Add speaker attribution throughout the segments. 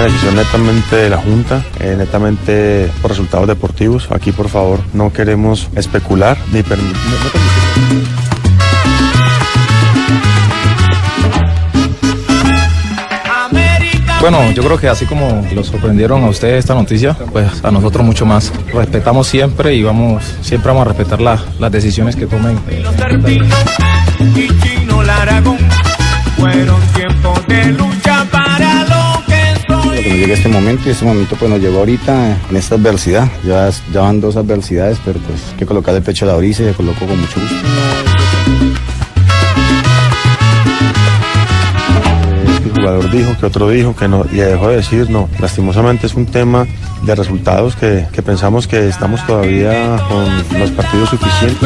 Speaker 1: Una decisión netamente de la Junta, eh, netamente por resultados deportivos. Aquí, por favor, no queremos especular ni permitir.
Speaker 2: Bueno, yo creo que así como lo sorprendieron a ustedes esta noticia, pues a nosotros mucho más. Respetamos siempre y vamos, siempre vamos a respetar la- las decisiones que tomen. eh,
Speaker 3: y Chino Laragón fueron tiempos de lucha para lo que
Speaker 4: Este momento y este momento pues nos llegó ahorita en esta adversidad. Ya, ya van dos adversidades, pero pues hay que colocar el pecho a la brisa y se colocó con mucho gusto.
Speaker 1: el jugador dijo, que otro dijo, que no, y dejó de decir, no. Lastimosamente es un tema de resultados que, que pensamos que estamos todavía con los partidos suficientes.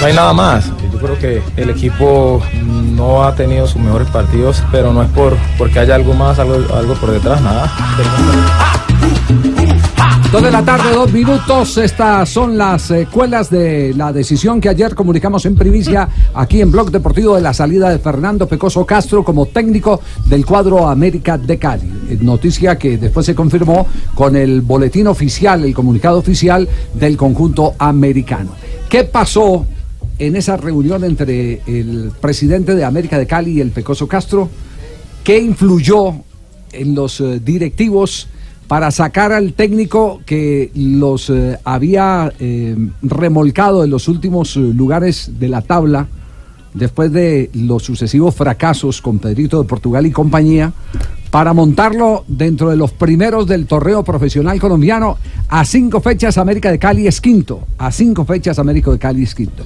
Speaker 2: No hay nada más. Creo que el equipo no ha tenido sus mejores partidos, pero no es por porque haya algo más, algo, algo por detrás, nada.
Speaker 5: Dos de la tarde, dos minutos. Estas son las secuelas de la decisión que ayer comunicamos en primicia aquí en Blog Deportivo de la salida de Fernando Pecoso Castro como técnico del cuadro América de Cali. Eh, Noticia que después se confirmó con el boletín oficial, el comunicado oficial del conjunto americano. ¿Qué pasó en esa reunión entre el presidente de América de Cali y el Pecoso Castro? ¿Qué influyó en los eh, directivos para sacar al técnico que los eh, había eh, remolcado en los últimos lugares de la tabla después de los sucesivos fracasos con Pedrito de Portugal y compañía? Para montarlo dentro de los primeros del torneo profesional colombiano, a cinco fechas América de Cali es quinto. A cinco fechas América de Cali es quinto.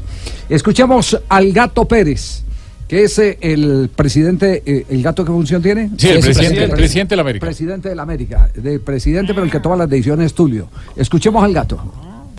Speaker 5: Escuchemos al Gato Pérez, que es eh, el presidente. eh, ¿El gato qué función tiene?
Speaker 6: Sí, el
Speaker 5: Es
Speaker 6: presidente- el presidente de la América.
Speaker 5: Presidente de la América. De presidente, pero el que toma las decisiones es Tulio. Escuchemos al gato.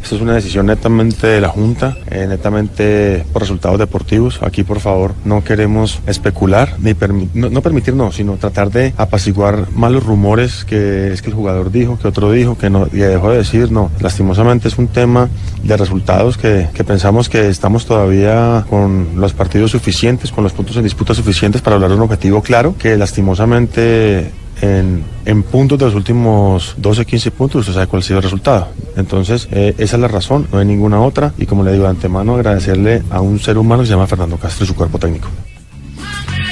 Speaker 1: Esta es una decisión netamente de la Junta, eh, netamente por resultados deportivos. Aquí, por favor, no queremos especular, ni no, no permitir, no, sino tratar de apaciguar malos rumores que es que el jugador dijo, que otro dijo, que no, y dejó de decir, no. Lastimosamente es un tema de resultados que, que pensamos que estamos todavía con los partidos suficientes, con los puntos en disputa suficientes para hablar de un objetivo claro, que lastimosamente en, en puntos de los últimos 12, 15 puntos, usted sabe cuál ha sido el resultado. Entonces, eh, esa es la razón, no hay ninguna otra. Y como le digo de antemano, agradecerle a un ser humano que se llama Fernando Castro y su cuerpo técnico.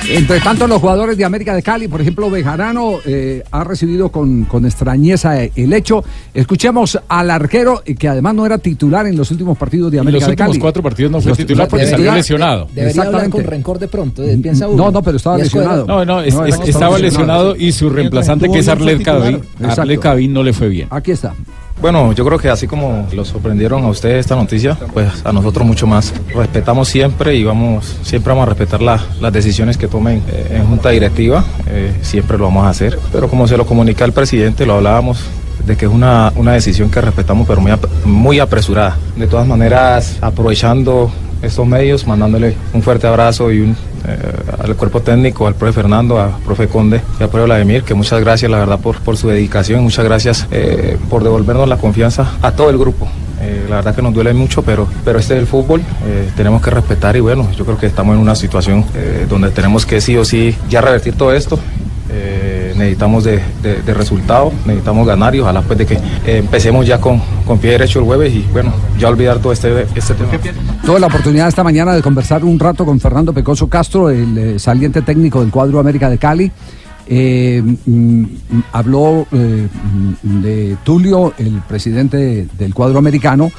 Speaker 5: Entre tanto, los jugadores de América de Cali, por ejemplo, Bejarano eh, ha recibido con, con extrañeza eh, el hecho. Escuchemos al arquero, eh, que además no era titular en los últimos partidos de América
Speaker 6: los
Speaker 5: de Cali.
Speaker 6: últimos cuatro partidos no fue
Speaker 5: Los-
Speaker 6: titular porque
Speaker 5: debería-
Speaker 6: salió lesionado.
Speaker 7: Debería hablar con rencor de pronto, piensa uno.
Speaker 5: No, no, pero estaba lesionado.
Speaker 6: No, no, es-
Speaker 5: No,
Speaker 6: es-
Speaker 5: no,
Speaker 6: estaba
Speaker 5: lesionado.
Speaker 6: y su reemplazante, que es Arlet Cavín. Arlet Cavín no le fue bien.
Speaker 5: Aquí está.
Speaker 2: Bueno, yo creo que así como lo sorprendieron a ustedes esta noticia, pues a nosotros mucho más. Respetamos siempre y vamos, siempre vamos a respetar la- las decisiones que tomen eh, en junta directiva, eh, siempre lo vamos a hacer. Pero como se lo comunica el presidente, lo hablábamos de que es una, una decisión que respetamos, pero muy apresurada. De todas maneras, aprovechando estos medios, mandándole un fuerte abrazo y un, eh, al cuerpo técnico, al profe Fernando, al profe Conde y al profe Vladimir, que muchas gracias, la verdad, por, por su dedicación, muchas gracias eh, por devolvernos la confianza a todo el grupo. Eh, la verdad que nos duele mucho, pero, pero este es el fútbol, eh, tenemos que respetar y bueno, yo creo que estamos en una situación donde tenemos que sí o sí ya revertir todo esto. Eh, necesitamos de, de, de resultado, necesitamos ganar y ojalá pues de que eh, empecemos ya con, con pie derecho el jueves y bueno, ya olvidar todo este, este tema.
Speaker 5: Tuve la oportunidad esta mañana de conversar un rato con Fernando Pecoso Castro, el eh, saliente técnico del cuadro América de Cali. Mm, habló de Tulio, el presidente del cuadro americano,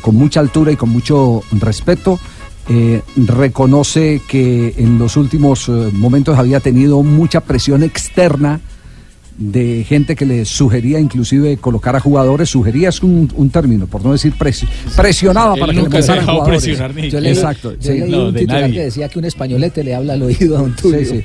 Speaker 5: con mucha altura y con mucho respeto. Eh, reconoce que en los últimos eh, momentos había tenido mucha presión externa de gente que le sugería inclusive colocar a jugadores, sugería es un, un término, por no decir presi- presionaba
Speaker 6: Él
Speaker 5: para que le
Speaker 6: se ha
Speaker 5: montaran
Speaker 6: dejado
Speaker 5: jugadores.
Speaker 6: presionar ni-
Speaker 7: Yo leí,
Speaker 5: Exacto,
Speaker 7: yo
Speaker 5: sí.
Speaker 7: leí
Speaker 6: No,
Speaker 7: un
Speaker 6: de
Speaker 7: titular
Speaker 6: nadie.
Speaker 7: que decía que un españolete le habla al oído a un Tulio.
Speaker 5: Sí, sí.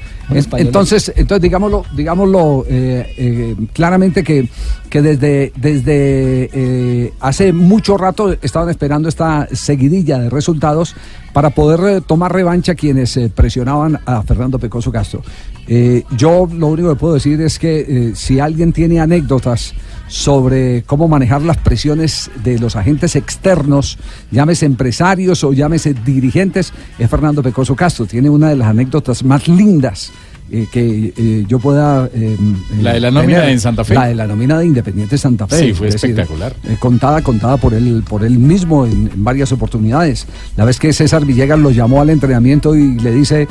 Speaker 5: Entonces, entonces digámoslo, digámoslo eh, eh, claramente que, que desde, desde eh, hace mucho rato estaban esperando esta seguidilla de resultados para poder eh, tomar revancha quienes eh, presionaban a Fernando Pecoso Castro. Eh, yo lo único que puedo decir es que si alguien tiene anécdotas sobre cómo manejar las presiones de los agentes externos, llámese empresarios o llámese dirigentes, es Fernando Pecoso Castro. Tiene una de las anécdotas más lindas eh, que eh, yo pueda... eh,
Speaker 6: La de la nómina
Speaker 5: tener.
Speaker 6: en Santa Fe.
Speaker 5: La de la nómina de Independiente Santa Fe.
Speaker 6: Sí, fue
Speaker 5: es
Speaker 6: espectacular.
Speaker 5: contada, contada por él, por él mismo en, en varias oportunidades. La vez que César Villegas lo llamó al entrenamiento y le dice,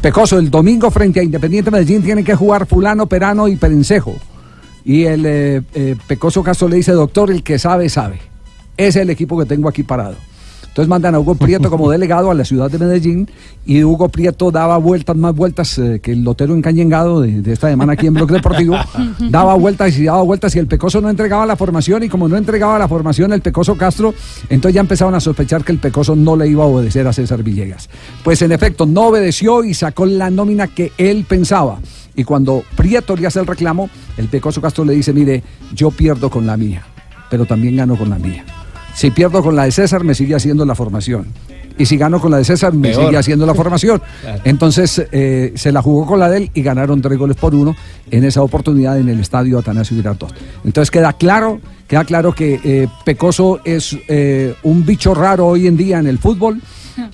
Speaker 5: Pecoso, el domingo frente a Independiente Medellín tiene que jugar Fulano, Perano y Perencejo. Y el Pecoso Castro le dice, doctor, el que sabe, sabe. Ese es el equipo que tengo aquí parado. Entonces mandan a Hugo Prieto como delegado a la ciudad de Medellín y Hugo Prieto daba vueltas, más vueltas eh, que el lotero encañengado de, de esta semana aquí en Bloque Deportivo. daba vueltas y daba vueltas y el Pecoso no entregaba la formación y como no entregaba la formación el Pecoso Castro, entonces ya empezaron a sospechar que el Pecoso no le iba a obedecer a César Villegas. Pues en efecto no obedeció y sacó la nómina que él pensaba. Y cuando Prieto le hace el reclamo, el Pecoso Castro le dice, mire, yo pierdo con la mía, pero también gano con la mía. Si pierdo con la de César, me sigue haciendo la formación. Y si gano con la de César, me
Speaker 6: Peor.
Speaker 5: sigue haciendo la formación.
Speaker 6: Claro.
Speaker 5: Entonces eh, se la jugó con la de él y ganaron tres goles por uno en esa oportunidad en el estadio Atanasio Girardot. Entonces queda claro, queda claro que eh, Pecoso es eh, un bicho raro hoy en día en el fútbol,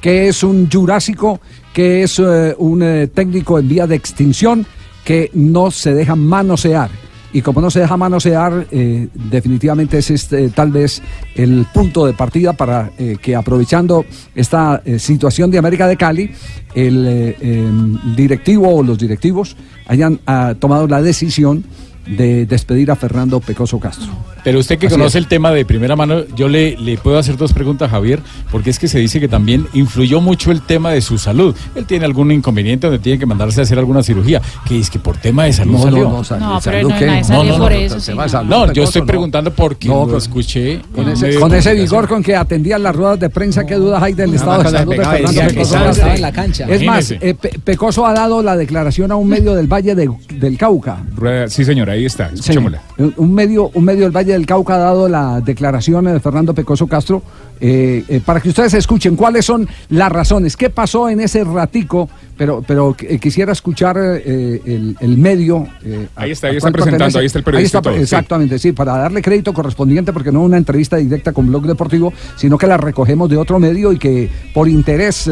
Speaker 5: que es un jurásico, que es eh, un técnico en vía de extinción, que no se deja manosear. Y como no se deja manosear, eh, definitivamente es este, tal vez el punto de partida para eh, que aprovechando esta eh, situación de América de Cali, el eh, eh, directivo o los directivos hayan ah, tomado la decisión de despedir a Fernando Pecoso Castro.
Speaker 6: Pero usted que
Speaker 5: Así
Speaker 6: conoce
Speaker 5: es.
Speaker 6: el tema de primera mano, yo le, le puedo hacer dos preguntas, Javier, porque es que se dice que también influyó mucho el tema de su salud. Él tiene algún inconveniente donde tiene que mandarse a hacer alguna cirugía, que es que por tema de salud
Speaker 5: No,
Speaker 6: salió.
Speaker 5: no, no, sal-
Speaker 8: No, pero
Speaker 5: salud,
Speaker 8: no, salió por eso, sí, no.
Speaker 5: salud,
Speaker 6: No, yo estoy
Speaker 5: no.
Speaker 6: preguntando porque
Speaker 5: No,
Speaker 6: lo escuché.
Speaker 5: Con ese, con ese vigor con que atendían las ruedas de prensa, qué dudas hay del estado de salud de Fernando Pecoso
Speaker 7: en la cancha.
Speaker 5: Es más, eh, Pe- Pecoso ha dado la declaración a un medio del Valle de- del Cauca.
Speaker 9: Rueda- Sí, señor, ahí está.
Speaker 5: Sí,
Speaker 9: Escuchémosla.
Speaker 5: un- un medio, un medio del Valle del Cauca ha dado la declaración de Fernando Pecoso Castro eh, eh, para que ustedes escuchen cuáles son las razones, qué pasó en ese ratico, pero, pero eh, quisiera escuchar eh, el, el medio. eh,
Speaker 9: Ahí está, ahí están presentando,
Speaker 5: pertenece.
Speaker 9: ahí está el periodista
Speaker 5: Ahí está,
Speaker 9: todo,
Speaker 5: exactamente, sí, para darle crédito correspondiente, porque no una entrevista directa con Blog Deportivo, sino que la recogemos de otro medio y que por interés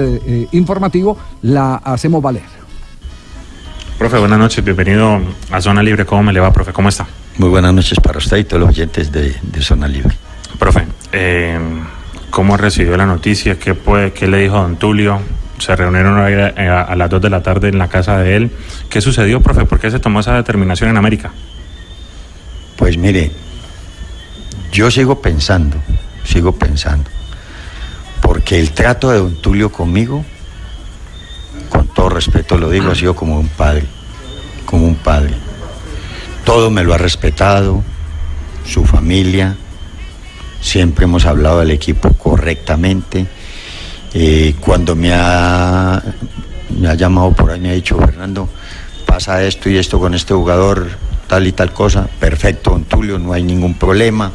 Speaker 5: informativo la hacemos valer.
Speaker 10: Profe, buenas noches, bienvenido a Zona Libre. ¿Cómo me le va, profe? ¿Cómo está?
Speaker 11: Muy buenas noches para usted y todos los oyentes de, de Zona Libre.
Speaker 10: Profe, eh, ¿cómo recibió la noticia? ¿Qué, puede, ¿Qué le dijo don Tulio? Se reunieron a- a las 2 de la tarde en la casa de él. ¿Qué sucedió, profe? ¿Por qué se tomó esa determinación en América?
Speaker 11: Pues mire, yo sigo pensando, sigo pensando, porque el trato de don Tulio conmigo, con todo respeto lo digo, ha sido como un padre, como un padre. Todo me lo ha respetado, su familia, siempre hemos hablado del equipo correctamente. Eh, cuando me ha, llamado por ahí, me ha dicho, Fernando, pasa esto y esto con este jugador, tal y tal cosa, perfecto, don Tulio, no hay ningún problema.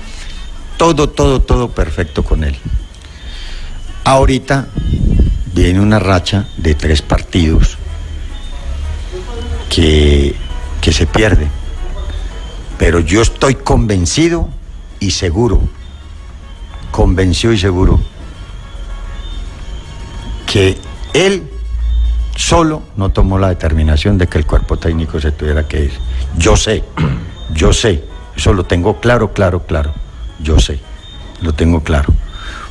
Speaker 11: Todo, todo, todo perfecto con él. Ahorita viene una racha de tres partidos que, que se pierde. Pero yo estoy convencido y seguro, convencido y seguro, que él solo no tomó la determinación de que el cuerpo técnico se tuviera que ir. Yo sé, yo sé, eso lo tengo claro, claro, claro, yo sé, lo tengo claro.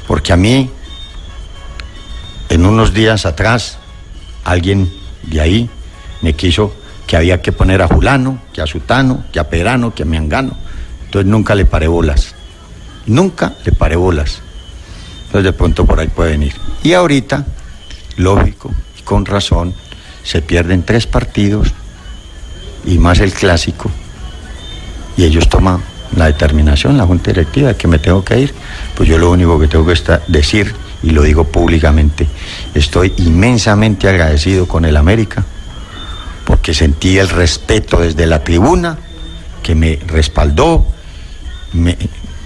Speaker 11: Porque a mí, en unos días atrás, alguien de ahí me quiso que había que poner a Julano, que a Sutano, que a Perano, que a Miangano. Entonces nunca le paré bolas. Nunca le paré bolas. Entonces de pronto por ahí puede venir. Y ahorita, lógico y con razón, se pierden tres partidos y más el clásico. Y ellos toman la determinación, la junta directiva, que me tengo que ir. Pues yo lo único que tengo que decir, y lo digo públicamente, estoy inmensamente agradecido con el América, porque sentí el respeto desde la tribuna, que me respaldó,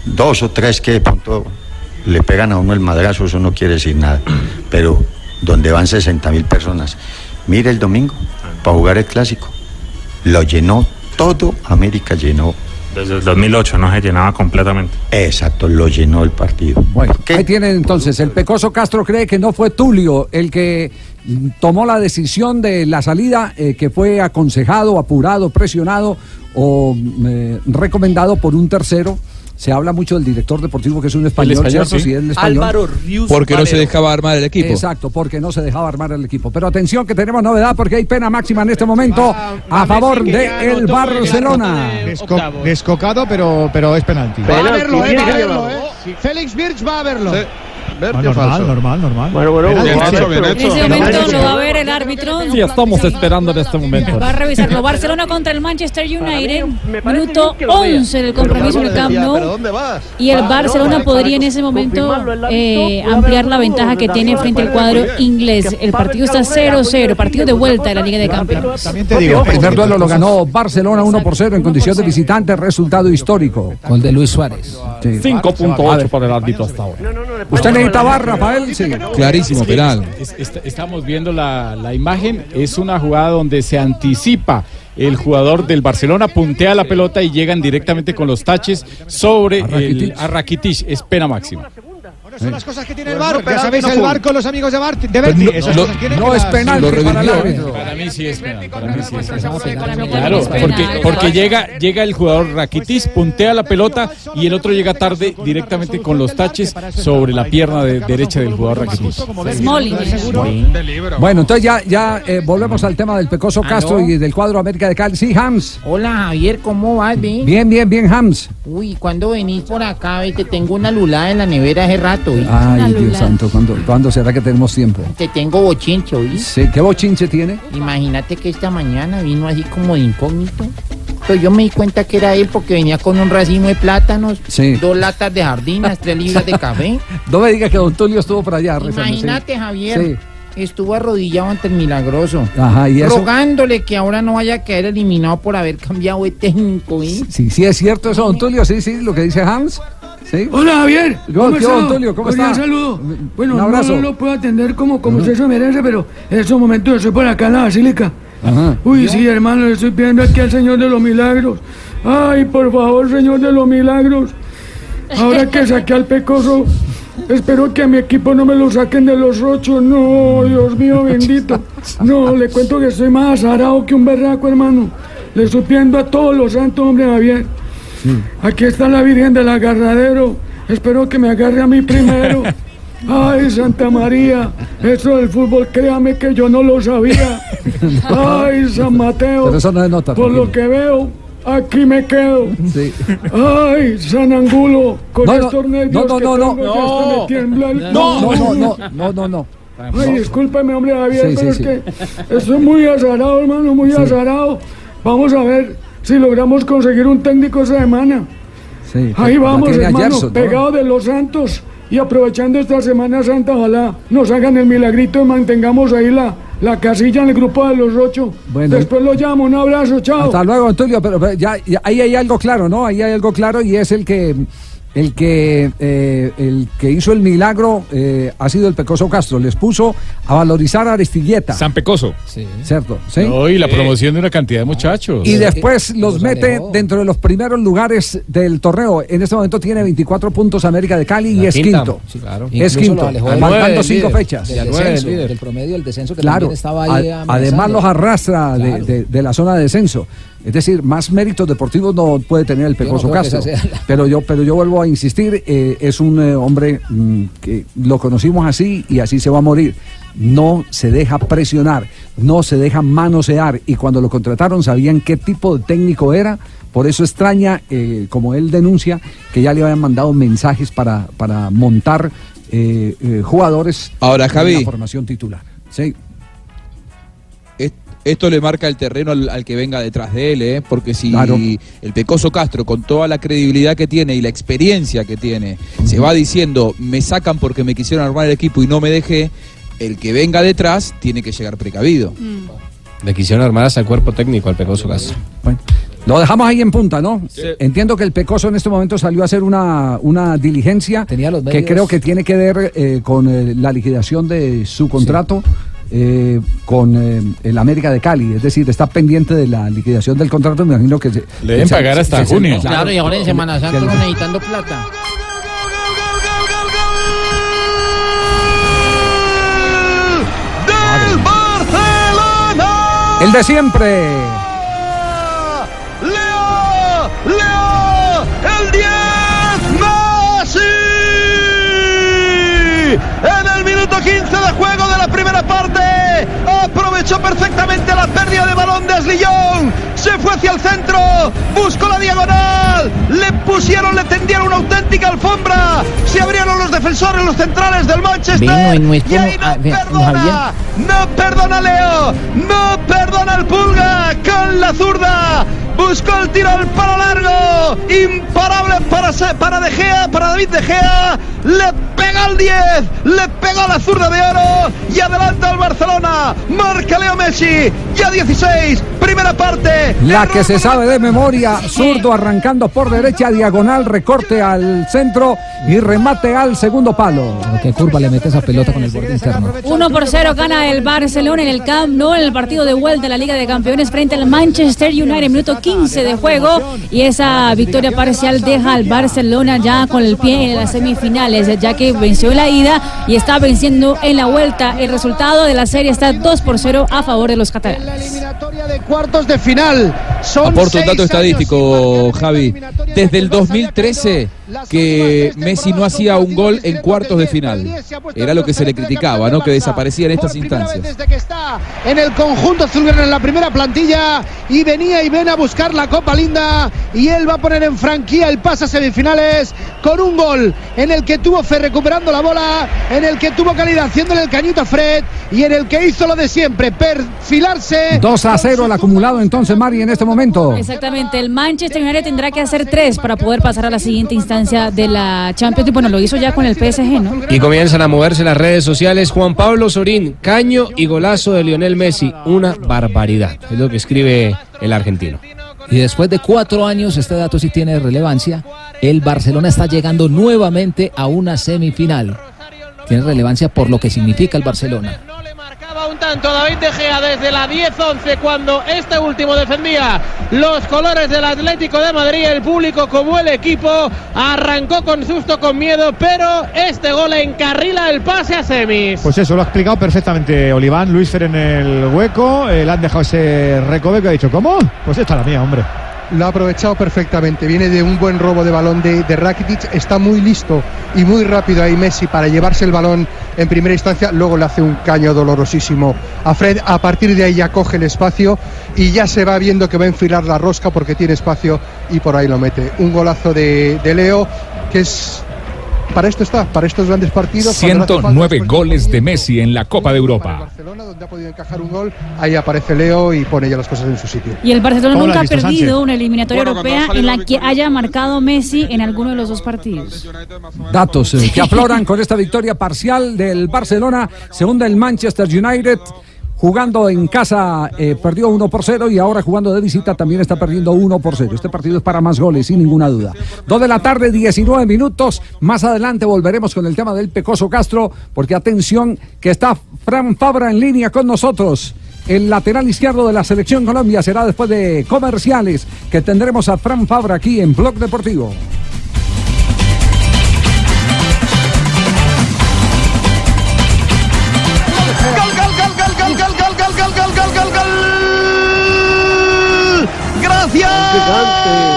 Speaker 11: dos o tres que de pronto le pegan a uno el madrazo, eso no quiere decir nada, pero donde van 60 mil personas. Mire el domingo, para jugar el clásico, lo llenó todo, América llenó.
Speaker 10: Desde el 2008 no se llenaba completamente.
Speaker 11: Exacto, lo llenó el partido.
Speaker 5: Bueno, ahí tienen entonces, el Pecoso Castro cree que no fue Tulio el que tomó la decisión de la salida, eh, que fue aconsejado, apurado, presionado o eh, recomendado por un tercero. Se habla mucho del director deportivo que es un español,
Speaker 8: español,
Speaker 5: ¿cierto?
Speaker 8: sí.
Speaker 5: Sí, el español.
Speaker 8: Álvaro Rius Porque no se dejaba armar el equipo.
Speaker 5: Exacto, porque no se dejaba armar el equipo. Pero atención que tenemos novedad porque hay pena máxima en este mommomento a favor de el Barcelona.
Speaker 9: Desco- descocado, pero, pero es penalti.
Speaker 12: Va a verlo, eh, va a verlo, eh. Félix Birch va a verlo.
Speaker 9: Ah, normal, normal, normal.
Speaker 12: Bueno, bueno,
Speaker 9: Penalti,
Speaker 12: bien
Speaker 9: sí.
Speaker 12: hecho, bien
Speaker 13: En ese momento lo va a ver el árbitro.
Speaker 14: Sí, estamos esperando en este momento.
Speaker 13: Va a revisarlo. Barcelona contra el Manchester United. Minuto 11 del compromiso en el Camp Nou. Y el Barcelona podría en ese momento eh, ampliar la ventaja que tiene frente al cuadro inglés. El partido está 0-0, partido de vuelta de la Liga de Campeones.
Speaker 5: El primer duelo lo ganó Barcelona 1 por 0 en condición de visitante, resultado histórico.
Speaker 7: Gol de Luis Suárez.
Speaker 14: 5.8 por el árbitro hasta ahora.
Speaker 5: ¿Usted necesita bar, Rafael? Sí.
Speaker 6: Clarísimo, penal. estamos viendo la, la imagen. Es una jugada donde se anticipa. El jugador del Barcelona puntea la pelota y llegan directamente con los taches sobre el a Rakitic. Es pena máxima.
Speaker 9: Son las cosas que tiene el bar. Ya sabéis, el bar con los amigos de Bar de
Speaker 6: Pues
Speaker 9: Berti.
Speaker 6: no-
Speaker 9: que
Speaker 6: es
Speaker 9: lo
Speaker 6: para el árbitro. Para mí sí es penal. Para mí sí es penal.
Speaker 13: Claro,
Speaker 6: Claro, porque, porque llega, llega el jugador Rakitic, puntea la pelota y el otro llega tarde directamente con los taches sobre la pierna de- derecha del jugador Rakitic.
Speaker 5: Bueno, entonces ya, ya eh, volvemos al tema del Pecoso Castro y del cuadro América de Cali. Sí, Hams.
Speaker 15: Hola Javier, ¿cómo vas, ve?
Speaker 5: Bien, bien, bien, Hams.
Speaker 15: Uy, ¿cuándo venís por acá? Ve? Te tengo una lulada en la nevera hace rato, ¿vi?
Speaker 5: Ay, Dios santo, ¿cuándo, ¿cuándo será que tenemos tiempo?
Speaker 15: Te tengo bochincho, ¿vi?
Speaker 5: Sí, ¿Qué bochinche tiene?
Speaker 15: Imagínate que esta mañana vino así como de incógnito. Pero yo me di cuenta que era él porque venía con un racimo de plátanos,
Speaker 5: Sí.
Speaker 15: dos latas de jardinas, tres libras de café.
Speaker 5: No me diga que Don Tulio estuvo por allá. rezando, sí.
Speaker 15: Imagínate, Javier.
Speaker 5: Sí.
Speaker 15: Estuvo arrodillado ante el milagroso.
Speaker 5: Ajá, ¿y eso?
Speaker 15: Rogándole que ahora no vaya a quedar eliminado por haber cambiado de técnico, ¿vi?
Speaker 5: Sí, sí, es cierto eso, Don Tulio. Sí, sí, lo que dice Hams. Sí.
Speaker 16: Hola Javier,
Speaker 5: ¿Cómo está, don Tulio? ¿Cómo está?
Speaker 16: saludo. Bueno,
Speaker 5: Un abrazo.
Speaker 16: no lo puedo atender como, como usted se merece, pero en estos momentos estoy por acá en la basílica.
Speaker 5: Ajá.
Speaker 16: Uy, sí, hermano, le estoy pidiendo aquí al Señor de los Milagros. Ay, por favor, Señor de los Milagros. Ahora que saqué al pecoso, espero que a mi equipo no me lo saquen de los ocho. No, Dios mío, bendito. No, le cuento que estoy más azarado que un berraco, hermano. Le estoy pidiendo a todos los santos, hombre, Javier. Aquí está la Virgen del Agarradero. Espero que me agarre a mí primero. Ay, Santa María, eso del fútbol, créame que yo no lo sabía. Ay, San Mateo.
Speaker 5: Pero eso no es nota.
Speaker 16: Por lo que veo, aquí me quedo.
Speaker 5: Sí.
Speaker 16: Ay, San Angulo, con
Speaker 5: No, no,
Speaker 16: estos nervios
Speaker 5: no, no,
Speaker 16: que
Speaker 5: no, no.
Speaker 16: tengo, ya hasta me tiembla el
Speaker 5: No, no, no, no, no, no.
Speaker 16: Ay, discúlpeme, hombre, Javier,
Speaker 5: Sí,
Speaker 16: pero
Speaker 5: sí,
Speaker 16: es que estoy muy azarado, hermano, muy azarado. Vamos a ver si logramos conseguir un técnico esa semana.
Speaker 5: Sí,
Speaker 16: Ahí
Speaker 5: la
Speaker 16: vamos, hermano,
Speaker 5: Gerson, ¿no?
Speaker 16: pegado de los santos. Y aprovechando esta Semana Santa, ojalá nos hagan el milagrito y mantengamos ahí la, la casilla en el grupo de los ocho.
Speaker 5: Bueno.
Speaker 16: Después lo llamo, un abrazo, chao.
Speaker 5: Hasta luego, Antonio, pero, pero ya, ya- ahí hay algo claro, ¿no? Ahí hay algo claro y es el que el que eh, el que hizo el milagro eh, ha sido el Pecoso Castro. Les puso a valorizar a Aristilleta.
Speaker 6: San Pecoso.
Speaker 5: ¿Cierto? ¿Sí?
Speaker 6: No, y la promoción de una cantidad de muchachos.
Speaker 5: Y después los mete dentro de los primeros lugares del torneo. En este momento tiene 24 puntos América de Cali y es
Speaker 7: quinta.
Speaker 5: quinto.
Speaker 7: Sí, claro.
Speaker 5: Es
Speaker 7: Incluso
Speaker 5: quinto.
Speaker 7: del
Speaker 5: cinco
Speaker 7: líder.
Speaker 5: fechas.
Speaker 7: Del descenso, del promedio del descenso que
Speaker 5: Claro,
Speaker 7: también estaba ahí
Speaker 5: a- además los arrastra de- de, de la zona de descenso. Es decir, más méritos deportivos no puede tener el Pecoso
Speaker 7: que
Speaker 5: Castro.
Speaker 7: la-
Speaker 5: Pero yo, pero yo vuelvo a insistir, eh, es un eh, hombre mm, que lo conocimos así y así se va a morir. No se deja presionar, no se deja manosear y cuando lo contrataron sabían qué tipo de técnico era. Por eso extraña, eh, como él denuncia, que ya le habían mandado mensajes para, para montar eh, eh, jugadores
Speaker 8: Ahora,
Speaker 5: en la formación titular. Sí.
Speaker 8: Es- Esto le marca el terreno al, al que venga detrás de él, ¿eh? porque si
Speaker 5: Claro.
Speaker 8: el Pecoso Castro, con toda la credibilidad que tiene y la experiencia que tiene, se va diciendo, me sacan porque me quisieron armar el equipo y no me dejé, el que venga detrás tiene que llegar precavido.
Speaker 17: Le quisieron armar hasta el cuerpo técnico al Pecoso Castro.
Speaker 5: Lo dejamos ahí en punta, ¿no? Entiendo que el Pecoso en este momento salió a hacer una, una diligencia que creo que tiene que ver eh, con eh, la liquidación de su contrato eh, con eh, el América de Cali. Es decir, está pendiente de la liquidación del contrato. Me imagino que... se-
Speaker 6: Le deben
Speaker 5: se-
Speaker 6: pagar hasta
Speaker 5: se-
Speaker 6: junio.
Speaker 15: Claro, y ahora en Semana Santa uno necesitando plata.
Speaker 3: ¡Del Barcelona!
Speaker 5: El de siempre.
Speaker 3: ¡Leo! ¡Leo! ¡El 10! ¡Messi! En el minuto 15 de juego de la parte, aprovechó perfectamente la pérdida de balón de Aslillón. Se fue hacia el centro, buscó la diagonal, le pusieron, le tendieron una auténtica alfombra. Se abrieron los defensores, los centrales del Manchester.
Speaker 15: Vino en nuestro-
Speaker 3: y ahí no
Speaker 15: ah,
Speaker 3: perdona, no perdona Leo, no perdona el Pulga con la zurda. Buscó el tiro al palo largo, imparable para, para De Gea, para David De Gea. Le pega al 10, le pegó la zurda de oro y adelanta al Barcelona. Marca Leo Messi, ya 16, primera parte.
Speaker 5: La que se sabe de memoria, zurdo arrancando por derecha, diagonal, recorte al centro y remate al segundo palo.
Speaker 7: Qué curva le mete esa pelota con el borde interno.
Speaker 13: 1 por 0 gana el Barcelona en el Camp Nou en el partido de vuelta de la Liga de Campeones frente al Manchester United, minuto 15 de juego. Y esa victoria parcial deja al Barcelona ya con el pie en las semifinales, ya que venció en la ida y está venciendo en la vuelta. El resultado de la serie está 2 por 0 a favor de los catalanes.
Speaker 12: de cuartos de final. Son
Speaker 8: Aporto un dato estadístico, Javi. Desde el 2013 que Messi no hacía un gol en cuartos de final. Era lo que se le criticaba, ¿no? Que desaparecía en estas instancias.
Speaker 12: desde que está en el conjunto azulgrana en la primera plantilla y venía y ven a buscar la Copa Linda y él va a poner en franquía el pase a semifinales con un gol en el que tuvo fe recuperando la bola, en el que tuvo calidad haciéndole el cañito a Fred y en el que hizo lo de siempre, perfilarse
Speaker 5: 2 a 0 el acumulado entonces, Mari, en este momento.
Speaker 13: Exactamente, el Manchester United tendrá que hacer tres para poder pasar a la siguiente instancia de la Champions. League. Bueno, lo hizo ya con el PSG, ¿no?
Speaker 17: Y comienzan a moverse las redes sociales. Juan Pablo Sorín, caño y golazo de Lionel Messi. Una barbaridad. Es lo que escribe el argentino.
Speaker 7: Y después de cuatro años, este dato sí tiene relevancia, el Barcelona está llegando nuevamente a una semifinal. Tiene relevancia por lo que significa el Barcelona.
Speaker 18: Tanto David De Gea desde la 10-11 cuando este último defendía los colores del Atlético de Madrid. El público como el equipo arrancó con susto, con miedo, pero este gol encarrila el pase a semis.
Speaker 9: Pues eso, lo ha explicado perfectamente Oliván, Luis Fer en el hueco, eh, le han dejado ese recoveco y ha dicho, ¿cómo? Pues esta es la mía, hombre.
Speaker 19: Lo ha aprovechado perfectamente. Viene de un buen robo de balón de, de Rakitic. Está muy listo y muy rápido ahí Messi para llevarse el balón en primera instancia. Luego le hace un caño dolorosísimo a Fred. A partir de ahí ya coge el espacio y ya se va viendo que va a enfilar la rosca porque tiene espacio y por ahí lo mete. Un golazo de, de Leo que es. Para esto está, para estos grandes partidos. cuando no hace falta,
Speaker 20: 109 goles de Messi en la Copa de Europa.
Speaker 19: donde ha podido encajar un gol, ahí aparece Leo y pone ya las cosas en su sitio.
Speaker 13: Y el Barcelona
Speaker 19: ¿Cómo lo
Speaker 13: nunca ha perdido
Speaker 19: Sánchez?
Speaker 13: una eliminatoria
Speaker 19: Bueno,
Speaker 13: europea en la que haya marcado Messi en alguno de los dos partidos.
Speaker 5: Datos eh, que afloran con esta victoria parcial del Barcelona. Se hunde el Manchester United. Jugando en casa eh, perdió 1 por 0 y ahora jugando de visita también está perdiendo 1 por 0. Este partido es para más goles, sin ninguna duda. 2 de la tarde, 19 minutos. Más adelante volveremos con el tema del Pecoso Castro, porque atención que está Fran Fabra en línea con nosotros. El lateral izquierdo de la selección Colombia será después de comerciales que tendremos a Fran Fabra aquí en Blog Deportivo.
Speaker 3: canción.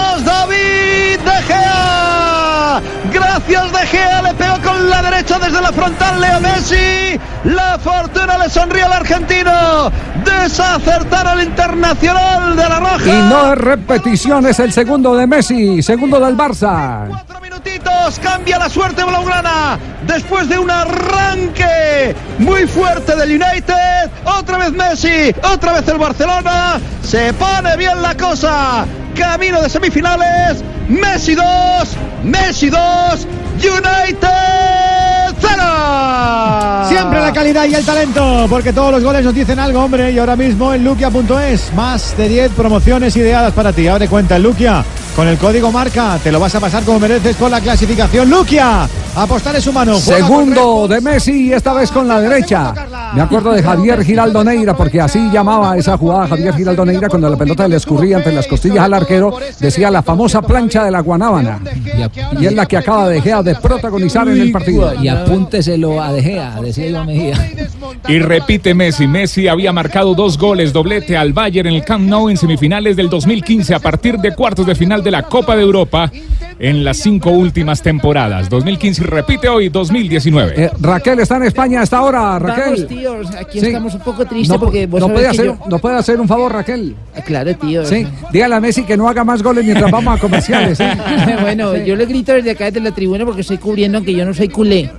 Speaker 3: La frontal Leo Messi. La fortuna le sonríe al argentino. Desacertar al internacional de la Roja.
Speaker 5: Y no es repetición, es el segundo de Messi, segundo del Barça.
Speaker 3: minutitos cambia la suerte blaugrana después de un arranque muy fuerte del United otra vez Messi otra vez el Barcelona se pone bien la cosa camino de semifinales Messi 2 Messi 2 United 0
Speaker 9: Siempre la calidad y el talento, porque todos los goles nos dicen algo, hombre. Y ahora mismo en Luquia.es, más de 10 promociones ideadas para ti. Abre cuenta en Luquia. Con el código marca, te lo vas a pasar como mereces con la clasificación. Luquia, apostar es humano.
Speaker 5: Segundo de Messi, esta vez con la derecha. Me acuerdo de Javier Giraldo Neira, porque así llamaba esa jugada Javier Giraldo Neira cuando la pelota le escurría entre las costillas al arquero. Decía la famosa plancha de la Guanábana. Y es la que acaba de Gea de protagonizar en el partido.
Speaker 7: Y apúnteselo a De Gea, decía Iván Mejía.
Speaker 20: Y repite Messi. Messi había marcado dos goles, doblete al Bayern en el Camp Nou en semifinales del 2015 a partir de cuartos de final de la Copa de Europa en las cinco últimas temporadas. 2015 y repite hoy 2019.
Speaker 5: Eh, Raquel está en España hasta ahora, Raquel.
Speaker 15: Vamos, tíos, aquí
Speaker 5: Sí.
Speaker 15: estamos un poco tristes
Speaker 5: No,
Speaker 15: porque vos
Speaker 5: no puede, hacer,
Speaker 15: yo-
Speaker 5: no puede hacer un favor, Raquel.
Speaker 15: Claro, tío.
Speaker 5: Sí, dígale a Messi que no haga más goles mientras vamos a comerciales. ¿eh?
Speaker 15: bueno, yo le grito desde acá desde la tribuna porque estoy cubriendo que yo no soy culé.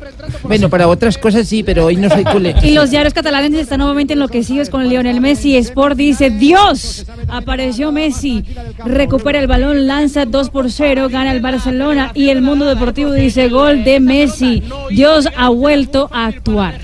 Speaker 15: Bueno, para otras cosas sí, pero hoy no soy culé.
Speaker 13: Y los diarios catalanes están nuevamente enloquecidos con Lionel Messi. Sport dice, Dios, apareció Messi, recupera el balón, lanza 2 por 0, gana el Barcelona. Y el mundo deportivo dice, gol de Messi. Dios ha vuelto a actuar.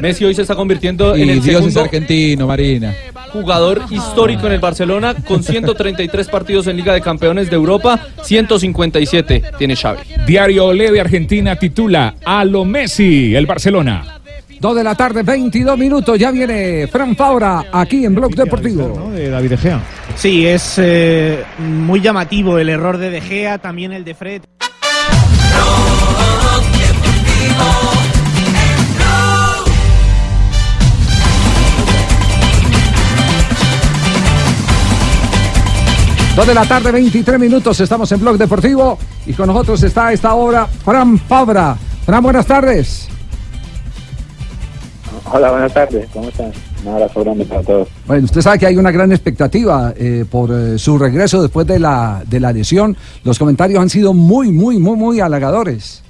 Speaker 21: Messi hoy se está convirtiendo
Speaker 8: Y
Speaker 21: en el
Speaker 8: Dios es argentino, Marina.
Speaker 21: jugador histórico en el Barcelona con 133 partidos en Liga de Campeones de Europa, 157 tiene Xavi.
Speaker 20: Diario Olé de Argentina titula A lo Messi, el Barcelona.
Speaker 5: Dos de la tarde, 22 minutos. Ya viene Fran Fabra aquí en Blog Deportivo.
Speaker 9: De David De Gea.
Speaker 22: Sí, es eh, muy llamativo el error de De Gea, también el de Fred.
Speaker 5: Dos de la tarde, 23 minutos. Estamos en Blog Deportivo y con nosotros está a esta hora Fran Fabra. Fran, buenas tardes.
Speaker 23: Hola, buenas tardes. ¿Cómo están? Un abrazo grande para todos.
Speaker 5: Bueno, usted sabe que hay una gran expectativa eh, por eh, su regreso después de la, de la lesión. Los comentarios han sido muy, muy, muy, muy halagadores.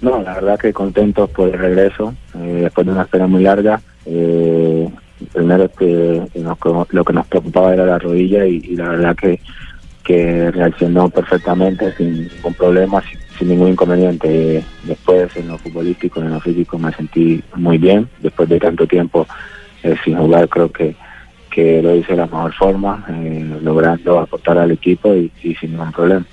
Speaker 23: No, la verdad que contentos por el regreso, eh, después de una espera muy larga. Eh, primero que nos- lo que nos preocupaba era la rodilla y, y la verdad que, que reaccionó perfectamente, sin ningún problema, sin ningún inconveniente. Después en lo futbolístico, en lo físico me sentí muy bien. Después de tanto tiempo eh, sin jugar creo que, que lo hice de la mejor forma, eh, logrando aportar al equipo y, y sin ningún problema.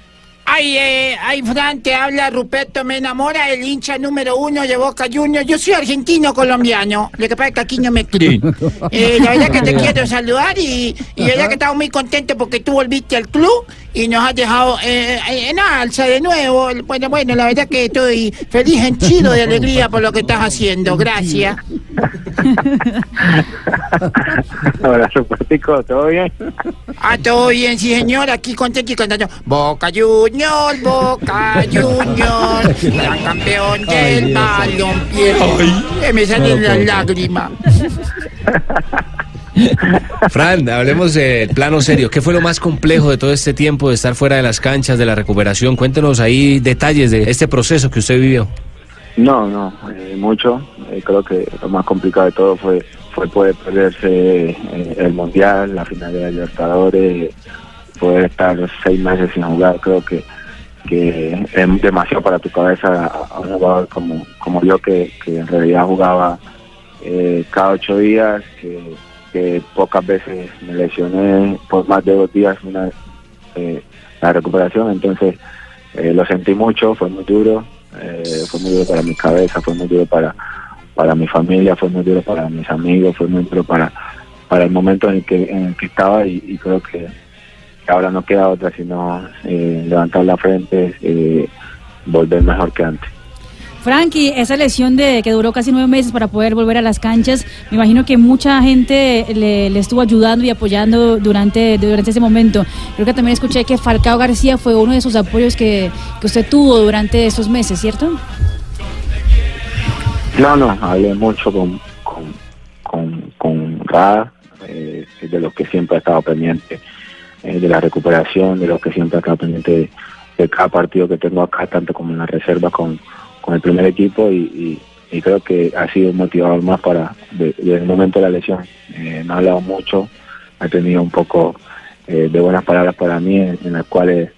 Speaker 15: Ay, eh, ay, Fran, te habla Ruperto, me enamora el hincha número uno de Boca Juniors. Yo soy argentino colombiano, lo que pasa es que aquí no me creen. Eh, la verdad que te quiero saludar y, y la verdad que estamos muy contentos porque tú volviste al club y nos has dejado eh, en alza de nuevo. Bueno, bueno, la verdad que estoy feliz, henchido de alegría por lo que estás haciendo. Gracias.
Speaker 23: Hola, Rupertico, ¿todo bien?
Speaker 15: Ah, todo bien, sí, señor. Aquí contento y cantando. Boca Juniors, Boca Juniors, gran campeón del balompié. Eh, me salen las lágrimas.
Speaker 17: Fran, hablemos del plano serio. ¿Qué fue lo más complejo de todo este tiempo de estar fuera de las canchas, de la recuperación? Cuéntenos ahí detalles de este proceso que usted vivió.
Speaker 23: No, no, eh, mucho. Eh, creo que lo más complicado de todo fue fue poder perderse eh, el Mundial, la final de Libertadores, poder estar seis meses sin jugar. Creo que, que es demasiado para tu cabeza a, a un jugador como, como yo que, que en realidad jugaba eh, cada ocho días, que, que pocas veces me lesioné por más de dos días una, eh, la recuperación. Entonces eh, lo sentí mucho, fue muy duro, eh, fue muy duro para mi cabeza, fue muy duro para, para mi familia, fue muy duro para mis amigos, fue muy duro para, para el momento en el que, en el que estaba y, y creo que, ahora no queda otra sino levantar la frente, eh, volver mejor que antes.
Speaker 13: Frankie, esa lesión de que duró casi nueve meses para poder volver a las canchas, me imagino que mucha gente le, estuvo ayudando y apoyando durante, durante ese momento. Creo que también escuché que Falcao García fue uno de esos apoyos que, que usted tuvo durante esos meses, ¿cierto?
Speaker 23: No, no, hablé mucho con, con, con, con Ra, eh, de los que siempre ha estado pendiente eh, de la recuperación, de los que siempre ha estado pendiente de cada partido que tengo acá, tanto como en la reserva con, con el primer equipo y, y- y creo que ha sido un motivador más para de- desde el momento de la lesión. Eh, no ha hablado mucho, ha tenido un poco eh, de buenas palabras para mí en, las cuales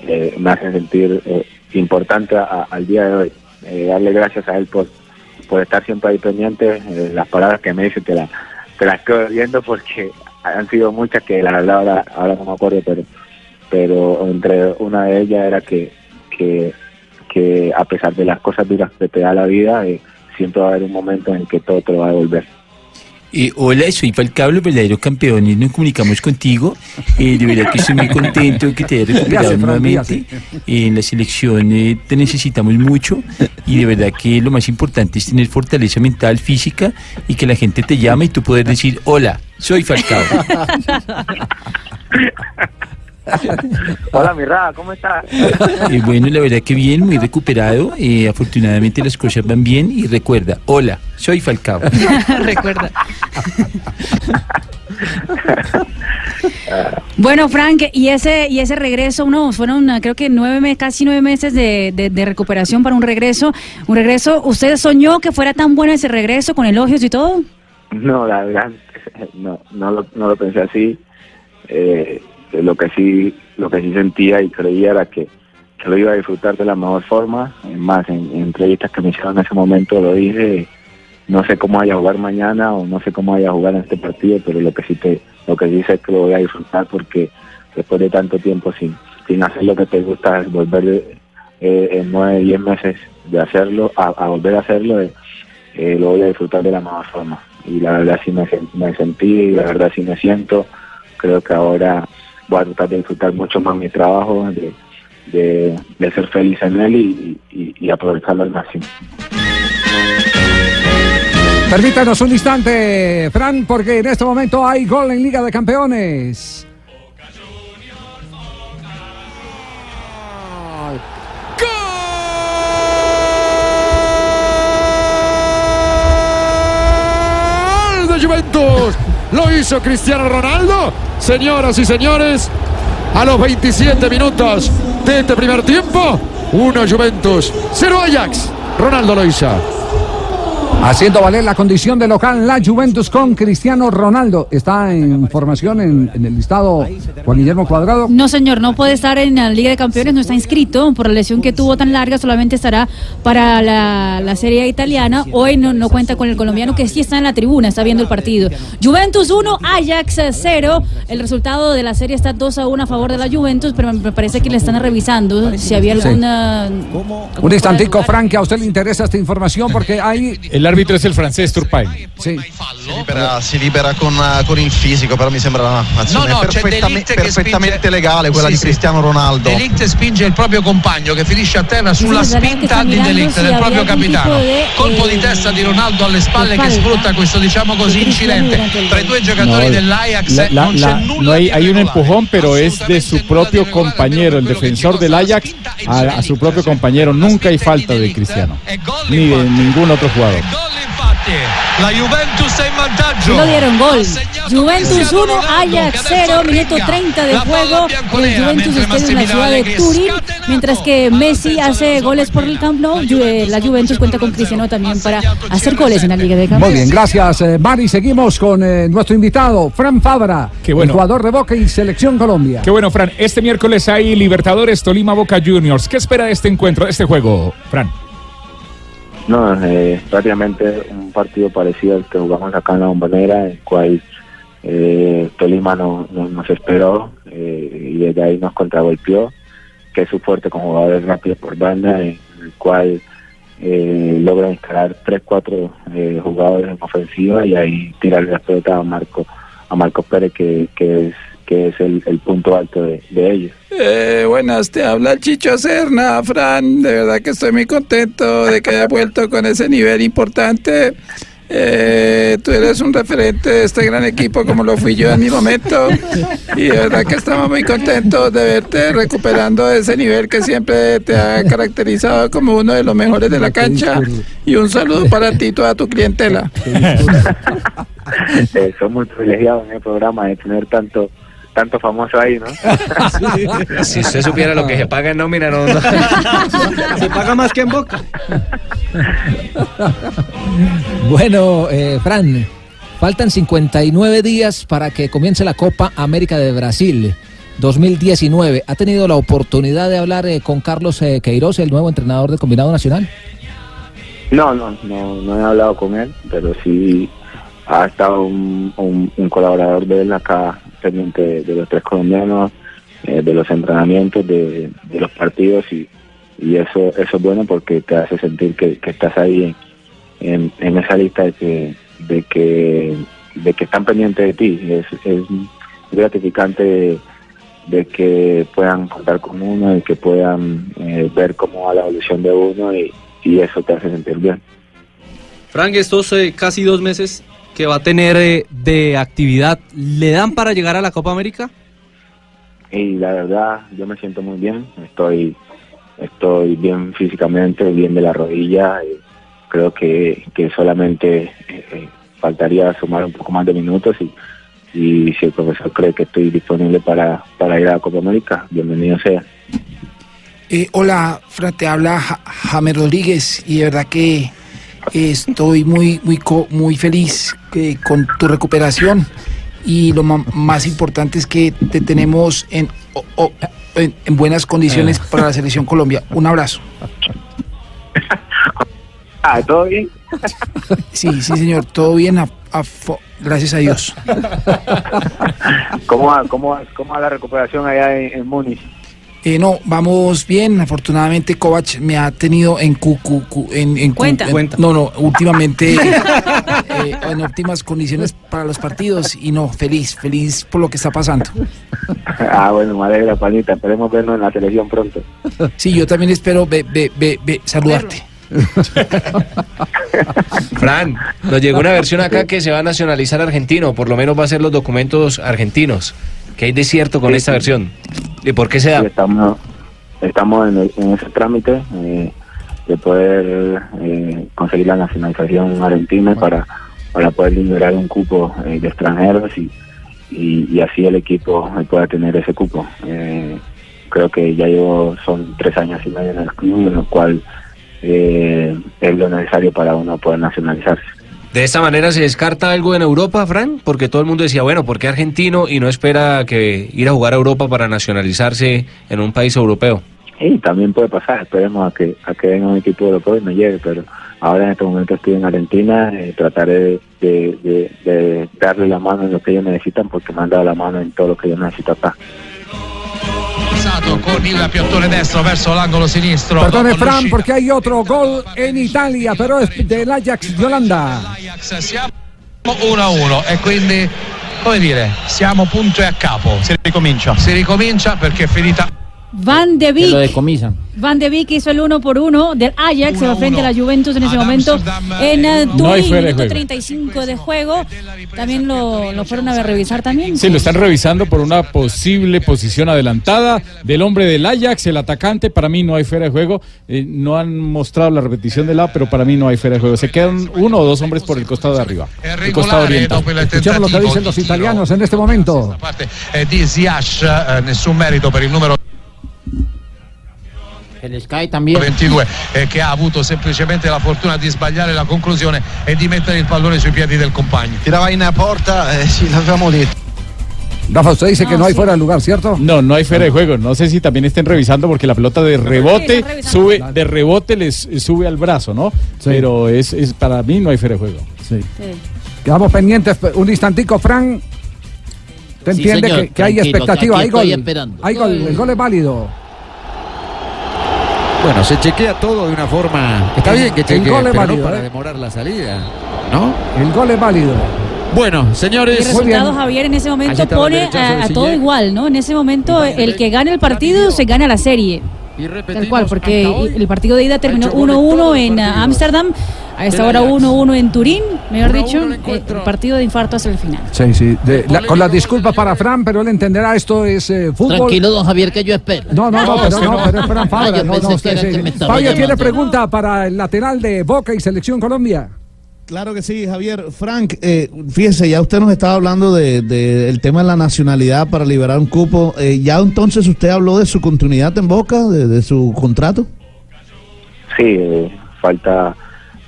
Speaker 23: eh, me hacen sentir eh, importante al día de hoy. Eh, darle gracias a él por, por estar siempre ahí pendiente. Eh, las palabras que me dice te, la, te las estoy viendo porque han sido muchas que la verdad ahora, ahora no me acuerdo, pero pero entre una de ellas era que, que, que a pesar de las cosas duras que te da la vida, eh, siempre va a haber un momento en que todo te lo va a devolver.
Speaker 24: Eh, hola, soy Falcao, los verdaderos campeones. Nos comunicamos contigo. Eh, de verdad que estoy muy contento de que te hayas recuperado
Speaker 5: Fran,
Speaker 24: nuevamente. Eh, en la selección eh, te necesitamos mucho y de verdad que lo más importante es tener fortaleza mental, física y que la gente te llame y tú poder decir, hola, soy Falcao.
Speaker 23: Hola, mi Ra, ¿cómo estás?
Speaker 24: Eh, bueno, la verdad que bien, muy recuperado. eh, afortunadamente las cosas van bien y recuerda, hola, soy Falcao.
Speaker 13: Recuerda. Bueno, Frank, y ese y ese regreso, no, fueron ah, creo que nueve meses, casi nueve meses de, de- de recuperación para un regreso. Un regreso, ¿usted soñó que fuera tan bueno ese regreso con elogios y todo?
Speaker 23: No, la verdad, no, no, lo, no lo pensé así. Eh, lo que sí lo que sí sentía y creía era que, que lo iba a disfrutar de la mejor forma. Más, en, en entrevistas que me hicieron en ese momento lo dije. No sé cómo vaya a jugar mañana o no sé cómo vaya a jugar en este partido, pero lo que sí te, lo que sí sé es que lo voy a disfrutar porque después de tanto tiempo sin, sin hacer lo que te gusta, volver eh, en nueve, diez meses de hacerlo, a, a volver a hacerlo, eh, eh, lo voy a disfrutar de la mejor forma. Y la verdad sí me, me sentí, y la verdad sí me siento. Creo que ahora voy a tratar de disfrutar mucho más mi trabajo, de, de, de ser feliz en él y, y- y aprovecharlo al máximo.
Speaker 5: Permítanos un instante, Fran, porque en este momento hay gol en Liga de Campeones.
Speaker 25: Gol de Juventus. Lo hizo Cristiano Ronaldo. Señoras y señores, a los 27 minutos de este primer tiempo, 1 Juventus, 0 Ajax. Ronaldo lo hizo.
Speaker 5: Haciendo valer la condición de local, la Juventus con Cristiano Ronaldo. Está en formación en, en el listado Juan Guillermo Cuadrado.
Speaker 13: No, señor, no puede estar en la Liga de Campeones, no está inscrito por la lesión que tuvo tan larga, solamente estará para la, la Serie italiana. Hoy no, no cuenta con el colombiano que sí está en la tribuna, está viendo el partido. Juventus 1, Ajax 0. El resultado de la serie está 2 a 1 a favor de la Juventus, pero me parece que le están revisando si había
Speaker 5: Sí.
Speaker 13: alguna.
Speaker 5: Un instantico, Frank, que a usted le interesa esta información porque hay...
Speaker 6: El árbitro es el francés Turpay.
Speaker 5: Sí.
Speaker 26: Si libera, si libera con, eh, con il fisico, però mi sembra un'azione
Speaker 27: No, no,
Speaker 26: perfettame- perfettamente
Speaker 27: spinge-
Speaker 26: legale quella
Speaker 27: Sì,
Speaker 26: di
Speaker 27: sì.
Speaker 26: Cristiano Ronaldo.
Speaker 27: Delict spinge il proprio compagno che finisce a terra sulla
Speaker 13: Sì,
Speaker 27: spinta di Delict del proprio capitano. Colpo
Speaker 13: eh,
Speaker 27: di testa di Ronaldo alle spalle che
Speaker 13: falta
Speaker 27: sfrutta questo diciamo così incidente
Speaker 13: il
Speaker 27: tra i due giocatori
Speaker 6: No,
Speaker 27: dell'Ajax.
Speaker 6: la- la-
Speaker 27: non c'è
Speaker 6: la-
Speaker 27: nulla
Speaker 6: no hay, hay un empujón, pero es de su propio compañero, el defensor del Ajax, a, a su propio compañero. Nunca hay falta de Cristiano, ni de ningún otro jugador.
Speaker 27: La Juventus è in vantaggio.
Speaker 13: Lo dieron gol. Juventus 1, Ajax 0, minuto 30 de juego. El Juventus está en la ciudad de Turín, mientras que Messi hace goles por el Camp Nou. La Juventus cuenta con Cristiano también para hacer goles en la Liga de
Speaker 5: Muy
Speaker 13: Campeones.
Speaker 5: bien, gracias, eh, Mari. Seguimos con eh, nuestro invitado, Fran Fabra,
Speaker 20: Qué bueno.
Speaker 5: el jugador de Boca y Selección Colombia.
Speaker 20: Qué bueno, Fran. Este miércoles hay Libertadores Tolima Boca Juniors. ¿Qué espera de este encuentro, de este juego, Fran?
Speaker 23: No, eh, prácticamente un partido parecido al que jugamos acá en la Bombonera, el cual eh, Tolima no, no- nos esperó eh, y desde ahí nos contragolpeó, que es su fuerte con jugadores rápidos por banda, en el cual eh, logra instalar tres, cuatro eh, jugadores en ofensiva y ahí tirarle la pelota a Marco a Marcos Pérez, que, que es que es el, el punto alto de, de ellos.
Speaker 28: Eh, buenas, te habla el Chicho Serna, Fran. De verdad que estoy muy contento de que haya vuelto con ese nivel importante. Eh, tú eres un referente de este gran equipo como lo fui yo en mi momento y de verdad que estamos muy contentos de verte recuperando ese nivel que siempre te ha caracterizado como uno de los mejores de la cancha y un saludo para ti y toda tu clientela.
Speaker 23: Eh, son muy privilegiados en el programa de tener tanto tanto famoso ahí, ¿no?
Speaker 17: Si usted supiera lo que se paga en nómina, no, no.
Speaker 22: Se paga más que en Boca.
Speaker 7: Bueno, eh, Fran, faltan 59 días para que comience la Copa América de Brasil 2019. ¿Ha tenido la oportunidad de hablar eh, con Carlos eh, Queiroz, el nuevo entrenador del Combinado Nacional?
Speaker 23: No, no, no, no he hablado con él, pero sí ha estado un, un- colaborador de él acá pendiente de, los tres colombianos, eh, de los entrenamientos, de, de los partidos y, y eso eso es bueno porque te hace sentir que, que estás ahí en, en, esa lista de que de que de que están pendientes de ti. Es, es gratificante de que puedan contar con uno y que puedan eh, ver cómo va la evolución de uno y, y eso te hace sentir bien.
Speaker 21: Frank, estos eh, casi dos meses que va a tener eh, de actividad, ¿le dan para llegar a la Copa América?
Speaker 23: y la verdad yo me siento muy bien estoy estoy bien físicamente bien de la rodilla eh, creo que, que solamente eh, eh, faltaría sumar un poco más de minutos y, y si el profesor cree que estoy disponible para, para ir a la Copa América bienvenido sea
Speaker 15: Eh, hola, Fran, te habla Ja- James Rodríguez y de verdad que estoy muy, muy, co- muy feliz eh, con tu recuperación y lo ma- más importante es que te tenemos en, o- o- en, en buenas condiciones para la selección Colombia. Un abrazo.
Speaker 23: ah todo bien
Speaker 15: Sí, sí, señor, todo bien, a- a fo- gracias a Dios.
Speaker 23: ¿Cómo va, cómo, va- cómo va la recuperación allá en, en Múnich?
Speaker 15: Eh, no, vamos bien. Afortunadamente, Kovac me ha tenido en cu, en, en cu-
Speaker 13: Cuenta.
Speaker 15: en-
Speaker 13: Cuenta.
Speaker 15: no, no, últimamente eh, en óptimas condiciones para los partidos y no, feliz, feliz por lo que está pasando.
Speaker 23: ah bueno me alegra panita esperemos vernos en la televisión pronto
Speaker 15: Sí, yo también espero ve, ve, ve, ve, saludarte.
Speaker 17: Fran, nos llegó una versión acá que se va a nacionalizar argentino, por lo menos va a ser los documentos argentinos. ¿Qué hay de cierto con
Speaker 23: Sí,
Speaker 17: esta
Speaker 23: sí.
Speaker 17: versión? ¿Y por qué se da?
Speaker 23: Estamos estamos en, el- en ese trámite eh, de poder eh, conseguir la nacionalización argentina para, para poder liberar un cupo eh, de extranjeros y, y, y así el equipo pueda tener ese cupo. Creo que ya llevo, son tres años y medio en el club, en lo cual eh, es lo necesario para uno poder nacionalizarse.
Speaker 17: ¿De esta manera se descarta algo en Europa, Fran? Porque todo el mundo decía, bueno, ¿por qué argentino y no espera que ir a jugar a Europa para nacionalizarse en un país europeo?
Speaker 23: Y también puede pasar, esperemos a que, a que venga un equipo europeo y me llegue, pero ahora en este momento estoy en Argentina, eh, trataré de, de- darle la mano en lo que ellos necesitan porque me han dado la mano en todo lo que yo necesito acá.
Speaker 27: Passato con il piattone destro verso l'angolo sinistro.
Speaker 5: Perdone Fran porque hay otro gol en Italia, pero es del Ajax de Holanda.
Speaker 27: Ajax, siamo 1-1 e quindi, come dire, siamo punto e a capo. Si ricomincia. Si ricomincia perché è finita
Speaker 13: Van de
Speaker 27: Que lo
Speaker 13: Beek.
Speaker 27: decomisan.
Speaker 13: Van de Beek hizo el uno por uno del Ajax, se va frente a la Juventus en ese momento. En eh,
Speaker 6: No hay
Speaker 13: Turín,
Speaker 6: fuera de
Speaker 13: minuto
Speaker 6: juego.
Speaker 13: 35 de juego. También lo, lo fueron a revisar también.
Speaker 6: Sí, lo están revisando por una posible posición adelantada del hombre del Ajax, el atacante. Para mí no hay fuera de juego. Eh, no han mostrado la repetición del lado, pero para mí no hay fuera de juego. Se quedan uno o dos hombres por el costado de arriba, el costado oriental.
Speaker 5: Escuchamos lo que dicen los italianos en este momento.
Speaker 27: parte eh, di eh, nessun merito per il numero
Speaker 29: Se les cae también.
Speaker 27: 22 eh, che ha avuto semplicemente la fortuna di sbagliare la conclusione e di mettere il pallone sui piedi del compagno.
Speaker 26: Tirava in porta, eh, sì, l'avevamo detto.
Speaker 5: Rafa, usted dice que no hay fuera de lugar, ¿cierto?
Speaker 6: No, no hay fuera de juego. No sé si también estén revisando porque la pelota de rebote sube, de rebote les sube al brazo, ¿no? Pero es, es para mí no hay fuera de juego.
Speaker 5: Sí. Quedamos pendientes un instantico, Fran. ¿Te
Speaker 29: Sí,
Speaker 5: entiende
Speaker 29: señor,
Speaker 5: que, que hay expectativa?
Speaker 29: que
Speaker 5: Hay gol. Hay gol. El gol es válido.
Speaker 30: Bueno, se chequea todo de una forma. Está bien que
Speaker 5: El
Speaker 30: chequee,
Speaker 5: gol es
Speaker 30: pero
Speaker 5: válido,
Speaker 30: no para
Speaker 5: ¿eh?
Speaker 30: demorar la salida, ¿no?
Speaker 5: El gol es válido.
Speaker 25: Bueno,
Speaker 13: Y
Speaker 25: señores.
Speaker 13: el resultado, Javier, en ese momento pone a, a todo igual, ¿no? En ese momento, el que gane el partido se gana la serie. Tal cual, porque el partido de ida terminó 1-1 en Ámsterdam, a esta hora 1-1 en Turín, mejor dicho, eh, el partido de infarto hasta el final.
Speaker 5: Sí, sí. de- la- con las disculpas para Fran, pero él entenderá esto es eh, fútbol.
Speaker 29: Tranquilo, don Javier, que yo espero.
Speaker 5: No, no, no, pero no, pero es Fran
Speaker 29: Ah,
Speaker 5: Fabra. no, no, usted sí.
Speaker 29: estaba
Speaker 5: Fabio tiene pregunta para el lateral de Boca y Selección Colombia.
Speaker 22: Claro que sí, Javier. Frank, eh, fíjese, ya usted nos estaba hablando del de, el tema de la nacionalidad para liberar un cupo. Eh, ¿Ya entonces usted habló de su continuidad en Boca, de, de su contrato?
Speaker 23: Sí, eh, falta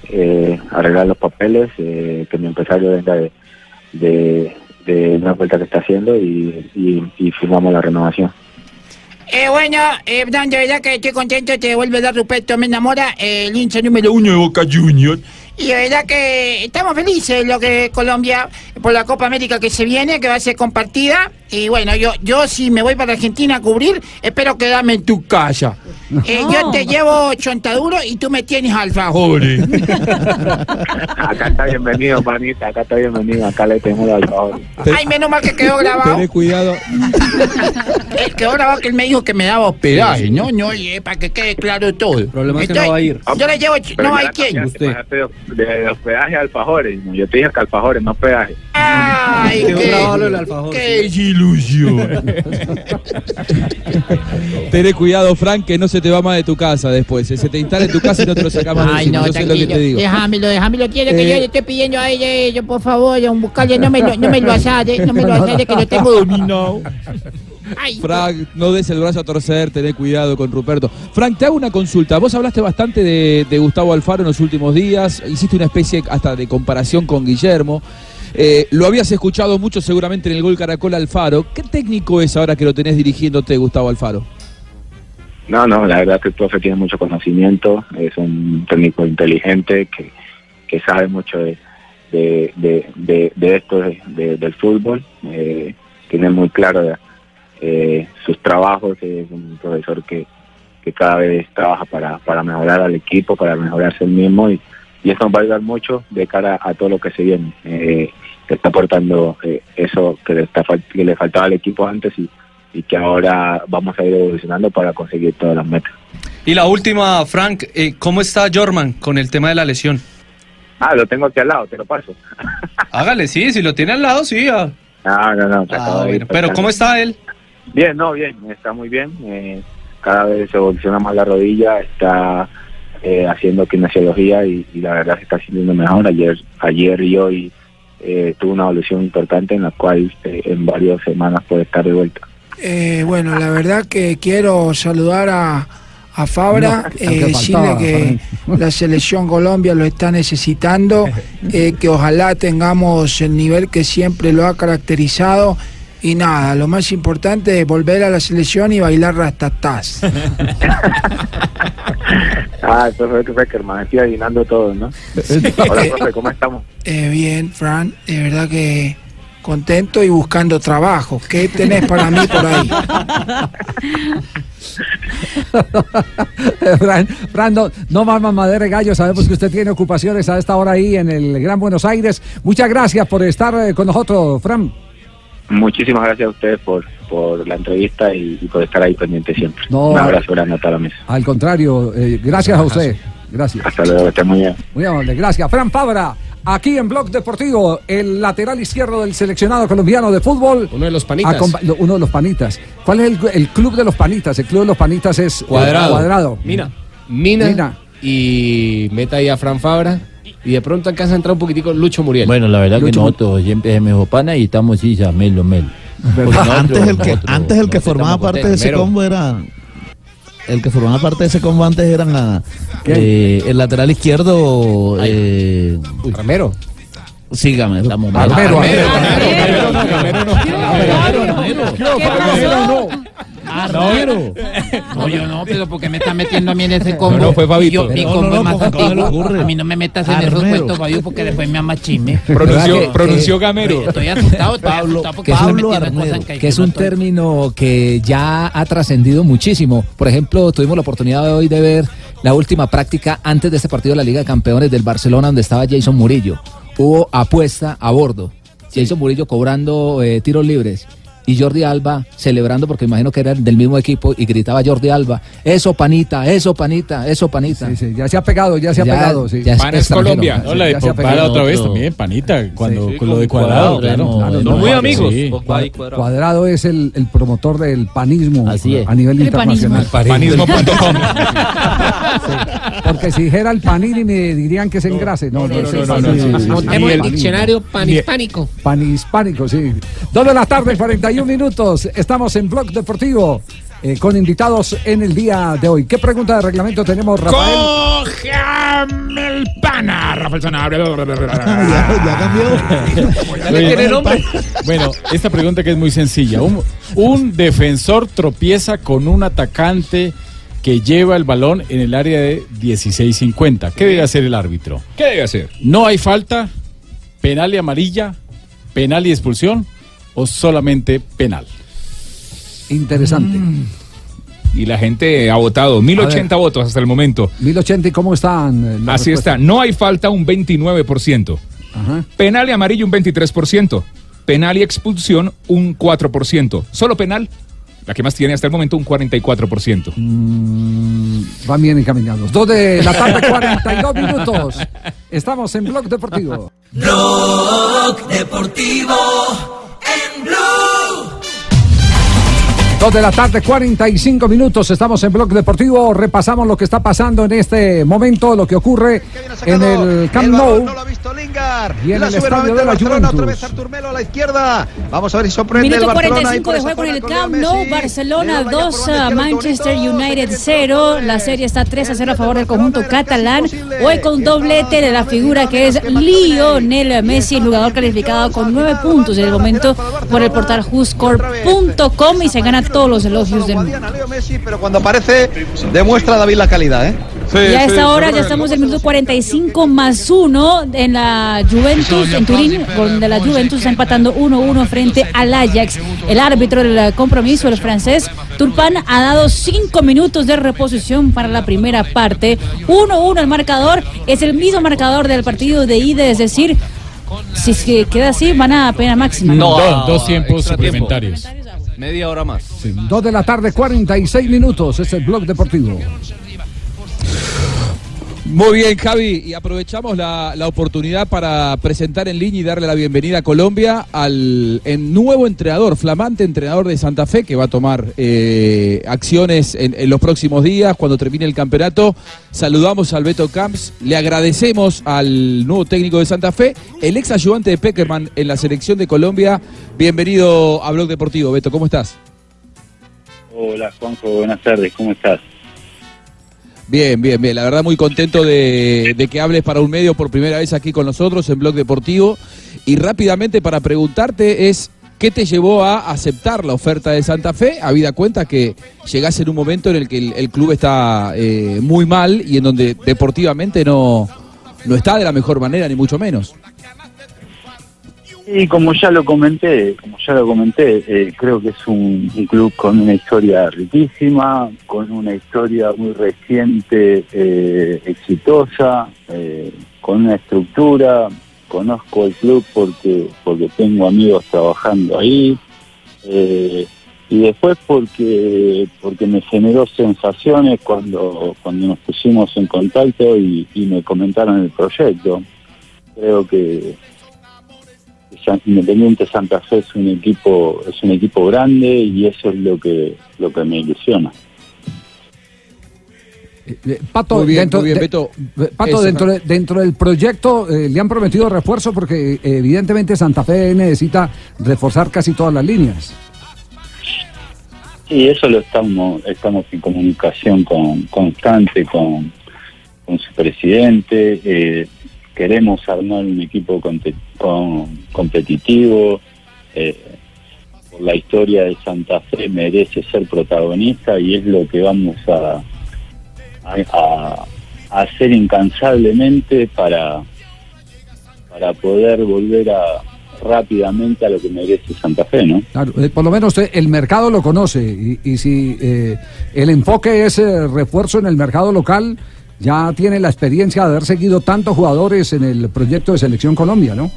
Speaker 23: eh, arreglar los papeles, eh, que mi empresario venga de, de, una vuelta que está haciendo y, firmamos la renovación.
Speaker 15: Eh, bueno, eh, Fran, de verdad que estoy contento, te vuelve a dar Ruperto, me enamora, eh, el hincha número uno de Boca Juniors. Y de verdad que estamos felices lo que Colombia por la Copa América que se viene, que va a ser compartida. Y bueno, yo, yo si me voy para Argentina a cubrir, espero quedarme en tu casa. Eh, Yo te llevo chontaduro y tú me tienes alfajores.
Speaker 23: Acá está bienvenido, panita, acá está bienvenido, acá le los alfajores.
Speaker 15: Ay, menos mal que quedó grabado.
Speaker 8: Tené cuidado.
Speaker 15: Eh, quedó grabado que él me dijo que me daba hospedaje, ¿no? No, oye, para que quede claro todo. El
Speaker 21: problema es que no va a ir.
Speaker 15: Yo le llevo,
Speaker 23: Pero
Speaker 15: no hay quien.
Speaker 23: De, de hospedaje a alfajores. Yo te dije que alfajores, no hospedaje.
Speaker 15: Ay, qué,
Speaker 23: alfajor,
Speaker 15: qué desilusión.
Speaker 8: Tené cuidado, Frank, que no se te va más de tu casa después. Se te instala en tu casa y no te lo sacamos de
Speaker 15: Ay,
Speaker 8: encima.
Speaker 15: no,
Speaker 8: Yo sé lo que te digo.
Speaker 15: Déjamelo, déjamelo. Quiere que
Speaker 8: Eh.
Speaker 15: yo le esté pidiendo a ella, eh, yo, por favor, un buscarle, no me lo, no me lo asade, no me lo asade, que lo tengo dominado.
Speaker 8: Frank, no des el brazo a torcer, tené cuidado con Ruperto. Frank, te hago una consulta. Vos hablaste bastante de, de Gustavo Alfaro en los últimos días, hiciste una especie hasta de comparación con Guillermo. Eh, lo habías escuchado mucho seguramente en el gol Caracol Alfaro. ¿Qué técnico es ahora que lo tenés dirigiéndote, Gustavo Alfaro?
Speaker 23: No, no, la verdad que el profe tiene mucho conocimiento, es un técnico inteligente que, que sabe mucho de, de, de, de- de esto de- de- del fútbol, eh, tiene muy claro eh, sus trabajos, es un profesor que, que cada vez trabaja para, para mejorar al equipo, para mejorarse el mismo y, y eso nos va a ayudar mucho de cara a todo lo que se viene. Eh, que está aportando eh, eso que le, está, que le faltaba al equipo antes y, y que ahora vamos a ir evolucionando para conseguir todas las metas.
Speaker 21: Y la última, Frank, eh, ¿cómo está Jorman con el tema de la lesión?
Speaker 23: Ah, lo tengo aquí al lado, te lo paso.
Speaker 21: Hágale, sí, si lo tiene al lado, sí. ah.
Speaker 23: No, no, no.
Speaker 21: Ah, bueno, Pero. ¿cómo está él?
Speaker 23: Bien, no, bien, está muy bien. eh, cada vez evoluciona más la rodilla, está eh, haciendo kinesiología y, y la verdad se está sintiendo mejor. Ayer, ayer y hoy eh, tuvo una evolución importante en la cual eh, en varias semanas puede estar de vuelta.
Speaker 31: Eh, bueno, la verdad que quiero saludar a, a Fabra,
Speaker 23: No,
Speaker 31: eh, decirle que la selección Colombia lo está necesitando, eh, que ojalá tengamos el nivel que siempre lo ha caracterizado. Y nada, lo más importante es volver a la selección y bailar rastatás.
Speaker 23: Ah, eso fue que fue que hermano, estoy adivinando todo, ¿no? Hola, profe, ¿cómo estamos?
Speaker 31: Eh, bien, Fran, de verdad que contento y buscando trabajo. ¿Qué tenés para mí por ahí?
Speaker 5: Fran, Fran, no, no más mamadera de gallo, sabemos que usted tiene ocupaciones a esta hora ahí en el Gran Buenos Aires. Muchas gracias por estar eh, con nosotros, Fran.
Speaker 23: Muchísimas gracias a ustedes por, por la entrevista y, y por estar ahí pendiente siempre.
Speaker 5: No,
Speaker 23: Un abrazo grande a toda la mesa.
Speaker 5: Al contrario, eh, gracias a usted. Gracias.
Speaker 23: Hasta luego, esté muy bien.
Speaker 5: Muy amable, gracias. Fran Fabra, aquí en Blog Deportivo, el lateral izquierdo del seleccionado colombiano de fútbol.
Speaker 17: Uno de los panitas.
Speaker 5: Uno de los panitas. ¿Cuál es el, el club de los panitas? El club de los panitas es eh,
Speaker 17: Cuadrado.
Speaker 5: cuadrado.
Speaker 17: Mina. Mina.
Speaker 5: Mina.
Speaker 17: Y meta ahí a Fran Fabra. Y de pronto alcanza a entrar un poquitico Lucho Muriel.
Speaker 24: Bueno, la verdad que nosotros siempre es mejor pana y estamos sí, ya, melo, melo. Nosotros-
Speaker 22: Antes el que,
Speaker 24: nosotros-
Speaker 22: antes el que formaba
Speaker 24: estamos
Speaker 22: parte de ese combo era. El que formaba parte de ese combo antes era la- eh, el lateral izquierdo. Eh,
Speaker 17: Ramero.
Speaker 22: Sígame.
Speaker 24: Armero,
Speaker 15: Armero. No, yo no, pero porque me está metiendo a mí en ese combo.
Speaker 17: No, no, fue Fabito.
Speaker 15: Yo- mi
Speaker 17: No,
Speaker 15: combo
Speaker 17: no,
Speaker 15: es más
Speaker 17: no, ¿cómo se le
Speaker 15: antiguo.
Speaker 17: ocurre?
Speaker 15: A mí no me metas en esos
Speaker 17: Armero.
Speaker 15: cuentos, Fabio, porque después me ama chisme.
Speaker 17: Pronunció-
Speaker 15: ¿Verdad que-
Speaker 17: pronunció
Speaker 15: que-
Speaker 17: Gamero.
Speaker 15: Estoy asustado, estoy asustado porque
Speaker 7: es, un,
Speaker 15: metiendo cosas que,
Speaker 7: que es un término que ya ha trascendido muchísimo. Por ejemplo, tuvimos la oportunidad de hoy de ver la última práctica antes de este partido de la Liga de Campeones del Barcelona, donde estaba Jason Murillo. Hubo apuesta a bordo. Jason Murillo cobrando eh, tiros libres y Jordi Alba celebrando porque imagino que eran del mismo equipo y gritaba Jordi Alba, eso panita, eso panita, eso panita.
Speaker 5: ya se ha pegado, ya se ha pegado. Sí.
Speaker 7: ya es
Speaker 6: Pan es. Colombia. No, la de
Speaker 5: Ya se ha
Speaker 6: Pogba
Speaker 5: pegado.
Speaker 6: otra vez también, panita, cuando
Speaker 5: Sí,
Speaker 6: con lo de cuadrado,
Speaker 5: Cuadrado,
Speaker 6: claro.
Speaker 5: claro,
Speaker 6: No,
Speaker 5: no,
Speaker 6: muy amigos.
Speaker 5: Cua- Cuadrado. es el, el promotor del panismo a nivel
Speaker 13: El
Speaker 5: internacional.
Speaker 13: panismo.
Speaker 6: Panismo.com.
Speaker 5: Porque si dijera el panini me dirían que se engrase. No, no, no. no,
Speaker 29: el diccionario panhispánico.
Speaker 5: Panhispánico, sí. Dos de la tarde, 41 minutos. Estamos en Blog Deportivo eh, con invitados en el día de hoy. ¿Qué pregunta de reglamento tenemos, Rafael?
Speaker 20: Cójame el pana, Rafael Sanabria.
Speaker 22: ya cambió.
Speaker 6: Oye, Bueno, esta pregunta que es muy sencilla. Un, un defensor tropieza con un atacante que lleva el balón en el área de 16-50. ¿Qué debe hacer el árbitro?
Speaker 20: ¿Qué debe hacer?
Speaker 6: ¿No hay falta? ¿Penal y amarilla? ¿Penal y expulsión? ¿O solamente penal?
Speaker 5: Interesante.
Speaker 20: Y la gente ha votado 1080 votos hasta el momento.
Speaker 5: 1080, ¿y cómo están? eh, las
Speaker 20: Así
Speaker 5: respuestas?
Speaker 20: está. No hay falta un 29%.
Speaker 5: Ajá.
Speaker 20: Penal y amarillo un 23%. Penal y expulsión un 4%. Solo penal, la que más tiene hasta el momento, un 44%.
Speaker 5: Mm, van bien encaminados. Dos de la tarde, 42 minutos. Estamos en Blog Deportivo.
Speaker 30: Blog Deportivo en Blue.
Speaker 5: Dos de la tarde, 45 minutos. Estamos en Blog Deportivo. Repasamos lo que está pasando en este momento, lo que ocurre en el Camp Nou.
Speaker 32: No lo ha visto Lingard.
Speaker 5: Y en
Speaker 32: la
Speaker 5: el estadio de la
Speaker 32: Barcelona. Otra
Speaker 5: Juventus.
Speaker 32: vez Artur Melo a la izquierda. Vamos a ver si sorprende
Speaker 13: Minuto
Speaker 32: el Barcelona.
Speaker 13: 45 de juego en el Camp Nou, Barcelona 2, a Manchester United 0. La serie está 3 a 0 a favor del conjunto catalán. Hoy con doblete de la figura que es Lionel Messi, el jugador calificado con 9 puntos en el momento por el portal WhoScore.com y se gana todos los elogios del mundo.
Speaker 32: Pero cuando aparece, demuestra David la calidad, ¿eh?
Speaker 13: y a esta hora ya estamos en el minuto 45 más 1 en la Juventus, en Turín, donde la Juventus está empatando 1-1 frente al Ajax. El árbitro del compromiso, el francés Turpan, ha dado 5 minutos de reposición para la primera parte. 1-1 el marcador, es el mismo marcador del partido de ida, es decir, si que queda así, van a pena máxima.
Speaker 6: dos, dos tiempos suplementarios.
Speaker 21: Media hora más.
Speaker 5: Dos de la tarde, 46 minutos. Es el Blog Deportivo.
Speaker 8: Muy bien, Javi, y aprovechamos la, la oportunidad para presentar en línea y darle la bienvenida a Colombia al nuevo entrenador, flamante entrenador de Santa Fe, que va a tomar eh, acciones en, en los próximos días, cuando termine el campeonato. Saludamos al Beto Camps, le agradecemos al nuevo técnico de Santa Fe, el ex ayudante de Peckerman en la selección de Colombia. Bienvenido a Blog Deportivo, Beto, ¿cómo estás?
Speaker 33: Hola Juanjo, buenas tardes, ¿cómo estás?
Speaker 8: Bien, bien, bien. La verdad muy contento de, que hables para un medio por primera vez aquí con nosotros en Blog Deportivo. Y rápidamente para preguntarte es, ¿qué te llevó a aceptar la oferta de Santa Fe? Habida cuenta que llegás en un momento en el que el, el club está eh, muy mal y en donde deportivamente no, no está de la mejor manera, ni mucho menos.
Speaker 33: Y como ya lo comenté, como ya lo comenté, eh, creo que es un, club con una historia riquísima, con una historia muy reciente, eh, exitosa, eh, con una estructura. Conozco el club porque porque tengo amigos trabajando ahí eh, y después porque porque me generó sensaciones cuando cuando nos pusimos en contacto y, me comentaron el proyecto. Creo que Independiente Santa Fe es un equipo es un equipo grande y eso es lo que lo que me ilusiona.
Speaker 5: Pato,
Speaker 8: Muy bien,
Speaker 5: dentro,
Speaker 8: muy bien,
Speaker 5: de-
Speaker 8: Beto.
Speaker 5: Pato,
Speaker 8: Eso,
Speaker 5: dentro, de- dentro del proyecto eh, le han prometido refuerzo porque eh, evidentemente Santa Fe necesita reforzar casi todas las líneas.
Speaker 33: Y eso lo estamos estamos en comunicación con, constante con, con su presidente. eh, queremos armar un equipo competitivo. eh, la historia de Santa Fe merece ser protagonista y es lo que vamos a, a, hacer incansablemente para, para poder volver a rápidamente a lo que merece Santa Fe, ¿no?
Speaker 5: Claro, eh, por lo menos el mercado lo conoce y, y si eh, el enfoque es eh, refuerzo en el mercado local, ya tiene la experiencia de haber seguido tantos jugadores en el proyecto de Selección Colombia, ¿no?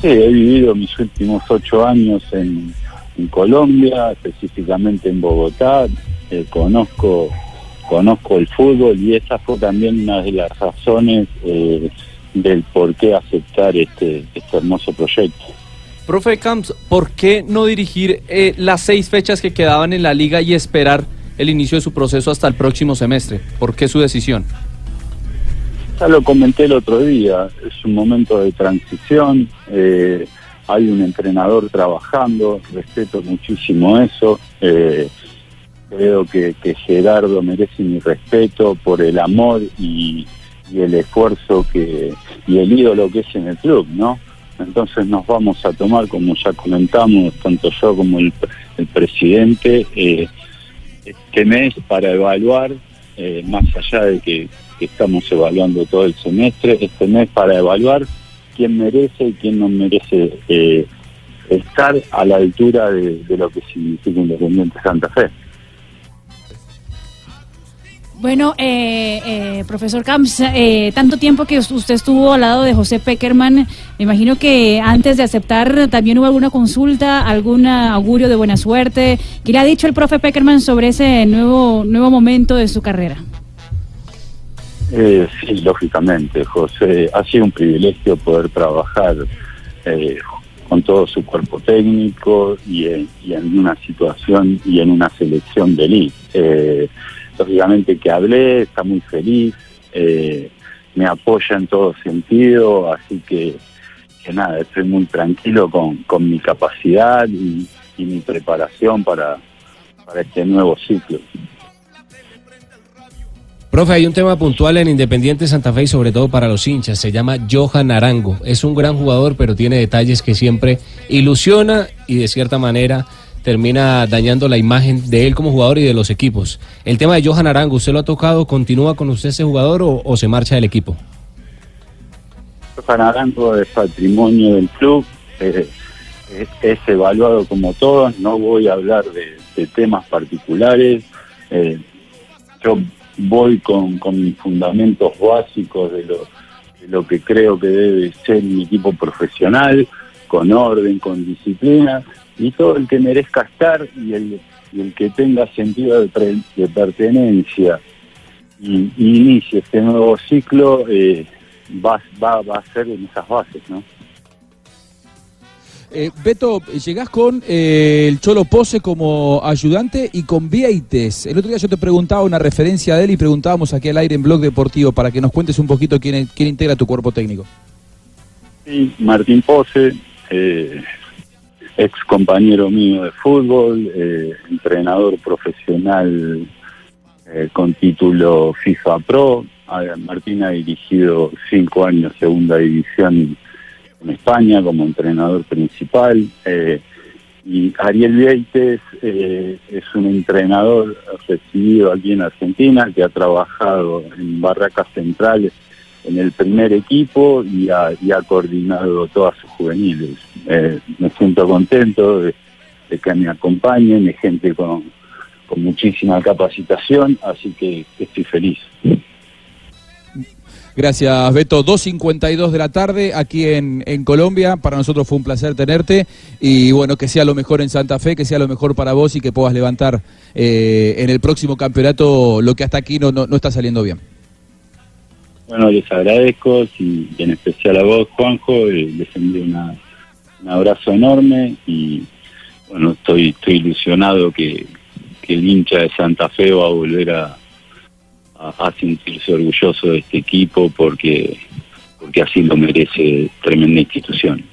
Speaker 33: Sí, he vivido mis últimos ocho años en, en Colombia, específicamente en Bogotá. Eh, conozco conozco el fútbol y esa fue también una de las razones eh, del por qué aceptar este, este hermoso proyecto.
Speaker 21: Profe Camps, ¿por qué no dirigir eh, las seis fechas que quedaban en la liga y esperar el inicio de su proceso hasta el próximo semestre? ¿Por qué su decisión?
Speaker 33: Ya lo comenté el otro día, es un momento de transición, eh, hay un entrenador trabajando, respeto muchísimo eso, eh, creo que, Gerardo merece mi respeto por el amor y, y el esfuerzo que y el ídolo que es en el club, ¿no? Entonces nos vamos a tomar, como ya comentamos, tanto yo como el, el presidente, eh, este mes para evaluar, eh, más allá de que, estamos evaluando todo el semestre, este mes para evaluar quién merece y quién no merece eh, estar a la altura de, de lo que significa Independiente Santa Fe.
Speaker 13: Bueno, eh, eh, profesor Camps, eh, tanto tiempo que usted estuvo al lado de José Peckerman, me imagino que antes de aceptar también hubo alguna consulta, algún augurio de buena suerte. ¿Qué le ha dicho el profe Peckerman sobre ese nuevo, nuevo momento de su carrera?
Speaker 33: Eh, sí, lógicamente, José. Ha sido un privilegio poder trabajar eh, con todo su cuerpo técnico y en, y en una situación y en una selección de elite. Lógicamente que hablé, está muy feliz, eh, me apoya en todo sentido, así que, que nada, estoy muy tranquilo con, con mi capacidad y, y mi preparación para, para este nuevo ciclo.
Speaker 17: Profe, hay un tema puntual en Independiente Santa Fe y sobre todo para los hinchas. Se llama Johan Arango. Es un gran jugador, pero tiene detalles que siempre ilusiona y de cierta manera termina dañando la imagen de él como jugador y de los equipos. El tema de Johan Arango, ¿usted lo ha tocado? ¿Continúa con usted ese jugador o, se marcha del equipo?
Speaker 33: Johan Arango es patrimonio del club, eh, es, evaluado como todos, no voy a hablar de, de temas particulares. eh, yo voy con, con mis fundamentos básicos de lo, de lo que creo que debe ser mi equipo profesional, con orden, con disciplina, y todo el que merezca estar y el, y el que tenga sentido de, pre- de pertenencia y, y inicie este nuevo ciclo, eh, va, va, va a ser en esas bases, ¿no?
Speaker 8: Eh, Beto, llegás con eh, el Cholo Pose como ayudante y con Vieites. El otro día yo te preguntaba una referencia de él y preguntábamos aquí al aire en Blog Deportivo para que nos cuentes un poquito quién, quién integra tu cuerpo técnico.
Speaker 33: Sí, Martín Pose, eh, ex compañero mío de fútbol, eh, entrenador profesional eh, con título FIFA Pro. Martín ha dirigido cinco años segunda división en España como entrenador principal. eh, y Ariel Vieites eh, es un entrenador recibido aquí en Argentina que ha trabajado en Barracas Centrales en el primer equipo y ha, coordinado todas sus juveniles. Eh, me siento contento de, que me acompañen, es gente con, muchísima capacitación, así que estoy feliz.
Speaker 8: Gracias, Beto. 2.52 de la tarde aquí en, Colombia. Para nosotros fue un placer tenerte. Y bueno, que sea lo mejor en Santa Fe, que sea lo mejor para vos y que puedas levantar eh, en el próximo campeonato lo que hasta aquí no, no está saliendo bien.
Speaker 33: Bueno, les agradezco y, en especial a vos, Juanjo, eh, les envío una- un abrazo enorme y bueno, estoy, estoy ilusionado que, que el hincha de Santa Fe va a volver a, a, a sentirse orgulloso de este equipo porque, porque así lo merece tremenda institución.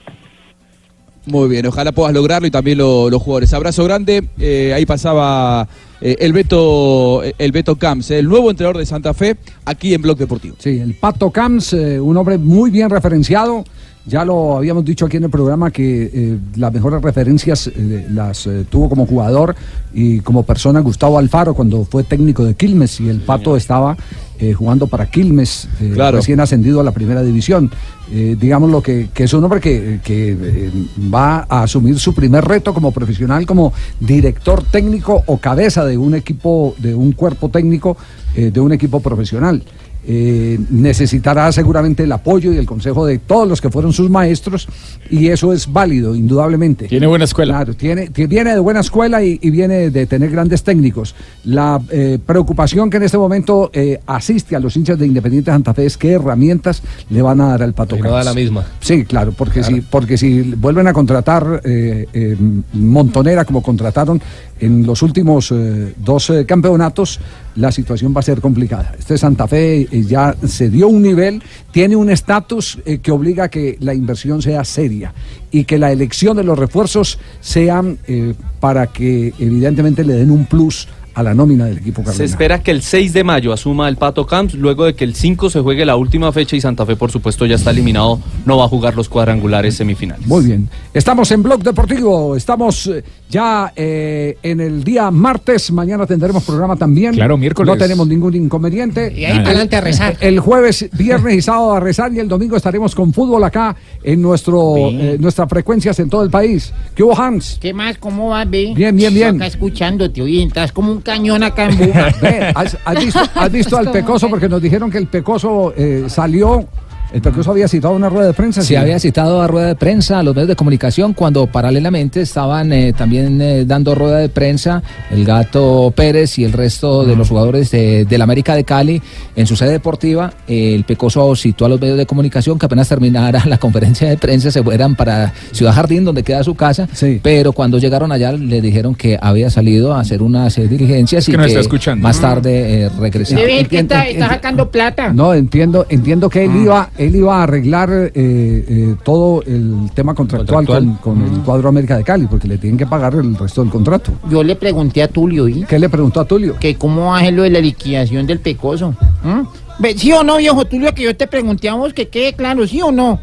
Speaker 8: Muy bien, ojalá puedas lograrlo y también lo- los jugadores. Abrazo grande. Eh, ahí pasaba eh, el Beto el Beto Camps, el nuevo entrenador de Santa Fe, aquí en Blog Deportivo.
Speaker 5: Sí, el Pato Camps, eh, un hombre muy bien referenciado. Ya lo habíamos dicho aquí en el programa que eh, las mejores referencias eh, las eh, tuvo como jugador y como persona Gustavo Alfaro cuando fue técnico de Quilmes y el Pato estaba eh, jugando para Quilmes, eh,
Speaker 8: Claro.
Speaker 5: recién ascendido a la primera división. eh, digamos lo que, que es un hombre que, que, va a asumir su primer reto como profesional, como director técnico o cabeza de un equipo, de un cuerpo técnico de un equipo profesional. Eh, necesitará seguramente el apoyo y el consejo de todos los que fueron sus maestros y eso es válido, indudablemente.
Speaker 6: Tiene buena escuela.
Speaker 5: Claro, tiene, ti- viene de buena escuela y, y viene de tener grandes técnicos. La eh, preocupación que en este momento eh, asiste a los hinchas de Independiente Santa Fe es qué herramientas le van a dar al Pato
Speaker 17: no da la misma.
Speaker 5: Sí, claro, porque,
Speaker 17: Claro.
Speaker 5: Si, porque si vuelven a contratar eh, eh, Montonera como contrataron en los últimos eh, dos eh, campeonatos, la situación va a ser complicada. Este Santa Fe eh, ya se dio un nivel, tiene un estatus eh, que obliga a que la inversión sea seria y que la elección de los refuerzos sean eh, para que evidentemente le den un plus a la nómina del equipo
Speaker 21: Se
Speaker 5: cardenal.
Speaker 21: espera que el 6 de mayo asuma el Pato Camps, luego de que el 5 se juegue la última fecha y Santa Fe, por supuesto, ya está eliminado, no va a jugar los cuadrangulares semifinales.
Speaker 5: Muy bien. Estamos en Blog Deportivo, estamos eh, ya eh, en el día martes, mañana tendremos programa también.
Speaker 6: Claro, miércoles.
Speaker 5: No tenemos ningún inconveniente.
Speaker 6: Y ahí para adelante
Speaker 5: a rezar. El jueves, viernes y sábado a rezar y el domingo estaremos con fútbol acá en nuestro eh, nuestras frecuencias en todo el país. ¿Qué hubo, Hans?
Speaker 15: ¿Qué más? ¿Cómo vas, ve?
Speaker 5: Bien, bien, bien.
Speaker 15: Acá escuchándote, oye, estás como un cañón acá en Buga.
Speaker 5: Ve, ¿Has, has visto, has visto al Pecoso? Porque nos dijeron que el Pecoso eh, salió. El Pecoso había citado una rueda de prensa. ¿sí?
Speaker 7: había citado a rueda de prensa a los medios de comunicación cuando paralelamente estaban eh, también eh, dando rueda de prensa el gato Pérez y el resto de los jugadores de, del América de Cali en su sede deportiva. Eh, el Pecoso citó a los medios de comunicación que apenas terminara la conferencia de prensa se fueran para Ciudad Jardín, donde queda su casa. Pero cuando llegaron allá le dijeron que había salido a hacer unas eh, diligencias
Speaker 6: que
Speaker 7: y
Speaker 6: no
Speaker 7: que
Speaker 6: está
Speaker 7: más tarde eh, regresaba.
Speaker 15: Debe que
Speaker 5: Entiendo,
Speaker 15: está, está sacando plata.
Speaker 5: No, entiendo, entiendo que él iba, él iba a arreglar eh, eh, todo el tema contractual,
Speaker 15: Contractual.
Speaker 5: Con, con el cuadro América de Cali, porque le tienen que pagar el resto del contrato.
Speaker 15: Yo le pregunté a Tulio, ¿y?
Speaker 5: ¿Qué le preguntó a Tulio?
Speaker 15: Que cómo ser lo de la liquidación del pecoso. ¿Mm? ¿Sí o no, viejo Tulio, que yo te pregunté a vos que quede claro, ¿sí o no?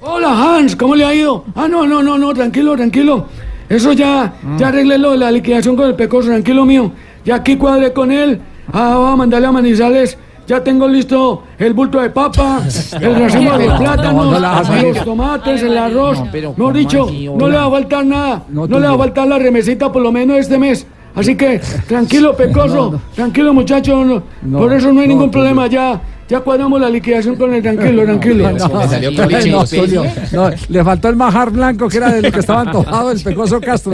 Speaker 34: Hola Hans, ¿cómo le ha ido? Ah, no, no, no, no, tranquilo, tranquilo. Eso ya, ya arreglé lo de la liquidación con el pecoso, tranquilo mío. Ya aquí cuadré con él. Ah, voy a mandarle a Manizales. Ya tengo listo el bulto de papa, el racimo de los plátanos,
Speaker 5: No, no
Speaker 34: los tomates, el arroz. Mejor dicho,
Speaker 15: así,
Speaker 34: no le va a faltar nada.
Speaker 5: No,
Speaker 34: No, le va a faltar la remesita por lo menos este mes. Así que, tranquilo, pecoso. Tranquilo, muchacho. no-
Speaker 5: No,
Speaker 34: por eso no hay
Speaker 5: no,
Speaker 34: ningún problema. Ya, ya cuadramos la liquidación con el tranquilo, tranquilo.
Speaker 5: No, no, Tulio, no, le faltó el majar blanco que era de lo que estaba antojado el Pecoso Castro.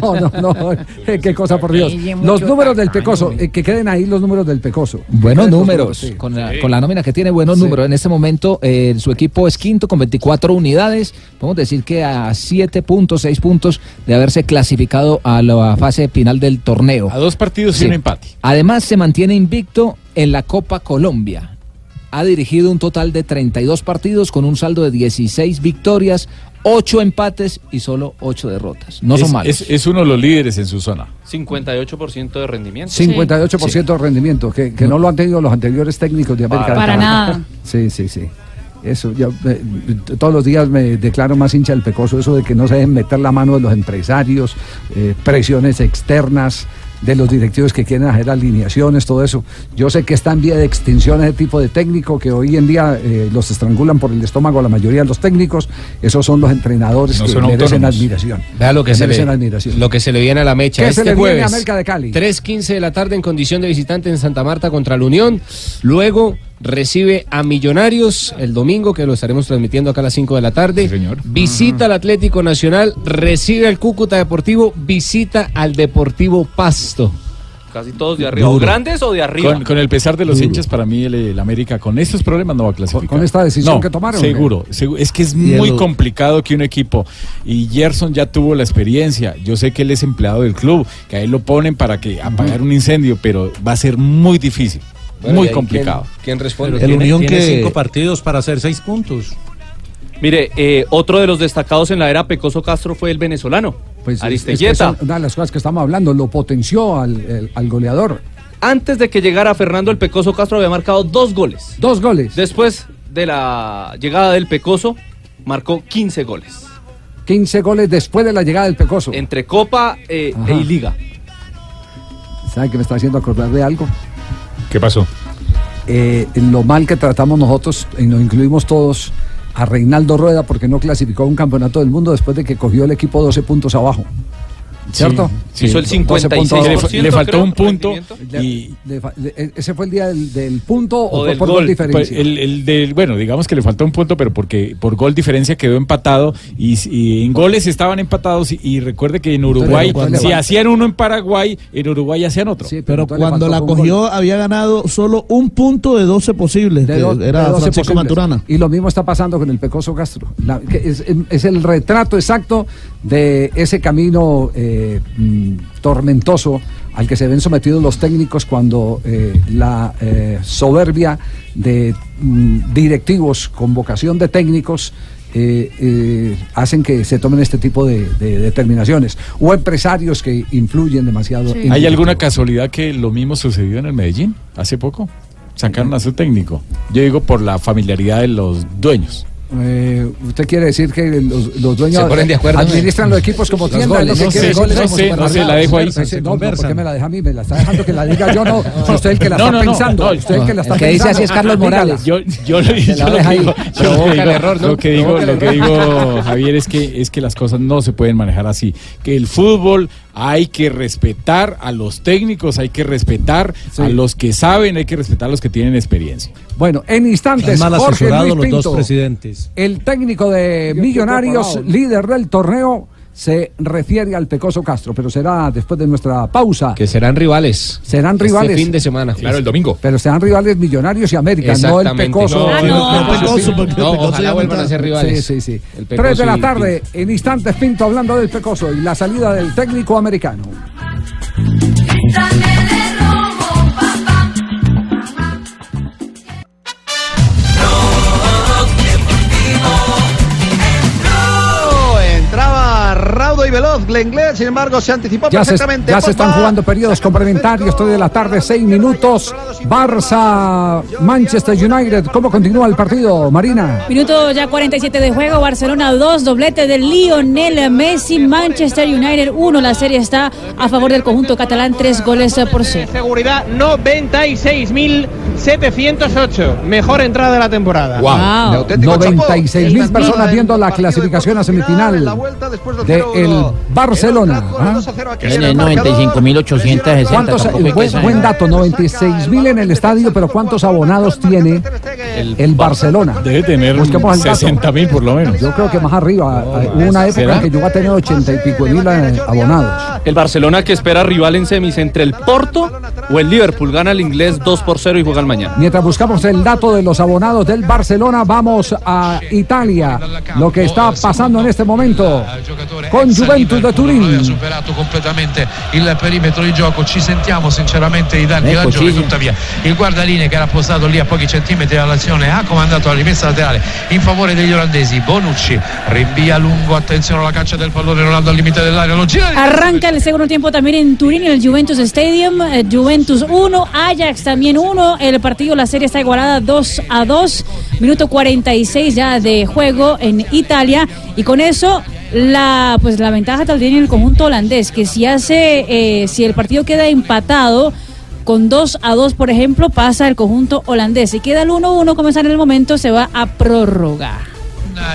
Speaker 5: No, no, no, eh, qué cosa por Dios. Los números del Pecoso, eh, que queden ahí los números del Pecoso.
Speaker 7: Buenos números,
Speaker 5: sí.
Speaker 7: con, la, con la nómina que tiene buenos números. En este momento eh, su equipo es quinto con 24 unidades. Podemos decir que a 7 puntos, 6 puntos de haberse clasificado a la fase final del torneo.
Speaker 6: A dos partidos y
Speaker 7: Sí.
Speaker 6: un empate.
Speaker 7: Además se mantiene invicto en la Copa Colombia. Ha dirigido un total de 32 partidos con un saldo de 16 victorias, 8 empates y solo 8 derrotas. No
Speaker 6: es,
Speaker 7: son malos.
Speaker 6: Es, es uno de los líderes en su zona.
Speaker 21: 58% de rendimiento.
Speaker 5: 58% de rendimiento, que, que no lo han tenido los anteriores técnicos de América.
Speaker 21: Para
Speaker 5: de Cali.
Speaker 21: nada.
Speaker 5: Sí, sí, sí. Eso, yo eh, todos los días me declaro más hincha del pecoso, eso de que no se deben meter la mano de los empresarios, eh, presiones externas de los directivos que quieren hacer alineaciones, todo eso. Yo sé que está en vía de extinción ese tipo de técnico que hoy en día eh, los estrangulan por el estómago a la mayoría de los técnicos. Esos son los entrenadores
Speaker 17: No
Speaker 5: que merecen
Speaker 17: autónomos.
Speaker 5: admiración.
Speaker 17: Vea lo que, se le,
Speaker 5: admiración.
Speaker 17: lo que se le viene a la mecha.
Speaker 5: ¿Qué
Speaker 17: este
Speaker 5: se le viene a
Speaker 17: jueves,
Speaker 5: América de Cali?
Speaker 17: 3.15 de la tarde en condición de visitante en Santa Marta contra la Unión. Luego recibe a Millonarios el domingo, que lo estaremos transmitiendo acá a las 5 de la tarde. Visita al Atlético Nacional, recibe al Cúcuta Deportivo, visita al Deportivo Pasto.
Speaker 21: Casi todos de arriba. ¿O
Speaker 6: Duro.
Speaker 21: grandes o de arriba?
Speaker 6: Con, con el pesar de los
Speaker 21: Duro.
Speaker 6: hinchas, para mí el, el América con estos problemas no va a clasificar.
Speaker 5: con esta decisión
Speaker 6: No,
Speaker 5: que tomaron,
Speaker 6: Seguro, segu- es que es
Speaker 5: el-
Speaker 6: muy complicado que un equipo. Y Gerson ya tuvo la experiencia. Yo sé que él es empleado del club, que a él lo ponen para que apagar un incendio, pero va a ser muy difícil.
Speaker 17: Bueno,
Speaker 6: muy
Speaker 17: ¿y ahí
Speaker 6: complicado.
Speaker 17: quién- quién responde?
Speaker 21: El Unión
Speaker 29: tiene
Speaker 21: que-
Speaker 29: cinco partidos para hacer seis puntos.
Speaker 21: Mire, eh, otro de los destacados en la era Pecoso Castro fue el venezolano,
Speaker 5: Pues es- es que
Speaker 21: Aristeguieta.
Speaker 5: una de las cosas que estamos hablando, lo potenció al, el- al goleador.
Speaker 21: Antes de que llegara Fernando el Pecoso Castro había marcado dos goles.
Speaker 5: Dos goles.
Speaker 21: Después de la llegada del Pecoso, marcó 15 goles.
Speaker 5: 15 goles después de la llegada del Pecoso.
Speaker 21: Entre Copa eh, y Liga.
Speaker 5: ¿Sabe que me está haciendo acordar de algo?
Speaker 6: ¿Qué pasó?
Speaker 5: Eh, lo mal que tratamos nosotros, y nos incluimos todos, a Reinaldo Rueda porque no clasificó a un campeonato del mundo después de que cogió el equipo 12 puntos abajo. ¿Cierto?
Speaker 6: Sí,
Speaker 21: Hizo el
Speaker 5: 12 puntos
Speaker 21: 56%,
Speaker 5: abajo.
Speaker 6: Le, le faltó
Speaker 21: creo,
Speaker 6: un punto y
Speaker 5: le le- ¿Ese fue el día del, del punto o,
Speaker 6: o
Speaker 5: fue
Speaker 6: del
Speaker 5: por
Speaker 6: gol.
Speaker 5: gol diferencia?
Speaker 6: Pues, el, el del- bueno, digamos que le faltó un punto, pero porque por gol diferencia quedó empatado y, y en goles estaban empatados y, y recuerde que en Uruguay,
Speaker 22: entonces
Speaker 6: si hacían uno en Paraguay, en Uruguay hacían otro.
Speaker 22: Pero
Speaker 5: entonces le
Speaker 22: cuando la cogió había ganado solo un punto de 12 posibles,
Speaker 5: De
Speaker 22: que
Speaker 5: do-
Speaker 22: era
Speaker 5: de 12
Speaker 22: Francisco
Speaker 5: posibles.
Speaker 22: Maturana.
Speaker 5: Y lo mismo está pasando con el Pecoso Castro. La- que es, es el retrato exacto de ese camino eh, mm, tormentoso al que se ven sometidos los técnicos cuando eh, la eh, soberbia de mm, directivos con vocación de técnicos eh, eh, hacen que se tomen este tipo de, de determinaciones o empresarios que influyen demasiado. en
Speaker 6: ¿Hay alguna casualidad que lo mismo sucedió en el Medellín hace poco? Sacaron a su técnico. Yo digo por la familiaridad de los dueños.
Speaker 5: Eh, ¿Usted quiere decir que los, los dueños
Speaker 6: Se ponen de acuerdo,
Speaker 5: administran
Speaker 6: ¿no?
Speaker 5: los equipos como
Speaker 6: Los
Speaker 5: tienda?
Speaker 6: goles,
Speaker 5: ¿no?
Speaker 6: no
Speaker 5: ¿Qué
Speaker 6: sé,
Speaker 5: decir?
Speaker 6: no sé, no sé, la dejo ahí.
Speaker 5: No, no, ¿por qué me la deja a mí? Me la está dejando que la diga yo, no. Si usted es el que la
Speaker 6: No,
Speaker 5: está
Speaker 6: no, no,
Speaker 5: pensando.
Speaker 6: no,
Speaker 5: usted el que la está
Speaker 6: el que dice así es Carlos. Morales. Yo, yo, lo-
Speaker 5: Se
Speaker 6: yo lo que digo, yo
Speaker 5: el
Speaker 6: digo-
Speaker 5: error, ¿no?
Speaker 6: lo que digo, lo que digo, Javier, es que, es que las cosas no se pueden manejar así. Que el fútbol hay que respetar a los técnicos, hay que respetar a los que saben, hay que respetar a los que tienen experiencia.
Speaker 5: Bueno, en instantes,
Speaker 29: mal
Speaker 5: Jorge
Speaker 29: los dos presidentes.
Speaker 5: el técnico de Millonarios, líder del torneo, se refiere al Pecoso Castro, pero será después de nuestra pausa.
Speaker 17: Que serán rivales.
Speaker 5: Serán
Speaker 17: Este
Speaker 5: rivales.
Speaker 17: fin de semana.
Speaker 5: Claro, el domingo. Pero serán rivales Millonarios y América, no el. Pecoso.
Speaker 17: No,
Speaker 5: Ah,
Speaker 17: no,
Speaker 5: no,
Speaker 17: no,
Speaker 5: Pecoso, porque
Speaker 17: no,
Speaker 5: Pecoso
Speaker 17: ojalá
Speaker 5: ya
Speaker 17: vuelvan a ser rivales.
Speaker 5: Sí, sí, sí. Tres de la
Speaker 17: y-
Speaker 5: tarde, en instantes Pinto hablando del Pecoso y la salida del técnico americano.
Speaker 32: Y veloz Glengler, sin embargo se anticipó
Speaker 5: Ya se,
Speaker 32: perfectamente.
Speaker 5: ya se están jugando periodos complementarios, 3 de la tarde, 6 minutos. Barça, Manchester United. ¿Cómo continúa el partido, Marina?
Speaker 13: Minuto ya 47 de juego, Barcelona 2, doblete de Lionel Messi, Manchester United 1. La serie está a favor del conjunto catalán, 3 goles por cero.
Speaker 35: Seguridad 96.708. Mejor entrada de la temporada.
Speaker 5: Wow. 96 mil personas viendo la clasificación a semifinal de el Barcelona. ¿ah?
Speaker 36: Tiene 95.860.
Speaker 5: ¿Cuántos, buen, buen dato, 96 mil en el estadio, pero ¿cuántos abonados tiene el, Barcelona?
Speaker 6: Debe tener
Speaker 5: Busquemos el dato.
Speaker 6: 60 mil por lo menos.
Speaker 5: Yo creo que más arriba. Hay una época
Speaker 6: ¿Será?
Speaker 5: en que llegó a tener 80 y pico mil eh, abonados.
Speaker 21: El Barcelona que espera rival en semis entre el Porto o el Liverpool. Gana el inglés 2 por 0 y juega el mañana.
Speaker 5: Mientras buscamos el dato de los abonados del Barcelona, vamos a Italia. Lo que está pasando en este momento con Juventus de
Speaker 37: ha
Speaker 5: Turín.
Speaker 37: superato completamente il perimetro di gioco ci sentiamo sinceramente i danni
Speaker 36: Ecco,
Speaker 37: ragione
Speaker 36: sì,
Speaker 37: tuttavia il guardaline che era postato lì a pochi centimetri dall'azione ha comandato la rimessa laterale in favore degli olandesi Bonucci rinvia lungo attenzione alla caccia del pallone Ronaldo al limite dell'area lo gira
Speaker 13: Arranca el segundo tiempo también en Turín, en el Juventus Stadium. Eh, Juventus 1, Ajax también 1. El partido, la serie está igualada 2 a 2. Minuto 46 ya de juego en Italia. Y con eso, la, pues, la ventaja tal tiene el conjunto holandés, que si hace, eh, si el partido queda empatado. Con 2 a 2, por ejemplo, pasa el conjunto holandés. Si queda el 1-1, como está en el momento, se va a prórroga.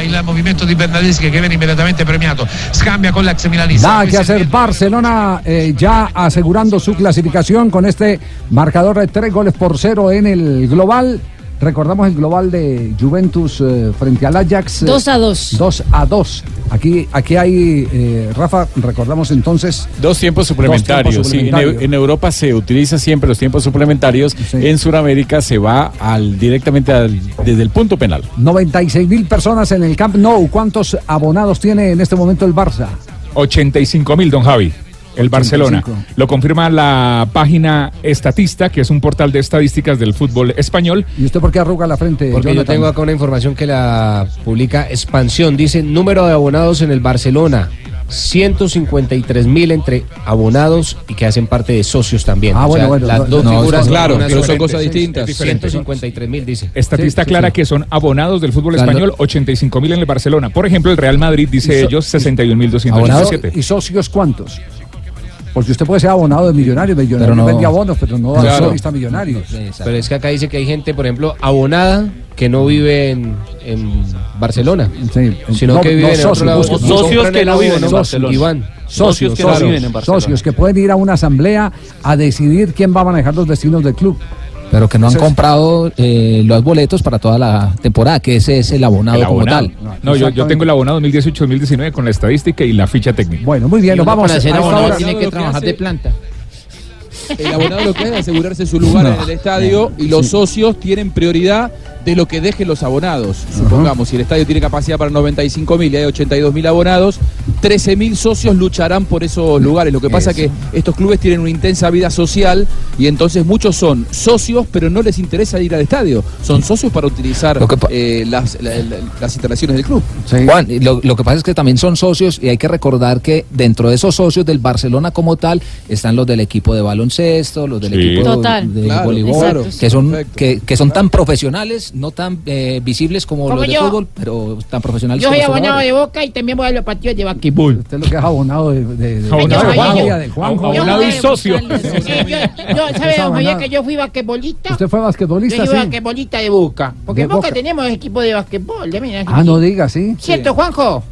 Speaker 37: il movimento di Bernardeschi che viene immediatamente premiato scambia con l'ex milanista
Speaker 5: Nada que hacer. Barcelona eh, ya asegurando su clasificación con este marcador de tres goles por cero en el global. Recordamos el global de Juventus eh, frente al Ajax.
Speaker 13: 2 a 2.
Speaker 5: 2 a 2. Aquí, aquí hay, eh, Rafa, recordamos entonces.
Speaker 6: Dos tiempos.
Speaker 5: Dos suplementarios.
Speaker 6: en, Europa se utiliza siempre los tiempos suplementarios. En Sudamérica se va al directamente al- desde el punto penal.
Speaker 5: 96 mil personas en el Camp Nou. ¿Cuántos abonados tiene en este momento el Barça?
Speaker 20: 85 mil, don Javi. El Barcelona.
Speaker 5: 85.
Speaker 20: Lo confirma la página Estatista, que es un portal de estadísticas del fútbol español.
Speaker 5: ¿Y usted por qué arruga la frente?
Speaker 17: Porque yo tengo acá una información que la publica Expansión. Dice número de abonados en el Barcelona. 153 mil entre abonados y que hacen parte de socios también.
Speaker 5: Ah,
Speaker 17: O sea,
Speaker 5: bueno, bueno,
Speaker 17: Las
Speaker 5: no,
Speaker 17: dos
Speaker 5: no,
Speaker 17: figuras.
Speaker 5: claro, que no son cosas
Speaker 17: distintas.
Speaker 5: Es diferente.
Speaker 17: 153 mil dice.
Speaker 20: Estatista
Speaker 17: Sí,
Speaker 20: clara
Speaker 17: sí.
Speaker 20: que son abonados del fútbol español, 85 mil en el Barcelona. Por ejemplo, el Real Madrid, dice
Speaker 5: so-
Speaker 20: ellos, 61 mil
Speaker 5: ¿Abonados
Speaker 20: 217.
Speaker 5: ¿Y socios cuántos? Porque usted puede ser abonado de millonario, millonario
Speaker 17: Pero no-
Speaker 5: vende abonos, pero no
Speaker 17: Claro.
Speaker 5: accionista millonario.
Speaker 17: Pero es que acá dice que hay gente, por ejemplo, abonada que no vive en, en Barcelona, sino
Speaker 5: No,
Speaker 17: que vive
Speaker 5: no,
Speaker 17: en otro
Speaker 5: socios,
Speaker 17: lado.
Speaker 5: socios que no viven en Barcelona.
Speaker 17: Iván.
Speaker 5: Socios,
Speaker 17: que
Speaker 5: claro,
Speaker 17: no viven en Barcelona.
Speaker 5: socios que pueden ir a una asamblea a decidir quién va a manejar los destinos del club.
Speaker 7: Pero que no han comprado eh, los boletos para toda la temporada, que ese es el abonado,
Speaker 20: El
Speaker 7: como
Speaker 20: abonado.
Speaker 7: tal.
Speaker 20: No, yo, yo tengo el abonado 2018-2019 con la estadística y la ficha técnica.
Speaker 5: Bueno, muy bien,
Speaker 17: nos vamos
Speaker 20: a
Speaker 17: a esta hora.
Speaker 20: tiene
Speaker 17: que trabajar de
Speaker 36: planta.
Speaker 8: El abonado lo que hace es asegurarse su lugar
Speaker 17: No.
Speaker 8: en el estadio y los socios tienen prioridad de lo que dejen los abonados. Supongamos, si el estadio tiene capacidad para 95 mil y hay 82 mil abonados, 13 mil socios lucharán por esos lugares. Lo que pasa es que estos clubes tienen una intensa vida social y entonces muchos son socios, pero no les interesa ir al estadio. Son socios para utilizar eh, las, la- la- las instalaciones del club.
Speaker 7: Juan, y lo, lo que pasa es que también son socios y hay que recordar que dentro de esos socios del Barcelona como tal están los del equipo de baloncesto, los del
Speaker 20: Sí.
Speaker 7: equipo
Speaker 13: Total.
Speaker 7: de
Speaker 20: Claro,
Speaker 7: voleibol,
Speaker 20: claro.
Speaker 7: que son que, que son tan profesionales, no tan eh, visibles como,
Speaker 15: Como
Speaker 7: los de
Speaker 15: yo.
Speaker 7: fútbol, pero tan profesionales
Speaker 15: Yo soy abonado de Boca y también voy a los partidos de basquetbol.
Speaker 5: Usted lo que es abonado de, de, de-
Speaker 15: Abonado
Speaker 5: de
Speaker 15: de
Speaker 5: Juanjo,
Speaker 15: Juanjo.
Speaker 5: de Juanjo.
Speaker 20: Abonado y socio.
Speaker 15: Yo, ¿sabe, don Javier, que yo fui basquetbolista?
Speaker 5: Usted fue basquetbolista,
Speaker 15: Yo fui
Speaker 5: sí.
Speaker 15: basquetbolista de Boca. Porque
Speaker 5: De
Speaker 15: en Boca,
Speaker 5: Boca.
Speaker 15: tenemos equipo de basquetbol.
Speaker 5: Ah, no diga, sí.
Speaker 15: ¿Cierto, Juanjo?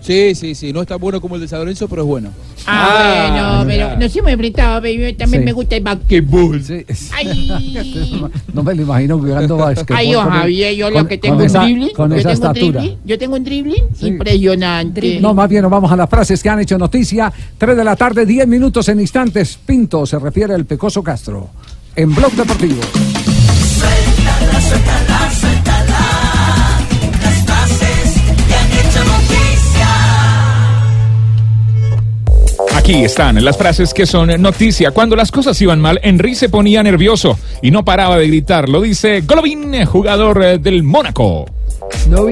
Speaker 8: Sí, sí, sí. No es tan bueno como el de San Lorenzo, pero es bueno.
Speaker 15: Ah, bueno, pero nos hemos enfrentado, también
Speaker 5: Sí.
Speaker 15: me gusta el basquetbol.
Speaker 5: Sí.
Speaker 15: Ay,
Speaker 5: No me lo imagino jugando basquetbol.
Speaker 15: ay,
Speaker 5: con-
Speaker 15: Javier, yo
Speaker 5: con-
Speaker 15: lo que tengo un dribbling.
Speaker 5: Con
Speaker 15: yo
Speaker 5: esa
Speaker 15: tengo un
Speaker 5: estatura.
Speaker 15: dribbling, Yo tengo un dribbling impresionante.
Speaker 5: No, más bien nos vamos a las frases que han hecho noticia. 3 de la tarde, 10 minutos en instantes. Pinto se refiere al Pecoso Castro. En Blog Deportivo.
Speaker 20: Aquí están las frases que son noticia. Cuando las cosas iban mal, Henry se ponía nervioso y no paraba de gritar. Lo dice Golovin, jugador eh, del Mónaco.
Speaker 38: No,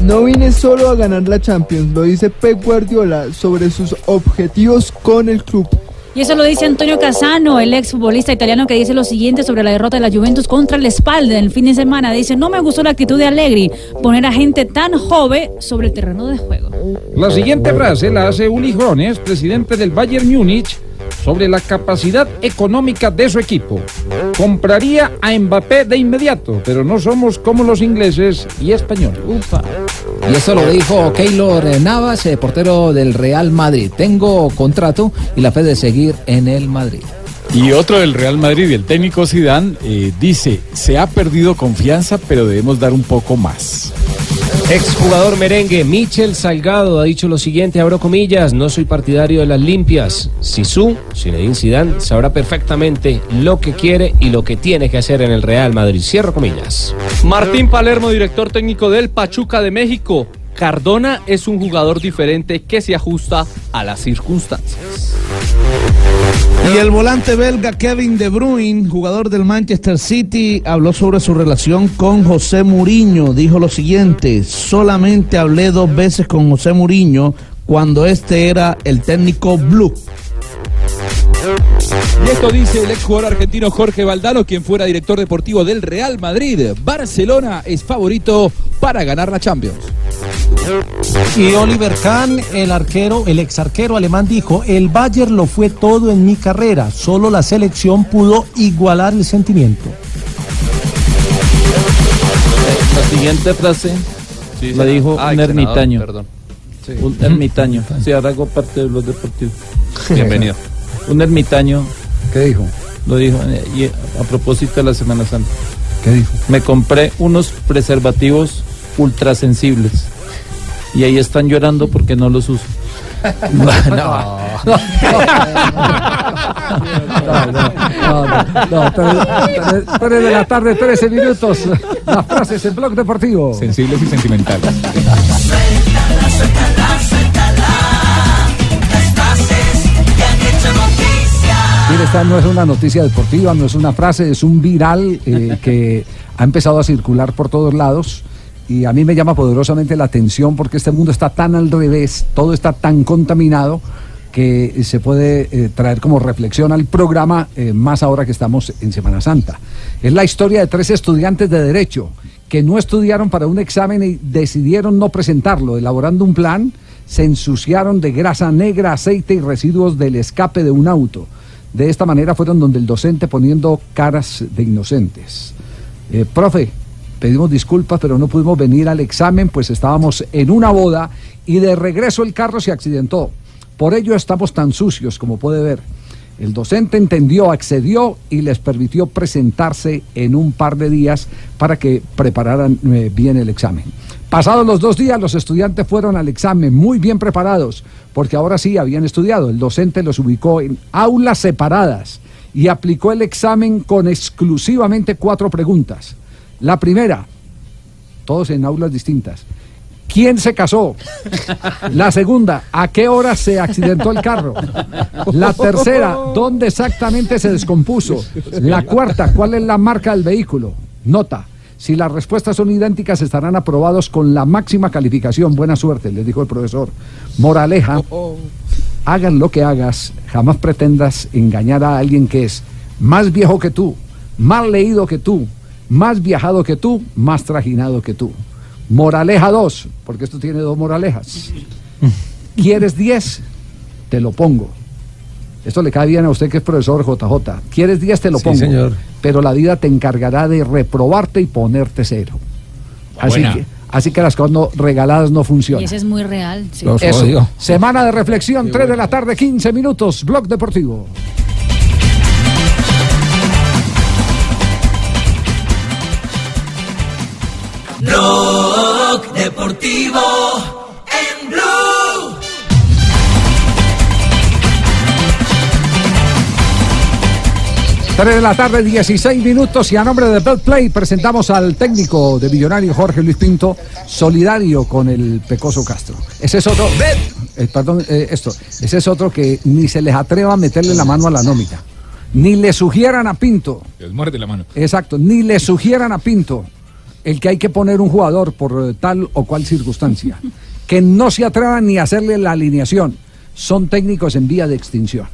Speaker 38: no vine solo a ganar la Champions, lo dice Pep Guardiola sobre sus objetivos con el club.
Speaker 13: Y eso lo dice Antonio Casano, el exfutbolista italiano que dice lo siguiente sobre la derrota de la Juventus contra el Espalda el fin de semana. Dice, no me gustó la actitud de Allegri, poner a gente tan joven sobre el terreno de juego.
Speaker 39: La siguiente frase la hace Uli Jones, presidente del Bayern Múnich, sobre la capacidad económica de su equipo. Compraría a Mbappé de inmediato, pero no somos como los ingleses y españoles.
Speaker 7: Y eso lo dijo Keylor Navas, eh, portero del Real Madrid. Tengo contrato y la fe de seguir en el Madrid.
Speaker 6: Y otro del Real Madrid el técnico Zidane eh, dice, se ha perdido confianza, pero debemos dar un poco más.
Speaker 17: Exjugador merengue Michel Salgado ha dicho lo siguiente, abro comillas, no soy partidario de las limpias. Sisu, Zinedine Zidane, sabrá perfectamente lo que quiere y lo que tiene que hacer en el Real Madrid. Cierro comillas.
Speaker 21: Martín Palermo, director técnico del Pachuca de México. Cardona es un jugador diferente que se ajusta a las circunstancias.
Speaker 22: Y el volante belga Kevin De Bruyne, jugador del Manchester City, habló sobre su relación con José Mourinho. Dijo lo siguiente: solamente hablé dos veces con José Mourinho cuando este era el técnico Blue.
Speaker 8: Y esto dice el exjugador argentino Jorge Valdano, quien fuera director deportivo del Real Madrid. Barcelona es favorito para ganar la Champions.
Speaker 29: Y Oliver Kahn, el arquero, el ex arquero alemán, dijo: El Bayern lo fue todo en mi carrera, solo la selección pudo igualar el sentimiento.
Speaker 40: La siguiente frase la dijo
Speaker 21: Ah,
Speaker 40: un ermitaño.
Speaker 21: perdón.
Speaker 40: Un ermitaño. Sí, ahora hago parte de los deportivos.
Speaker 21: Bienvenido.
Speaker 40: un ermitaño.
Speaker 5: ¿Qué dijo?
Speaker 40: Lo dijo eh, y a propósito de la Semana Santa.
Speaker 5: ¿Qué dijo?
Speaker 40: Me compré unos preservativos ultrasensibles. Y ahí están llorando porque no los uso.
Speaker 5: No, no, no, no, tres- tres- tres de la tarde, 13 minutos. Las frases en Blog Deportivo.
Speaker 20: Sensibles y sentimentales.
Speaker 30: Suéltala, suéltala, suéltala. Las frases que han hecho noticia.
Speaker 5: Mire, esta no es una noticia deportiva, no es una frase, es un viral eh, que ha empezado a circular por todos lados. Y a mí me llama poderosamente la atención porque este mundo está tan al revés, todo está tan contaminado que se puede eh, traer como reflexión al programa, eh, más ahora que estamos en Semana Santa. Es la historia de tres estudiantes de Derecho que no estudiaron para un examen y decidieron no presentarlo, elaborando un plan, se ensuciaron de grasa negra, aceite y residuos del escape de un auto. De esta manera fueron donde el docente poniendo caras de inocentes. Eh, profe, pedimos disculpas, pero no pudimos venir al examen, pues estábamos en una boda y de regreso el carro se accidentó. Por ello estamos tan sucios, como puede ver. El docente entendió, accedió y les permitió presentarse en un par de días para que prepararan eh, bien el examen. Pasados los dos días, los estudiantes fueron al examen muy bien preparados, porque ahora sí habían estudiado. El docente los ubicó en aulas separadas y aplicó el examen con exclusivamente cuatro preguntas. La primera, todos en aulas distintas. ¿Quién se casó? La segunda, ¿a qué hora se accidentó el carro? La tercera, ¿dónde exactamente se descompuso? La cuarta, ¿cuál es la marca del vehículo? Nota. Si las respuestas son idénticas, estarán aprobados con la máxima calificación. Buena suerte, les dijo el profesor. Moraleja, hagan lo que hagas, jamás pretendas engañar a alguien que es más viejo que tú, más leído que tú, más viajado que tú, más trajinado que tú. Moraleja 2, porque esto tiene dos moralejas. ¿Quieres 10? Te lo pongo. Esto le cae bien a usted que es profesor JJ. ¿Quieres 10? Te lo
Speaker 40: Sí,
Speaker 5: pongo.
Speaker 40: señor.
Speaker 5: Pero la vida te encargará de reprobarte y ponerte cero. Así
Speaker 21: Buena.
Speaker 5: que, así que las cosas no- regaladas no
Speaker 13: Y
Speaker 5: funcionan.
Speaker 13: ese es muy real. sí.
Speaker 5: Eso. Semana de reflexión, 3 de la tarde, 15 minutos. Blog Deportivo.
Speaker 30: Blog Deportivo en Blue.
Speaker 5: 3 de la tarde, 16 minutos y a nombre de Bell Play presentamos al técnico de Millonario Jorge Luis Pinto, solidario con el Pecoso Castro. Ese es otro, eh, perdón, eh, esto, ese es otro que ni se les atreva a meterle la mano a la nómina, ni le sugieran a Pinto,
Speaker 20: Les muerde la mano.
Speaker 5: exacto, ni le sugieran a Pinto el que hay que poner un jugador por eh, tal o cual circunstancia, que no se atrevan ni a hacerle la alineación, son técnicos en vía de extinción.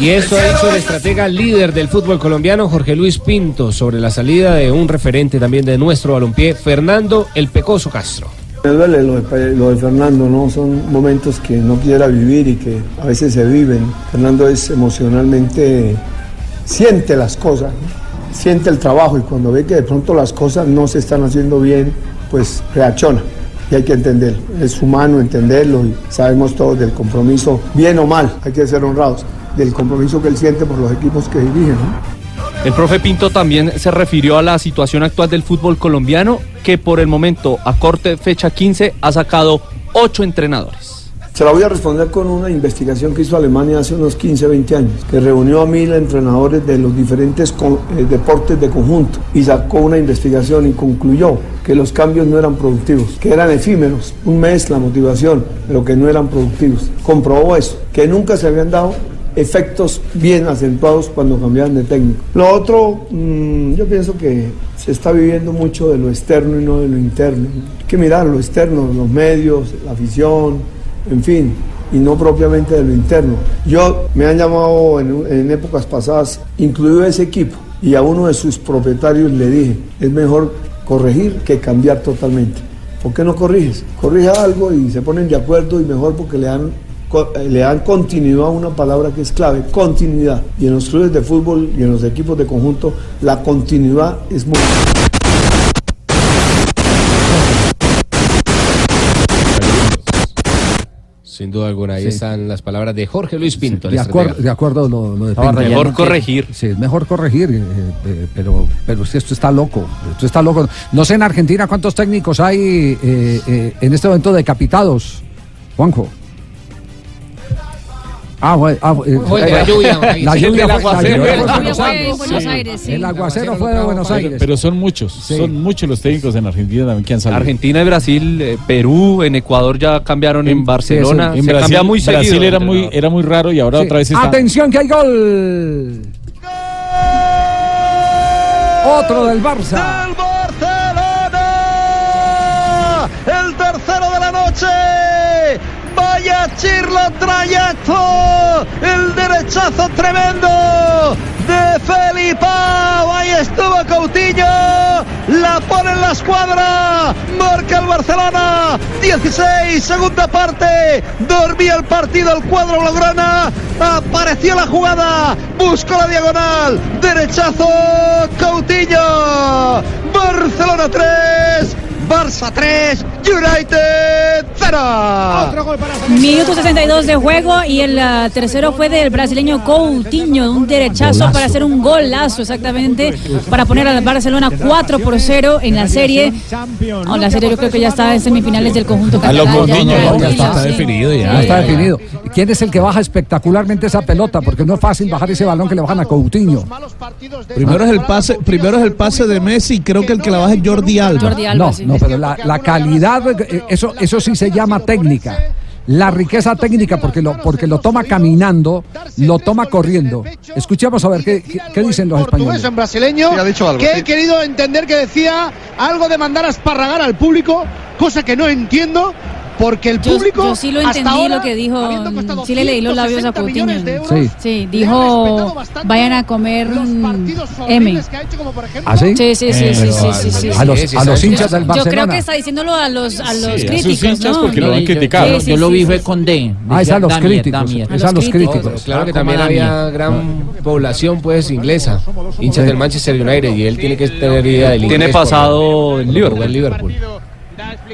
Speaker 17: Y eso ha dicho el estratega líder del fútbol colombiano, Jorge Luis Pinto, sobre la salida de un referente también de nuestro balompié, Fernando El Pecoso Castro.
Speaker 41: Me duele lo de, Pe- lo de Fernando, ¿no? Son momentos que no quisiera vivir y que a veces se viven. Fernando es emocionalmente, siente las cosas, ¿no? Siente el trabajo y cuando ve que de pronto las cosas no se están haciendo bien, pues reacciona. Y hay que entenderlo. Es humano entenderlo y sabemos todos del compromiso, bien o mal, hay que ser honrados, del compromiso que él siente por los equipos que dirige. ¿no?
Speaker 21: El profe Pinto también se refirió a la situación actual del fútbol colombiano, que por el momento, a corte fecha 15, ha sacado ocho entrenadores.
Speaker 41: Se la voy a responder con una investigación que hizo Alemania hace unos 15, 20 años, que reunió a mil entrenadores de los diferentes eh, deportes de conjunto y sacó una investigación y concluyó que los cambios no eran productivos, que eran efímeros, un mes la motivación, pero que no eran productivos. Comprobó eso, que nunca se habían dado efectos bien acentuados cuando cambiaban de técnico. Lo otro, mm, yo pienso que se está viviendo mucho de lo externo y no de lo interno. Hay que mirar lo externo, los medios, la afición, en fin, y no propiamente de lo interno. Yo me han llamado en, épocas pasadas, incluido ese equipo, y a uno de sus propietarios le dije, es mejor corregir que cambiar totalmente. ¿Por qué no corriges? Corrige algo y se ponen de acuerdo y mejor porque le dan, eh, le dan continuidad a una palabra que es clave, continuidad. Y en los clubes de fútbol y en los equipos de conjunto, la continuidad es muy...
Speaker 17: Sin duda alguna, ahí
Speaker 5: Sí.
Speaker 17: están las palabras de Jorge Luis Pinto.
Speaker 5: De acuerdo, de acuerdo lo, lo de
Speaker 17: No,
Speaker 5: Pinto.
Speaker 17: mejor
Speaker 5: Realmente-
Speaker 17: corregir.
Speaker 5: Sí, es mejor corregir, eh, eh, pero, pero es que esto está loco. Esto está loco. No sé en Argentina cuántos técnicos hay eh, eh, en este momento decapitados. Juanjo. Ah, bueno, ah, eh,
Speaker 17: Fue de la lluvia,
Speaker 5: La
Speaker 17: sí,
Speaker 5: lluvia
Speaker 17: el
Speaker 5: fue, la
Speaker 17: aguacero.
Speaker 5: lluvia
Speaker 17: El
Speaker 5: fue
Speaker 17: aguacero fue.
Speaker 5: El aguacero fue de Buenos Aires.
Speaker 20: pero son muchos, son muchos los técnicos en Argentina también que han salido.
Speaker 21: Argentina y Brasil, eh, Perú, en Ecuador ya cambiaron en, Barcelona.
Speaker 20: En
Speaker 21: se
Speaker 20: Brasil,
Speaker 21: cambia muy
Speaker 20: Brasil
Speaker 21: seguido.
Speaker 20: era muy, era muy raro y ahora
Speaker 5: Sí.
Speaker 20: otra vez está.
Speaker 5: Atención que hay gol. Otro del Barça.
Speaker 32: el tercero de la noche. Vaya chirlo trayecto, el derechazo tremendo de Felipao. Ahí estuvo Coutinho, la pone en la escuadra. Marca el Barcelona. 16, segunda parte. Dormía el partido el cuadro blaugrana. Apareció la jugada. Buscó la diagonal. Derechazo. Coutinho. Barcelona 3. Barça 3, United 0.
Speaker 13: Minuto 62 de juego y el ah, tercero fue del brasileño Coutinho, un derechazo para hacer un golazo exactamente, para poner al Barcelona 4 por 0 en la serie. No, la serie yo creo que ya está en semifinales del conjunto catalán. ya- ya-
Speaker 5: ya está
Speaker 13: sí.
Speaker 5: definido ya. está definido. ¿Quién es el que baja espectacularmente esa pelota? Porque no es fácil bajar ese balón que le bajan a Coutinho.
Speaker 22: Primero es el pase, primero es el pase de Messi, creo que el que la baja es Jordi Alba.
Speaker 5: no, no, pero la, la calidad, eh, eso, eso sí se llama técnica. La riqueza técnica, porque lo, porque lo toma caminando, lo toma corriendo. Escuchemos a ver qué, qué- qué dicen los españoles.
Speaker 32: en brasileño
Speaker 5: Sí, ha dicho algo,
Speaker 32: que
Speaker 5: sí.
Speaker 32: he querido entender que decía algo de mandar a esparragar al público, cosa que no entiendo. Porque el
Speaker 13: Yo-
Speaker 32: público
Speaker 13: yo sí lo entendí
Speaker 32: ahora,
Speaker 13: lo que dijo,
Speaker 32: costado
Speaker 13: sí le leí los labios a
Speaker 32: 160
Speaker 13: Coutinho.
Speaker 32: euros,
Speaker 5: Sí.
Speaker 13: dijo, vayan a comer mm, M.
Speaker 5: ¿Ah, sí?
Speaker 13: Sí, sí, sí, sí, sí, sí, sí.
Speaker 5: A los, a los hinchas del
Speaker 13: Yo creo
Speaker 5: Barcelona.
Speaker 13: que está diciéndolo a los, a los
Speaker 5: Sí, a sus
Speaker 13: críticos,
Speaker 5: hinchas
Speaker 13: ¿no?
Speaker 5: porque lo han
Speaker 13: Sí,
Speaker 5: criticado.
Speaker 13: sí, sí,
Speaker 36: Yo lo
Speaker 13: sí,
Speaker 36: vi
Speaker 13: sí.
Speaker 36: fue con D.
Speaker 5: Ah, es a los críticos, es a los críticos.
Speaker 17: Claro que también había gran población pues inglesa, hinchas del Manchester United y él tiene que tener idea del
Speaker 21: Tiene pasado en Liverpool.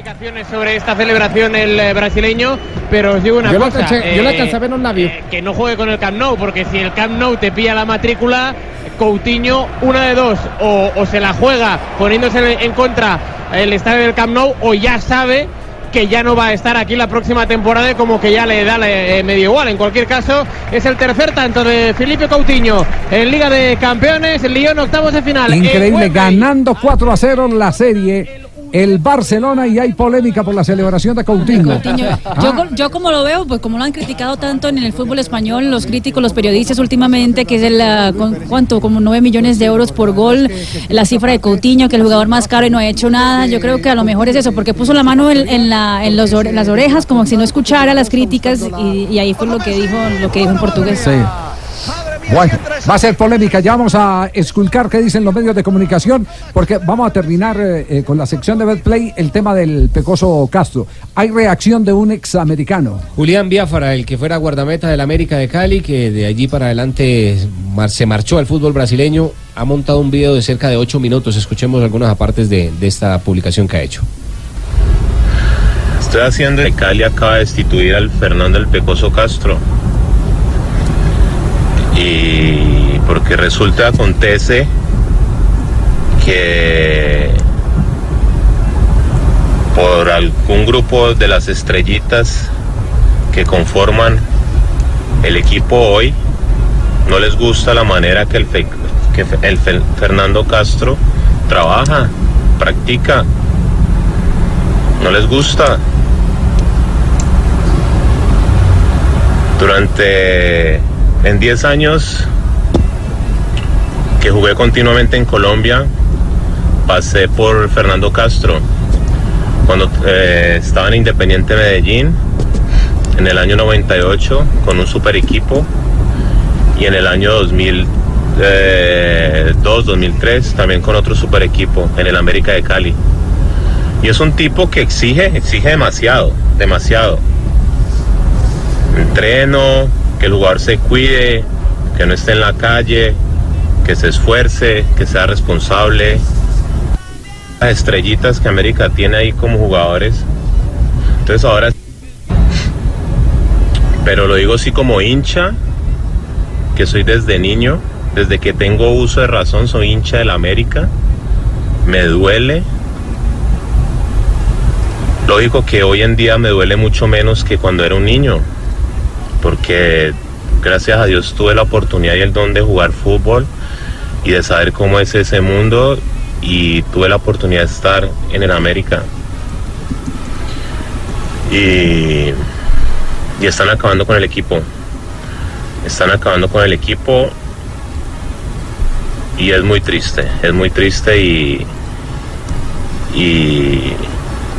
Speaker 17: En
Speaker 35: explicaciones sobre esta celebración el eh, brasileño, pero os digo una Yo cosa. alcancé- yo la eh, alcancé a ver los labios. que no juegue con el Camp Nou, porque si el Camp Nou te pilla la matrícula, Coutinho, una de dos, o, o se la juega poniéndose en contra el estadio del Camp Nou, o ya sabe que ya no va a estar aquí la próxima temporada y como que ya le da eh, medio igual. En cualquier caso, es el tercer tanto de Felipe Coutinho en Liga de Campeones, el Lyon octavos de final. En
Speaker 5: Increíble, ganando 4 a 0 la serie. El Barcelona y hay polémica por la celebración de Coutinho.
Speaker 13: Coutinho. Yo, co- yo como lo veo, pues como lo han criticado tanto en el fútbol español, los críticos, los periodistas últimamente, que es el, ah, con- ¿cuánto? Como 9 millones de euros por gol, la cifra de Coutinho, que es el jugador más caro y no ha hecho nada, yo creo que a lo mejor es eso, porque puso la mano en, en la, en los las orejas como si no escuchara las críticas y, y ahí fue lo que dijo, lo que dijo en portugués.
Speaker 5: Sí. Bueno, va a ser polémica. Ya vamos a esculcar qué dicen los medios de comunicación, porque vamos a terminar eh, eh, con la sección de Betplay el tema del Pecoso Castro. Hay reacción de un examericano.
Speaker 17: Julián Biafara, el que fuera guardameta del América de Cali, que de allí para adelante mar- se marchó al fútbol brasileño, ha montado un video de cerca de ocho minutos. Escuchemos algunas apartes de, de esta publicación que ha hecho.
Speaker 42: Estoy haciendo que Cali acaba de destituir al Fernando el Pecoso Castro. Y porque resulta, acontece que por algún grupo de las estrellitas que conforman el equipo hoy, no les gusta la manera que el, Fernando Castro trabaja, practica. No les gusta. Durante en 10 años que jugué continuamente en Colombia, pasé por Fernando Castro. Cuando eh, estaba en Independiente Medellín, en el año 98, con un super equipo, y en el año 2002, 2003, también con otro super equipo, en el América de Cali. Y es un tipo que exige, exige demasiado, demasiado entreno, que el jugador se cuide, que no esté en la calle, que se esfuerce, que sea responsable. Las estrellitas que América tiene ahí como jugadores. Entonces ahora, pero lo digo así como hincha, que soy desde niño, desde que tengo uso de razón, soy hincha del América. Me duele. Lógico que hoy en día me duele mucho menos que cuando era un niño porque gracias a Dios tuve la oportunidad y el don de jugar fútbol y de saber cómo es ese mundo y tuve la oportunidad de estar en el América. Y, y están acabando con el equipo. Están acabando con el equipo y es muy triste, es muy triste y, y,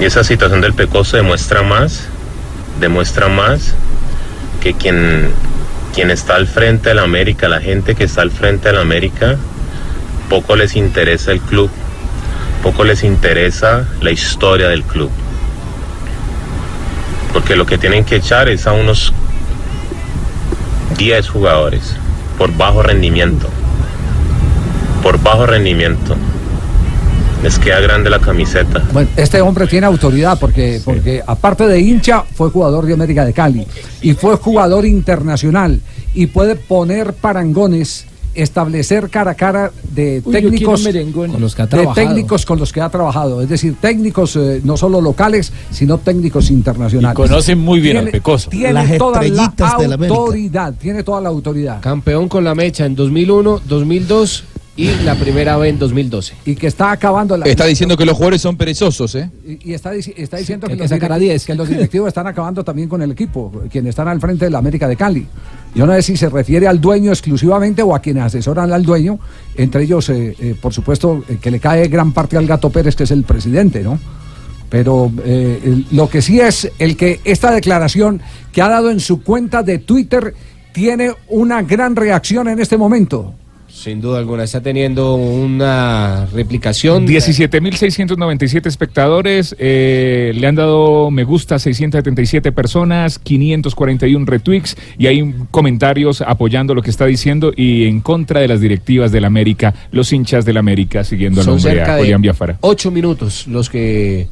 Speaker 42: y esa situación del Pecoso demuestra más, demuestra más que quien, quien está al frente de la América, la gente que está al frente de la América, poco les interesa el club, poco les interesa la historia del club. Porque lo que tienen que echar es a unos 10 jugadores por bajo rendimiento. Por bajo rendimiento. Les queda grande la camiseta.
Speaker 5: Bueno, este hombre tiene autoridad porque, porque aparte de hincha, fue jugador de América de Cali y fue jugador internacional y puede poner parangones establecer cara a cara de
Speaker 7: Uy,
Speaker 5: técnicos.
Speaker 7: Con los que ha
Speaker 5: de
Speaker 7: trabajado.
Speaker 5: técnicos con los que ha trabajado, es decir, técnicos eh, no solo locales, sino técnicos internacionales.
Speaker 6: Y conocen muy bien al
Speaker 5: Tiene-
Speaker 6: Pecoso.
Speaker 5: Tiene
Speaker 6: Las
Speaker 5: toda la
Speaker 6: estrellitas de la
Speaker 5: autoridad, tiene toda la autoridad.
Speaker 17: Campeón con la mecha en 2001, 2002 y la primera vez en 2012.
Speaker 5: Y que está acabando la
Speaker 8: Está diciendo que los jugadores son perezosos, ¿eh?
Speaker 5: Y, y está, está diciendo
Speaker 8: que
Speaker 5: que, los
Speaker 8: sacar a
Speaker 5: direct-
Speaker 8: 10.
Speaker 5: que los directivos están acabando también con el equipo, quienes están al frente de la América de Cali. Yo no sé si se refiere al dueño exclusivamente o a quienes asesoran al dueño, entre ellos, eh, eh, por supuesto, eh, que le cae gran parte al Gato Pérez, que es el presidente, ¿no? Pero eh, el- lo que sí es el que esta declaración que ha dado en su cuenta de Twitter tiene una gran reacción en este momento.
Speaker 17: Sin duda alguna, está teniendo una replicación.
Speaker 20: 17.697 espectadores, eh, le han dado me gusta 677 personas, 541 retweets y hay comentarios apoyando lo que está diciendo y en contra de las directivas del América, los hinchas del América siguiendo el
Speaker 17: Son
Speaker 20: nombre a
Speaker 17: de
Speaker 20: Julián Biafara.
Speaker 17: ocho minutos los que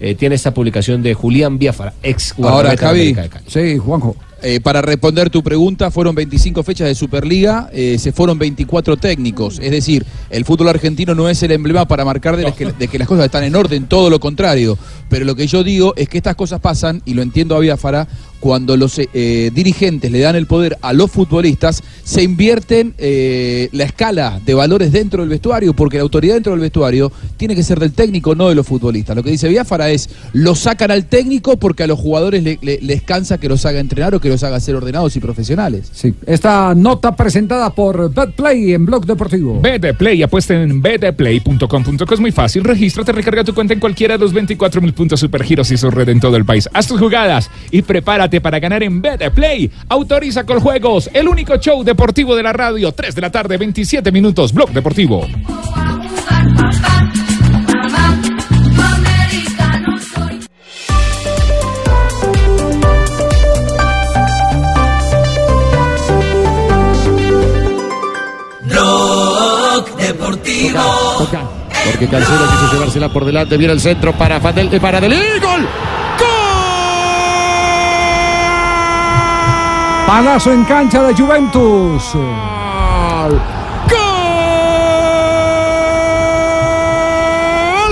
Speaker 17: eh, tiene esta publicación de Julián Biafara, ex
Speaker 8: Ahora,
Speaker 17: guardameta de
Speaker 8: Javi.
Speaker 17: América de Cali.
Speaker 5: Sí, Juanjo.
Speaker 8: Eh, para responder tu pregunta, fueron 25 fechas de Superliga, eh, se fueron 24 técnicos. Es decir, el fútbol argentino no es el emblema para marcar de, que, de que las cosas están en orden, todo lo contrario. Pero lo que yo digo es que estas cosas pasan, y lo entiendo a Biafara, cuando los eh, dirigentes le dan el poder a los futbolistas, se invierten eh, la escala de valores dentro del vestuario, porque la autoridad dentro del vestuario tiene que ser del técnico, no de los futbolistas. Lo que dice Biafara es, lo sacan al técnico porque a los jugadores le- le- les cansa que los haga entrenar o que los haga ser ordenados y profesionales.
Speaker 5: Sí, esta nota presentada por BetPlay en Blog Deportivo.
Speaker 20: BetPlay, apuesta en betplay.com.co, es muy fácil. Regístrate, recarga tu cuenta en cualquiera de los 24 mil puntos supergiros y su red en todo el país. Haz tus jugadas y prepárate para ganar en BetPlay. Autoriza con juegos, el único show deportivo de la radio. 3 de la tarde, 27 minutos, Blog Deportivo.
Speaker 30: Deportivo.
Speaker 43: Porque Cancelo quiso llevársela por delante. Viene el centro para Fadel, eh, para Delí. ¡Gol!
Speaker 5: Palazo en cancha de Juventus.
Speaker 43: ¡Gol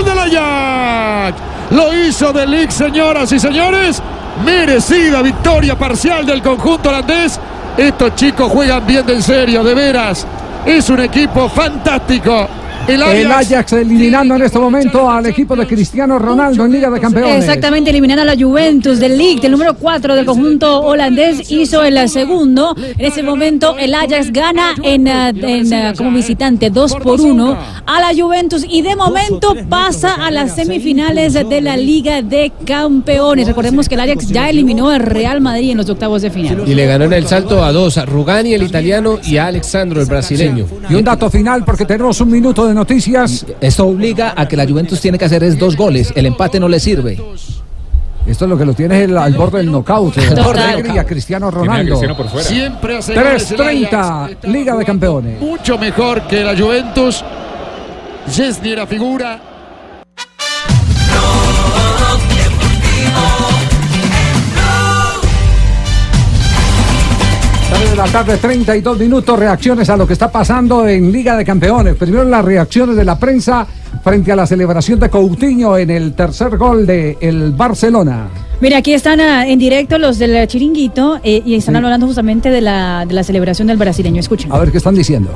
Speaker 43: del Ajax! Lo hizo de señoras y señores. Merecida victoria parcial del conjunto holandés. Estos chicos juegan bien de en serio, de veras. Es un equipo fantástico. El Ajax,
Speaker 5: El Ajax eliminando en este momento al equipo de Cristiano Ronaldo en Liga de Campeones.
Speaker 13: Exactamente, eliminando a la Juventus del League, del número 4 del conjunto holandés, hizo el segundo. En ese momento, el Ajax gana en, en, ah, como visitante 2 por 1 a la Juventus y de momento pasa a las semifinales de la Liga de Campeones. Recordemos que el Ajax ya eliminó al Real Madrid en los octavos de final.
Speaker 17: Y le ganó en el salto a dos, a Rugani el italiano y a Alexandro el brasileño.
Speaker 5: Y un dato final porque tenemos un minuto de noticias.
Speaker 7: Esto obliga a que la Juventus tiene que hacer es dos goles. El empate no le sirve.
Speaker 5: Esto es lo que lo tiene el- al borde del knockout. Alegría, Cristiano Ronaldo.
Speaker 43: Cristiano por fuera. Siempre hace goles el
Speaker 5: 3.30, Liga de Campeones.
Speaker 43: mucho mejor que la Juventus. Chesney era figura.
Speaker 5: La tarde, 32 minutos, reacciones a lo que está pasando en Liga de Campeones. Primero las reacciones de la prensa frente a la celebración de Coutinho en el tercer gol del el Barcelona.
Speaker 13: Mira, aquí están ah, en directo los del chiringuito eh, y están hablando justamente de la, de la celebración del brasileño. Escuchen.
Speaker 5: A ver qué están diciendo.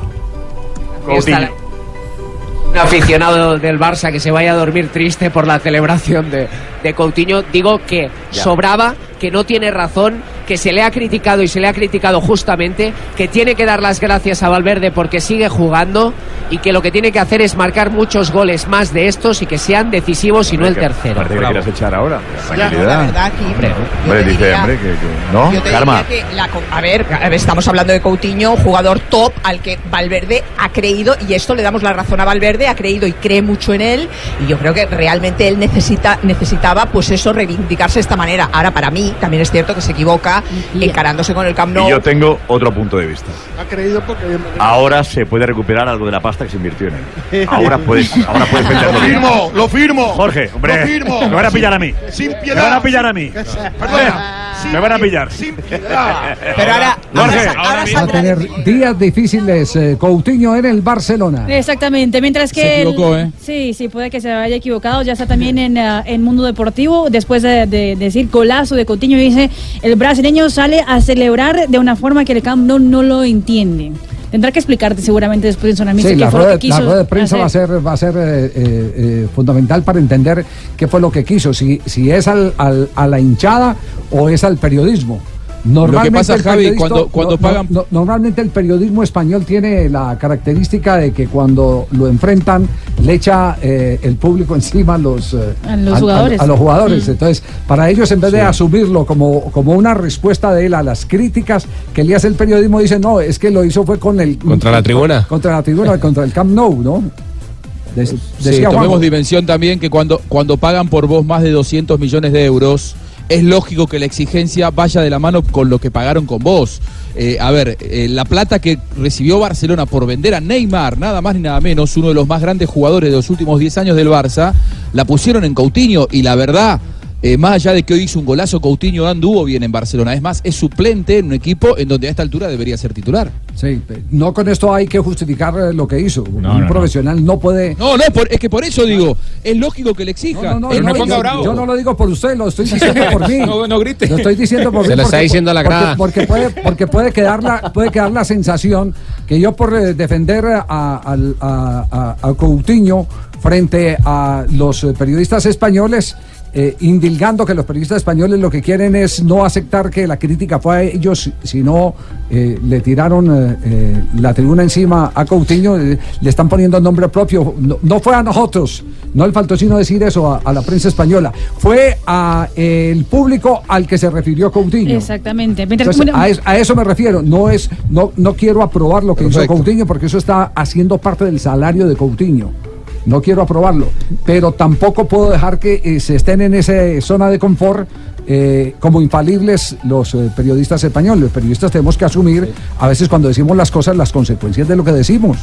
Speaker 44: Un aficionado del Barça que se vaya a dormir triste por la celebración de, de Coutinho. Digo que sobraba que no tiene razón, que se le ha criticado y se le ha criticado justamente, que tiene que dar las gracias a Valverde porque sigue jugando y que lo que tiene que hacer es marcar muchos goles más de estos y que sean decisivos y no el tercero.
Speaker 45: Parece que quieras echar ahora.
Speaker 46: La verdad aquí,
Speaker 45: Hombre,
Speaker 46: yo
Speaker 45: hombre,
Speaker 46: te
Speaker 45: dice,
Speaker 46: diría-
Speaker 45: hombre, que, que- ¿no?
Speaker 46: Yo te
Speaker 45: Karma.
Speaker 46: que la co- a, ver, a ver, estamos hablando de Coutinho, jugador top al que Valverde ha creído y esto le damos la razón a Valverde, ha creído y cree mucho en él y yo creo que realmente él necesita necesitaba pues eso reivindicarse de esta manera. Ahora para mí también es cierto que se equivoca encarándose con el Camp Nou.
Speaker 45: Y yo tengo otro punto de vista.
Speaker 43: Ha creído porque.
Speaker 45: Ahora se puede recuperar algo de la pasta que se invirtió en él. Ahora puedes, ahora puedes venderlo
Speaker 43: Lo firmo, lo firmo.
Speaker 45: Jorge, hombre,
Speaker 43: Lo firmo.
Speaker 45: me van a pillar a mí.
Speaker 43: Sin
Speaker 45: Me
Speaker 43: piedad.
Speaker 45: van a pillar a mí.
Speaker 43: Perdona.
Speaker 45: Me van a pillar.
Speaker 46: Pero ahora,
Speaker 45: Jorge,
Speaker 5: Va a tener días difíciles eh, Coutinho en el Barcelona.
Speaker 13: Exactamente, mientras que...
Speaker 5: Se equivocó,
Speaker 13: el-
Speaker 5: ¿eh?
Speaker 13: Sí, sí, puede que se haya equivocado, ya está también en, en Mundo Deportivo, después de, de decir golazo de Coutinho, dice, el brasileño sale a celebrar de una forma que el Camp Nou no lo entiende. Tendrá que explicarte seguramente después en Zona Mixta
Speaker 5: Sí,
Speaker 13: qué
Speaker 5: la
Speaker 13: fue lo
Speaker 5: rueda,
Speaker 13: que
Speaker 5: la
Speaker 13: quiso
Speaker 5: rueda de prensa va a
Speaker 13: hacer.
Speaker 5: ser, va a ser eh, eh, eh, fundamental para entender qué fue lo que quiso, si, si es al, al- a la hinchada o es al periodismo. Normalmente
Speaker 8: pasa,
Speaker 5: el
Speaker 8: Javi,
Speaker 5: periodista-
Speaker 8: cuando- cuando
Speaker 5: no- no-
Speaker 8: pagan-
Speaker 5: no- normalmente el periodismo español tiene la característica de que cuando lo enfrentan le echa eh, el público encima a los, eh,
Speaker 13: A los jugadores.
Speaker 5: a los jugadores.
Speaker 13: Mm.
Speaker 5: Entonces, para ellos, en vez de asumirlo como, como una respuesta de él a las críticas que le hace el periodismo, dicen, no, es que lo hizo fue con el...
Speaker 17: Contra la tribuna.
Speaker 5: Contra la tribuna, contra el Camp Nou, ¿no? De-
Speaker 8: Sí, tomemos dimensión también que cuando, cuando pagan por vos más de 200 millones de euros, es lógico que la exigencia vaya de la mano con lo que pagaron con vos. Eh, a ver, eh, la plata que recibió Barcelona por vender a Neymar, nada más ni nada menos, uno de los más grandes jugadores de los últimos 10 años del Barça, la pusieron en Coutinho y la verdad... eh, más allá de que hoy hizo un golazo, Coutinho anduvo bien en Barcelona. Es más, es suplente en un equipo en donde a esta altura debería ser titular.
Speaker 5: Sí, no con esto hay que justificar eh, lo que hizo. un
Speaker 8: no, no.
Speaker 5: profesional no puede...
Speaker 8: No, no, por- es que por eso digo, es lógico que le exija.
Speaker 5: No, no, no,
Speaker 8: no-
Speaker 5: yo, yo no lo digo por usted, lo estoy diciendo por mí.
Speaker 8: No, no grite.
Speaker 5: Lo estoy diciendo por
Speaker 17: Se
Speaker 5: mí.
Speaker 17: lo está
Speaker 5: porque-
Speaker 17: diciendo a la grada.
Speaker 5: Porque, puede, porque puede, quedar la, puede quedar la sensación que yo por eh, defender a, a- a- a Coutinho frente a los eh, periodistas españoles, eh, indilgando que los periodistas españoles lo que quieren es no aceptar que la crítica fue a ellos, sino eh, le tiraron eh, eh, la tribuna encima a Coutinho, eh, le están poniendo nombre propio. No, no fue a nosotros, no le faltó sino decir eso a, a la prensa española, fue a eh, el público al que se refirió Coutinho.
Speaker 13: Exactamente. Mientras-
Speaker 5: Entonces,
Speaker 13: bueno,
Speaker 5: a, es- a eso me refiero. No es, no, no quiero aprobar lo que hizo
Speaker 8: Perfecto.
Speaker 5: Coutinho porque eso está haciendo parte del salario de Coutinho. No quiero aprobarlo, pero tampoco puedo dejar que eh, se estén en esa zona de confort eh, como infalibles los eh, periodistas españoles. Los periodistas tenemos que asumir a veces cuando decimos las cosas las consecuencias de lo que decimos.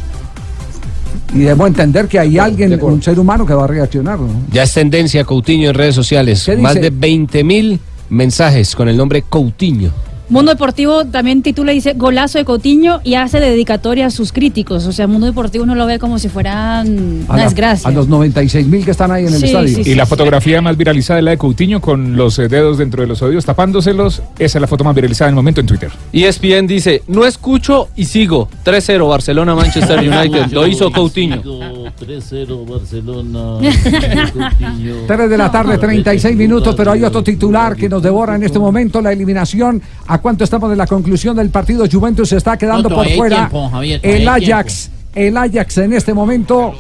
Speaker 5: Y debemos entender que hay alguien, un ser humano que va a reaccionar. ¿no?
Speaker 17: Ya es tendencia Coutinho en redes sociales.
Speaker 5: ¿Qué
Speaker 17: Más de 20 mil mensajes con el nombre Coutinho.
Speaker 13: Mundo Deportivo también titula, dice, golazo de Coutinho y hace dedicatoria a sus críticos. O sea, Mundo Deportivo no lo ve como si fueran
Speaker 5: A,
Speaker 13: una
Speaker 5: la-
Speaker 13: desgracia.
Speaker 5: a los 96 mil que están ahí en el
Speaker 13: Sí,
Speaker 5: estadio.
Speaker 13: sí,
Speaker 20: Y la fotografía más viralizada es la de Coutinho con los eh, dedos dentro de los oídos tapándoselos. Esa es la foto más viralizada en el momento en Twitter.
Speaker 21: ESPN dice, no escucho y sigo. 3-0 Barcelona Manchester United. Lo hizo Coutinho.
Speaker 47: 3-0 Barcelona.
Speaker 5: 3 de la tarde, 36 minutos, pero hay otro titular que nos devora en este momento la eliminación. ¿A cuánto estamos de la conclusión del partido? Juventus se está quedando
Speaker 36: No,
Speaker 5: por fuera.
Speaker 36: tiempo, Javier, todavía
Speaker 5: el Ajax, el Ajax en este momento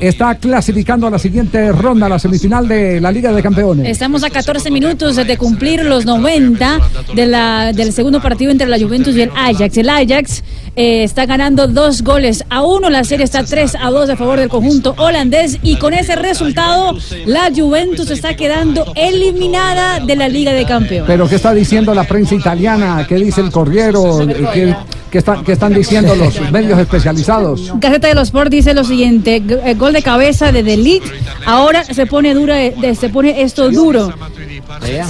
Speaker 5: está clasificando a la siguiente ronda, la semifinal de la Liga de Campeones.
Speaker 13: Estamos a 14 minutos de cumplir los 90 de la, del segundo partido entre la Juventus y el Ajax. El Ajax eh, está ganando dos goles a uno, la serie está 3 a 2 a favor del conjunto holandés y con ese resultado la Juventus está quedando eliminada de la Liga de Campeones.
Speaker 5: Pero ¿qué está diciendo la prensa italiana? ¿Qué dice el Corriero? ¿Qué, qué están, qué están diciendo los medios especializados?
Speaker 13: Gaceta de los Sport dice lo siguiente, eh, gol de cabeza de Delit, ahora se pone dura, eh, de- se pone esto duro.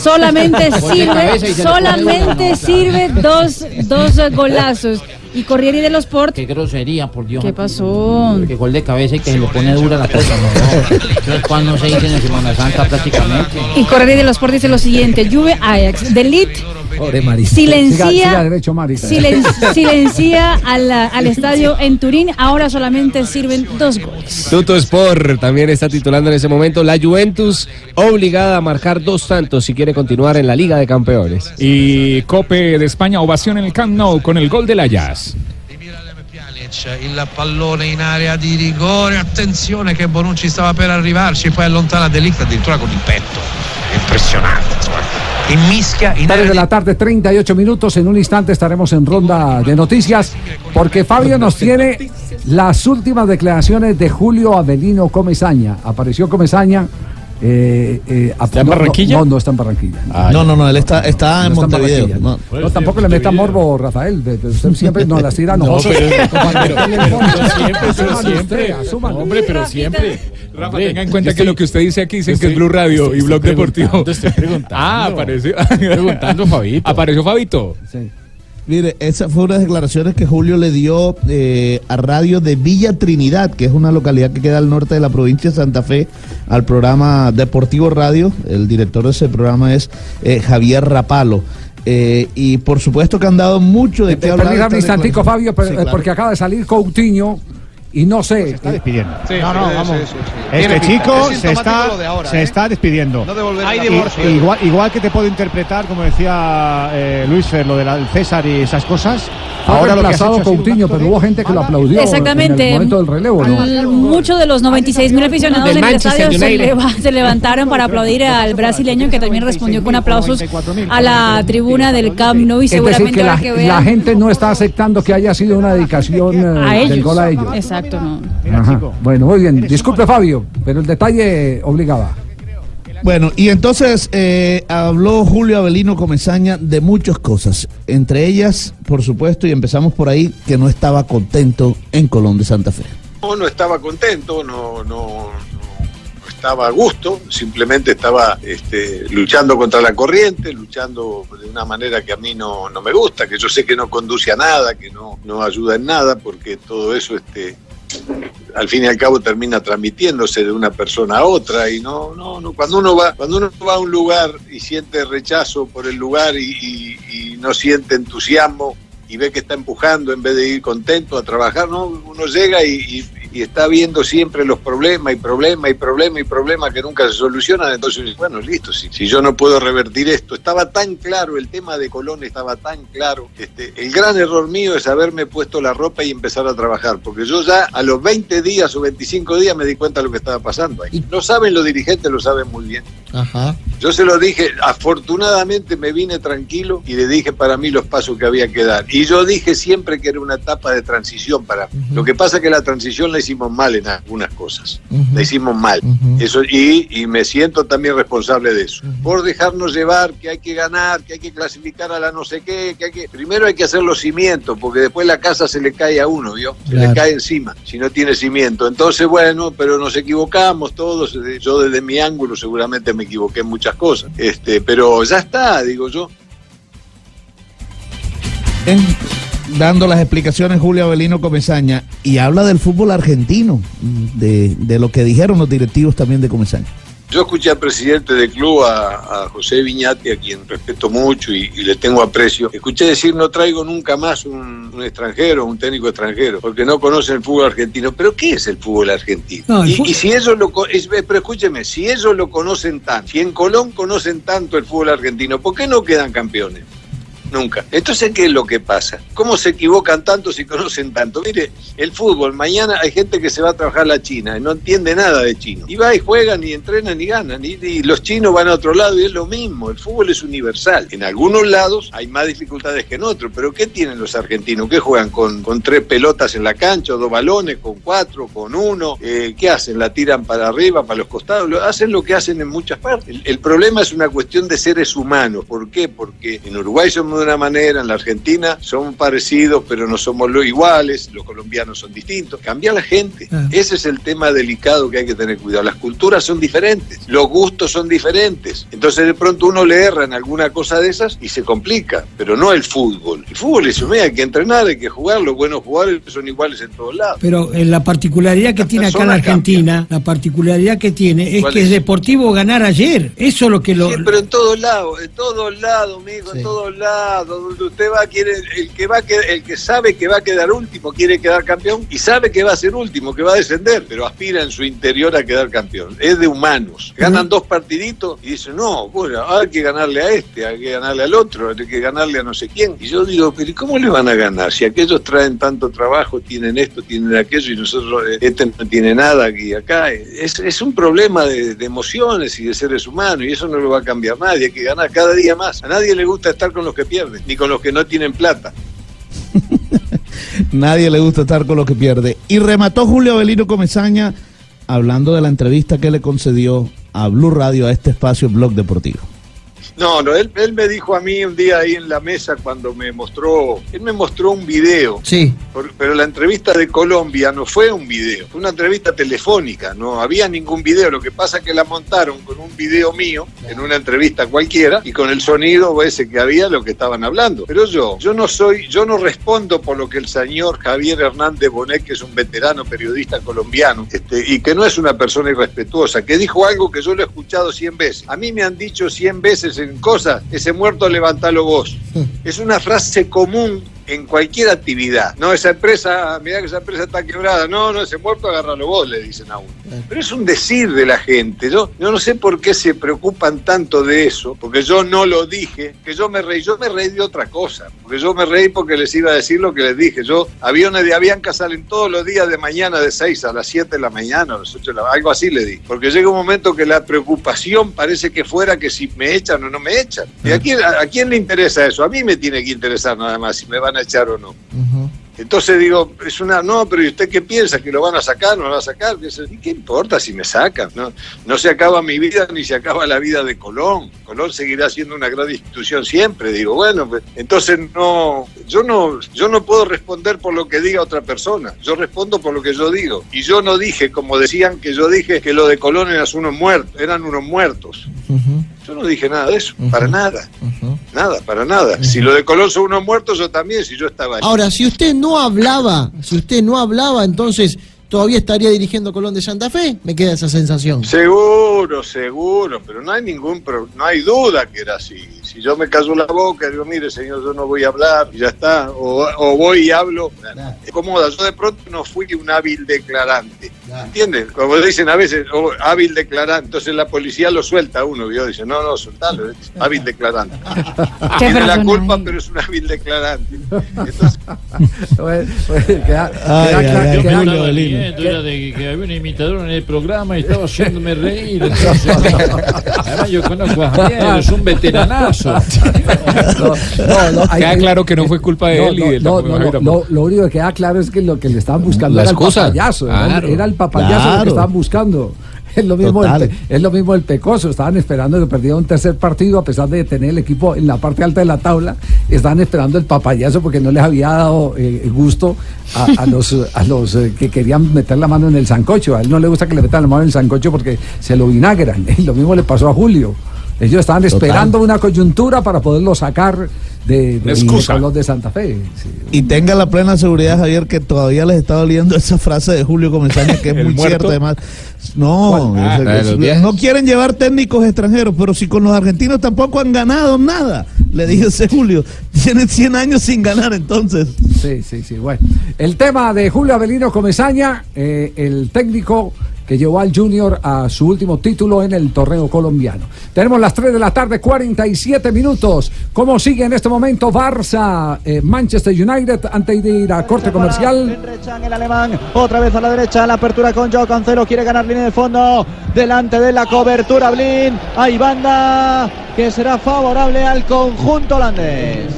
Speaker 13: Solamente
Speaker 36: de
Speaker 13: sirve, solamente sirve dos, dos golazos. Y Corriere dello Sport,
Speaker 36: Qué grosería, por Dios.
Speaker 13: ¿qué pasó?
Speaker 36: Que gol de cabeza y que se le pone dura la cosa. No, Eso es cuando se dice en Semana Santa prácticamente.
Speaker 13: Y Corriere dello Sport dice lo siguiente, Juve Ajax, Delit
Speaker 7: Pobre Marisa.
Speaker 13: Silencia,
Speaker 5: Siga- siga derecho, Mari.
Speaker 13: silen- silencia al, al estadio en Turín. Ahora solamente sirven dos goles.
Speaker 17: Tuto Sport también está titulando en ese momento la Juventus obligada a marcar dos tantos si quiere continuar en la Liga de Campeones.
Speaker 20: Y Cope de España, ovación en el Camp Nou con el gol de la Jazz.
Speaker 48: il pallone in area di rigore attenzione che Bonucci stava per arrivarci poi allontana Delict addirittura con il petto impressionante insomma inmischia in
Speaker 5: 3 de la tarde, 38 minutos. En un instante estaremos en ronda de noticias porque Fabio nos tiene las últimas declaraciones de Julio Avelino Comesaña. Apareció Comesaña. Eh, eh,
Speaker 20: ¿Está en
Speaker 5: no,
Speaker 20: Barranquilla?
Speaker 5: No, no, está en Barranquilla.
Speaker 22: no, no, no, él está, está en
Speaker 5: No está en
Speaker 22: Montevideo.
Speaker 5: Barranquilla.
Speaker 22: No.
Speaker 5: No, tampoco le meta morbo, Rafael. de- de- Usted siempre nos las tira a nosotros.
Speaker 6: pero- pero- pero siempre, pero siempre.
Speaker 5: asúmalo.
Speaker 6: Hombre, pero siempre.
Speaker 20: Rafa,
Speaker 6: Hombre,
Speaker 20: tenga en cuenta que
Speaker 6: estoy-
Speaker 20: lo que usted dice aquí dicen que es Blue Radio
Speaker 6: estoy-
Speaker 20: y Blog
Speaker 6: estoy
Speaker 20: Deportivo.
Speaker 6: preguntando, estoy preguntando.
Speaker 20: Ah, apareció.
Speaker 6: preguntando, Fabito.
Speaker 20: Apareció Fabito.
Speaker 22: Mire, esa fue unas declaraciones que Julio le dio eh, a radio de Villa Trinidad, que es una localidad que queda al norte de la provincia de Santa Fe, al programa Deportivo Radio. El director de ese programa es eh, Javier Rapalo. Eh, y por supuesto que han dado mucho de qué hablar.
Speaker 5: Permítame un instantico, Fabio,
Speaker 22: declaraciones.
Speaker 5: pero-
Speaker 22: Sí, claro.
Speaker 5: porque acaba de salir Coutinho y no sé. está
Speaker 49: despidiendo.
Speaker 5: Sí,
Speaker 49: no, no, vamos.
Speaker 5: sí, sí, sí.
Speaker 49: Este chico
Speaker 5: Es
Speaker 49: se está,
Speaker 5: lo ahora,
Speaker 49: se
Speaker 5: ¿eh?
Speaker 49: está despidiendo.
Speaker 48: No
Speaker 49: Hay divorcio. igual, igual que te puedo interpretar, como decía eh, Luis Fer, lo del César y esas cosas.
Speaker 5: Fue
Speaker 49: Ahora lo
Speaker 5: reemplazado
Speaker 49: un
Speaker 5: Coutinho, pero hubo gente que lo aplaudió en
Speaker 13: Exactamente.
Speaker 5: el momento del relevo, ¿no?
Speaker 13: Muchos de los 96 mil aficionados
Speaker 5: Del
Speaker 13: en el estadio se, leva- se levantaron para aplaudir al brasileño que también respondió con aplausos a la tribuna del Camp Nou y
Speaker 5: Es decir,
Speaker 13: seguramente
Speaker 5: que la, la gente no está aceptando que haya sido una dedicación eh,
Speaker 13: a
Speaker 5: del gol a ellos.
Speaker 13: Exacto, no.
Speaker 5: Bueno, muy bien. Disculpe, Fabio, pero el detalle obligaba.
Speaker 22: Bueno, y entonces eh, habló Julio Avelino Comesaña de muchas cosas, entre ellas, por supuesto, y empezamos por ahí, que no estaba contento en Colón de Santa Fe.
Speaker 50: No, no estaba contento, no, no, no estaba a gusto, simplemente estaba este, luchando contra la corriente, luchando de una manera que a mí no, no me gusta, que yo sé que no conduce a nada, que no, no ayuda en nada, porque todo eso este, al fin y al cabo termina transmitiéndose de una persona a otra y no, no, no, cuando uno va, cuando uno va a un lugar y siente rechazo por el lugar y, y- y no siente entusiasmo y ve que está empujando en vez de ir contento a trabajar, no, uno llega y, y- está viendo siempre los problemas y problemas y problemas y problemas que nunca se solucionan, entonces bueno, listo, si, si yo no puedo revertir esto, estaba tan claro, el tema de Colón estaba tan claro, este, el gran error mío es haberme puesto la ropa y empezar a trabajar, porque yo ya a los 20 días o 25 días me di cuenta de lo que estaba pasando ahí. Lo saben los dirigentes, lo saben muy bien.
Speaker 22: Ajá.
Speaker 50: Yo se lo dije, afortunadamente me vine tranquilo y le dije para mí los pasos que había que dar. Y yo dije siempre que era una etapa de transición para mí. Lo que pasa es que la transición la hicimos mal en algunas cosas. La hicimos mal. Eso y, y me siento también responsable de eso. Por dejarnos llevar, que hay que ganar, que hay que clasificar a la no sé qué, que hay que... Primero hay que hacer los cimientos, porque después la casa se le cae a uno, ¿vio? Se le cae encima, si no tiene cimiento. Entonces, bueno, pero nos equivocamos todos. Yo desde mi ángulo seguramente me equivoqué en cosas. Este, pero ya está, digo yo.
Speaker 22: Dando las explicaciones Julio Avelino Comesaña y habla del fútbol argentino, de, de lo que dijeron los directivos también de Comesaña.
Speaker 50: Yo escuché al presidente del club, a, a José Viñati, a quien respeto mucho y, y le tengo aprecio. Escuché decir no traigo nunca más un, un extranjero, un técnico extranjero, porque no conocen el fútbol argentino. ¿Pero qué es el fútbol argentino?
Speaker 51: No,
Speaker 50: y,
Speaker 51: fútbol-
Speaker 50: y si ellos lo... es- pero escúcheme, si ellos lo conocen tanto, si en Colón conocen tanto el fútbol argentino, ¿por qué no quedan campeones? Nunca. Entonces, ¿qué es lo que pasa? ¿Cómo se equivocan tanto si conocen tanto? Mire, el fútbol, mañana hay gente que se va a trabajar a la China y no entiende nada de chino. Y va y juegan y entrenan y ganan. Y, los chinos van a otro lado y es lo mismo. El fútbol es universal. En algunos lados hay más dificultades que en otros. Pero ¿qué tienen los argentinos? ¿Qué juegan? ¿Con, tres pelotas en la cancha, dos balones, con cuatro, con uno? Eh, ¿Qué hacen? ¿La tiran para arriba, para los costados? Lo- hacen lo que hacen en muchas partes. El, el problema es una cuestión de seres humanos. ¿Por qué? Porque en Uruguay somos de una manera, en la Argentina somos parecidos, pero no somos lo iguales, los colombianos son distintos. Cambia la gente.
Speaker 52: Ah.
Speaker 50: Ese es el tema delicado que hay que tener cuidado. Las culturas son diferentes, los gustos son diferentes. Entonces de pronto uno le erra en alguna cosa de esas y se complica, pero no el fútbol. El fútbol es un hay que entrenar, hay que jugar, los buenos jugadores son iguales en todos lados.
Speaker 52: Pero eh, la particularidad que tiene acá en la Argentina, la particularidad que tiene es
Speaker 50: ¿Cuál
Speaker 52: que
Speaker 50: es?
Speaker 52: es deportivo ganar ayer. Eso es lo que lo.
Speaker 50: Sí, pero en todos lados, en todos lados, amigo, en todos lados, donde usted va, quiere, el que va, el que sabe que va a quedar último, quiere quedar campeón y sabe que va a ser último, que va a descender, pero aspira en su interior a quedar campeón. Es de humanos. Ganan dos partiditos y dicen, no, bueno, hay que ganarle a este, hay que ganarle al otro, hay que ganarle a no sé quién. Y yo digo, pero ¿y cómo le van a ganar? Si aquellos traen tanto trabajo, tienen esto, tienen aquello y nosotros, eh, este no tiene nada aquí acá. Es, es un problema de, de emociones y de seres humanos y eso no lo va a cambiar nadie, hay que ganar cada día más. A nadie le gusta estar con los que pierden, ni con los que no tienen plata.
Speaker 22: Nadie le gusta estar con lo que pierde. Y remató Julio Avelino Comesaña hablando de la entrevista que le concedió a Blue Radio a este espacio Blog Deportivo.
Speaker 50: No, no, él, él me dijo a mí un día ahí en la mesa cuando me mostró, él me mostró un video.
Speaker 52: Sí.
Speaker 50: Por- pero la entrevista de Colombia no fue un video, fue una entrevista telefónica, no había ningún video. Lo que pasa es que la montaron con un video mío en una entrevista cualquiera y con el sonido ese que había lo que estaban hablando. Pero yo, yo no soy, yo no respondo por lo que el señor Javier Hernández Bonet, que es un veterano periodista colombiano, este, y que no es una persona irrespetuosa, que dijo algo que yo lo he escuchado 100 veces. A mí me han dicho 100 veces en cosas, ese muerto levantalo vos. Es una frase común en cualquier actividad. No, esa empresa, mira que esa empresa está quebrada. No, no, ese muerto agárralo vos, le dicen a uno. Pero es un decir de la gente. Yo, yo no sé por qué se preocupan tanto de eso, porque yo no lo dije, que yo me reí. Yo me reí de otra cosa, porque yo me reí porque les iba a decir lo que les dije. Yo, aviones de Avianca salen todos los días de mañana de 6 a las 7 de la mañana, a las 8 de la algo así le di. Porque llega un momento que la preocupación parece que fuera que si me echan o no me echan. ¿Y a quién, a, a quién le interesa eso? A mí me tiene que interesar nada más si me van a echar o no. Entonces digo, es una, no, pero ¿y usted qué piensa? ¿Que lo van a sacar? ¿No lo van a sacar? ¿Qué, se- ¿Y qué importa si me sacan? No, no se acaba mi vida ni se acaba la vida de Colón. Colón seguirá siendo una gran institución siempre. Digo, bueno, pues, entonces no, yo no, yo no puedo responder por lo que diga otra persona. Yo respondo por lo que yo digo. Y yo no dije, como decían que yo dije, que lo de Colón eran unos muertos, eran unos muertos. Yo no dije nada de eso, para nada. Nada, para nada. Si lo de Colón son unos muertos, yo también, si yo estaba ahí.
Speaker 52: Ahora, si usted no hablaba, si usted no hablaba, entonces todavía estaría dirigiendo Colón de Santa Fe. Me queda esa sensación.
Speaker 50: Seguro, seguro, pero no hay ningún no hay duda que era así. Si yo me callo la boca, digo, mire, señor, yo no voy a hablar, y ya está. O, o voy y hablo. Es cómoda. Yo de pronto no fui un hábil declarante. ¿Entiendes? Como dicen a veces, oh, hábil declarante. Entonces la policía lo suelta a uno. Yo dice, no, no, soltalo. es hábil declarante. Tiene la culpa, pero es un hábil declarante.
Speaker 5: Claro-
Speaker 47: de que había un imitador en el programa y estaba haciéndome reír. entonces, además, yo conozco a Javier, es un veteranazo.
Speaker 5: No, no, hay
Speaker 17: Queda
Speaker 5: que-
Speaker 17: claro que no fue culpa de
Speaker 5: no,
Speaker 17: él y del
Speaker 5: no, lo único que queda claro es que lo que le estaban buscando
Speaker 17: La
Speaker 5: era
Speaker 17: excusa.
Speaker 5: el papayazo. era el-
Speaker 17: Claro.
Speaker 5: Era, el papayazo lo que estaban buscando. Es lo mismo el, es lo mismo el pecoso. Estaban esperando que perdiera un tercer partido a pesar de tener el equipo en la parte alta de la tabla. Estaban esperando el papayazo porque no les había dado eh, gusto a, a los, a los eh, que querían meter la mano en el sancocho. A él no le gusta que le metan la mano en el sancocho porque se lo vinagran. Y lo mismo le pasó a Julio. Ellos estaban
Speaker 22: Total.
Speaker 5: esperando una coyuntura para poderlo sacar de, de,
Speaker 22: Excusa.
Speaker 5: de Colón de Santa Fe. Sí.
Speaker 22: Y tenga la plena seguridad, Javier, que todavía les está doliendo esa frase de Julio Comesaña, que es
Speaker 17: ¿El
Speaker 22: muy
Speaker 17: muerto?
Speaker 22: cierta además. No.
Speaker 17: Ah,
Speaker 22: es- no quieren llevar técnicos extranjeros, pero si con los argentinos tampoco han ganado nada, le dije ese Julio. Tienen 100 años sin ganar entonces.
Speaker 5: Sí, sí, sí. Bueno, el tema de Julio Avelino Comesaña, eh, el técnico que llevó al Junior a su último título en el torneo colombiano. Tenemos las 3 de la tarde, 47 minutos. ¿Cómo sigue en este momento Barça, eh, Manchester United, antes de ir a corte comercial?
Speaker 53: El alemán, otra vez a la derecha, la apertura con Joao Cancelo, quiere ganar línea de fondo, delante de la cobertura Blin, hay banda que será favorable al conjunto holandés.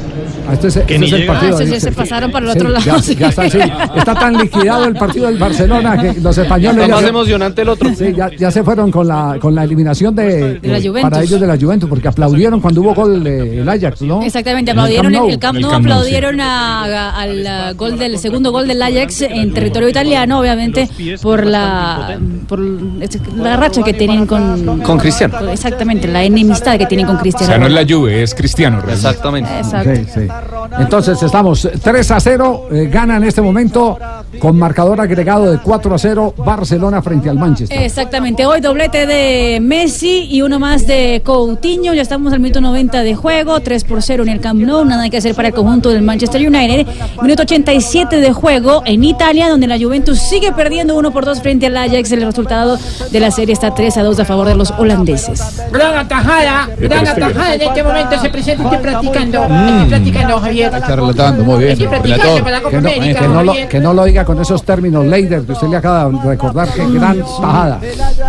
Speaker 5: Ah, Este es, este
Speaker 13: ni
Speaker 5: es el partido.
Speaker 13: Ah, sí, sí,
Speaker 5: de-
Speaker 13: se pasaron para el
Speaker 5: Sí,
Speaker 13: otro lado,
Speaker 5: ya-
Speaker 13: sí.
Speaker 5: ya está, sí. Está tan liquidado el partido del Barcelona que los españoles.
Speaker 21: Está
Speaker 5: ya
Speaker 21: emocionante el otro.
Speaker 5: Sí, ya, ya se fueron con la, con la eliminación de,
Speaker 13: De la
Speaker 5: eh,
Speaker 13: Juventus.
Speaker 5: para ellos de la Juventus, porque aplaudieron cuando hubo gol eh, el Ajax, ¿no?
Speaker 13: Exactamente, aplaudieron
Speaker 5: En el Camp Nou,
Speaker 13: aplaudieron a- a- al gol del segundo gol del Ajax en territorio italiano, obviamente por la por la racha que tienen con
Speaker 21: Con Cristiano.
Speaker 13: Exactamente, la enemistad que tienen con
Speaker 20: O
Speaker 13: Cristiano.
Speaker 20: sea, no es la Juve, es Cristiano. realmente.
Speaker 21: Exactamente.
Speaker 13: Exacto.
Speaker 5: Sí, sí. Entonces estamos 3 a 0, eh, gana en este momento con marcador agregado de 4 a 0 Barcelona frente al Manchester.
Speaker 13: Exactamente, hoy doblete de Messi y uno más de Coutinho, ya estamos al minuto 90 de juego, 3 por 0 en el Camp Nou, nada hay que hacer para el conjunto del Manchester United. Minuto 87 de juego en Italia, donde la Juventus sigue perdiendo 1 por 2 frente al Ajax, el resultado de la serie está 3 a 2 a favor de los holandeses.
Speaker 54: Gran atajada, gran atajada en este momento se presenta, estoy practicando, estoy practicando, Javier.
Speaker 8: Está relatando, muy bien.
Speaker 54: La Copa
Speaker 5: Que no,
Speaker 54: América,
Speaker 5: que no lo, que no lo diga con esos términos, Leider, que usted le acaba de recordar que gran tajada.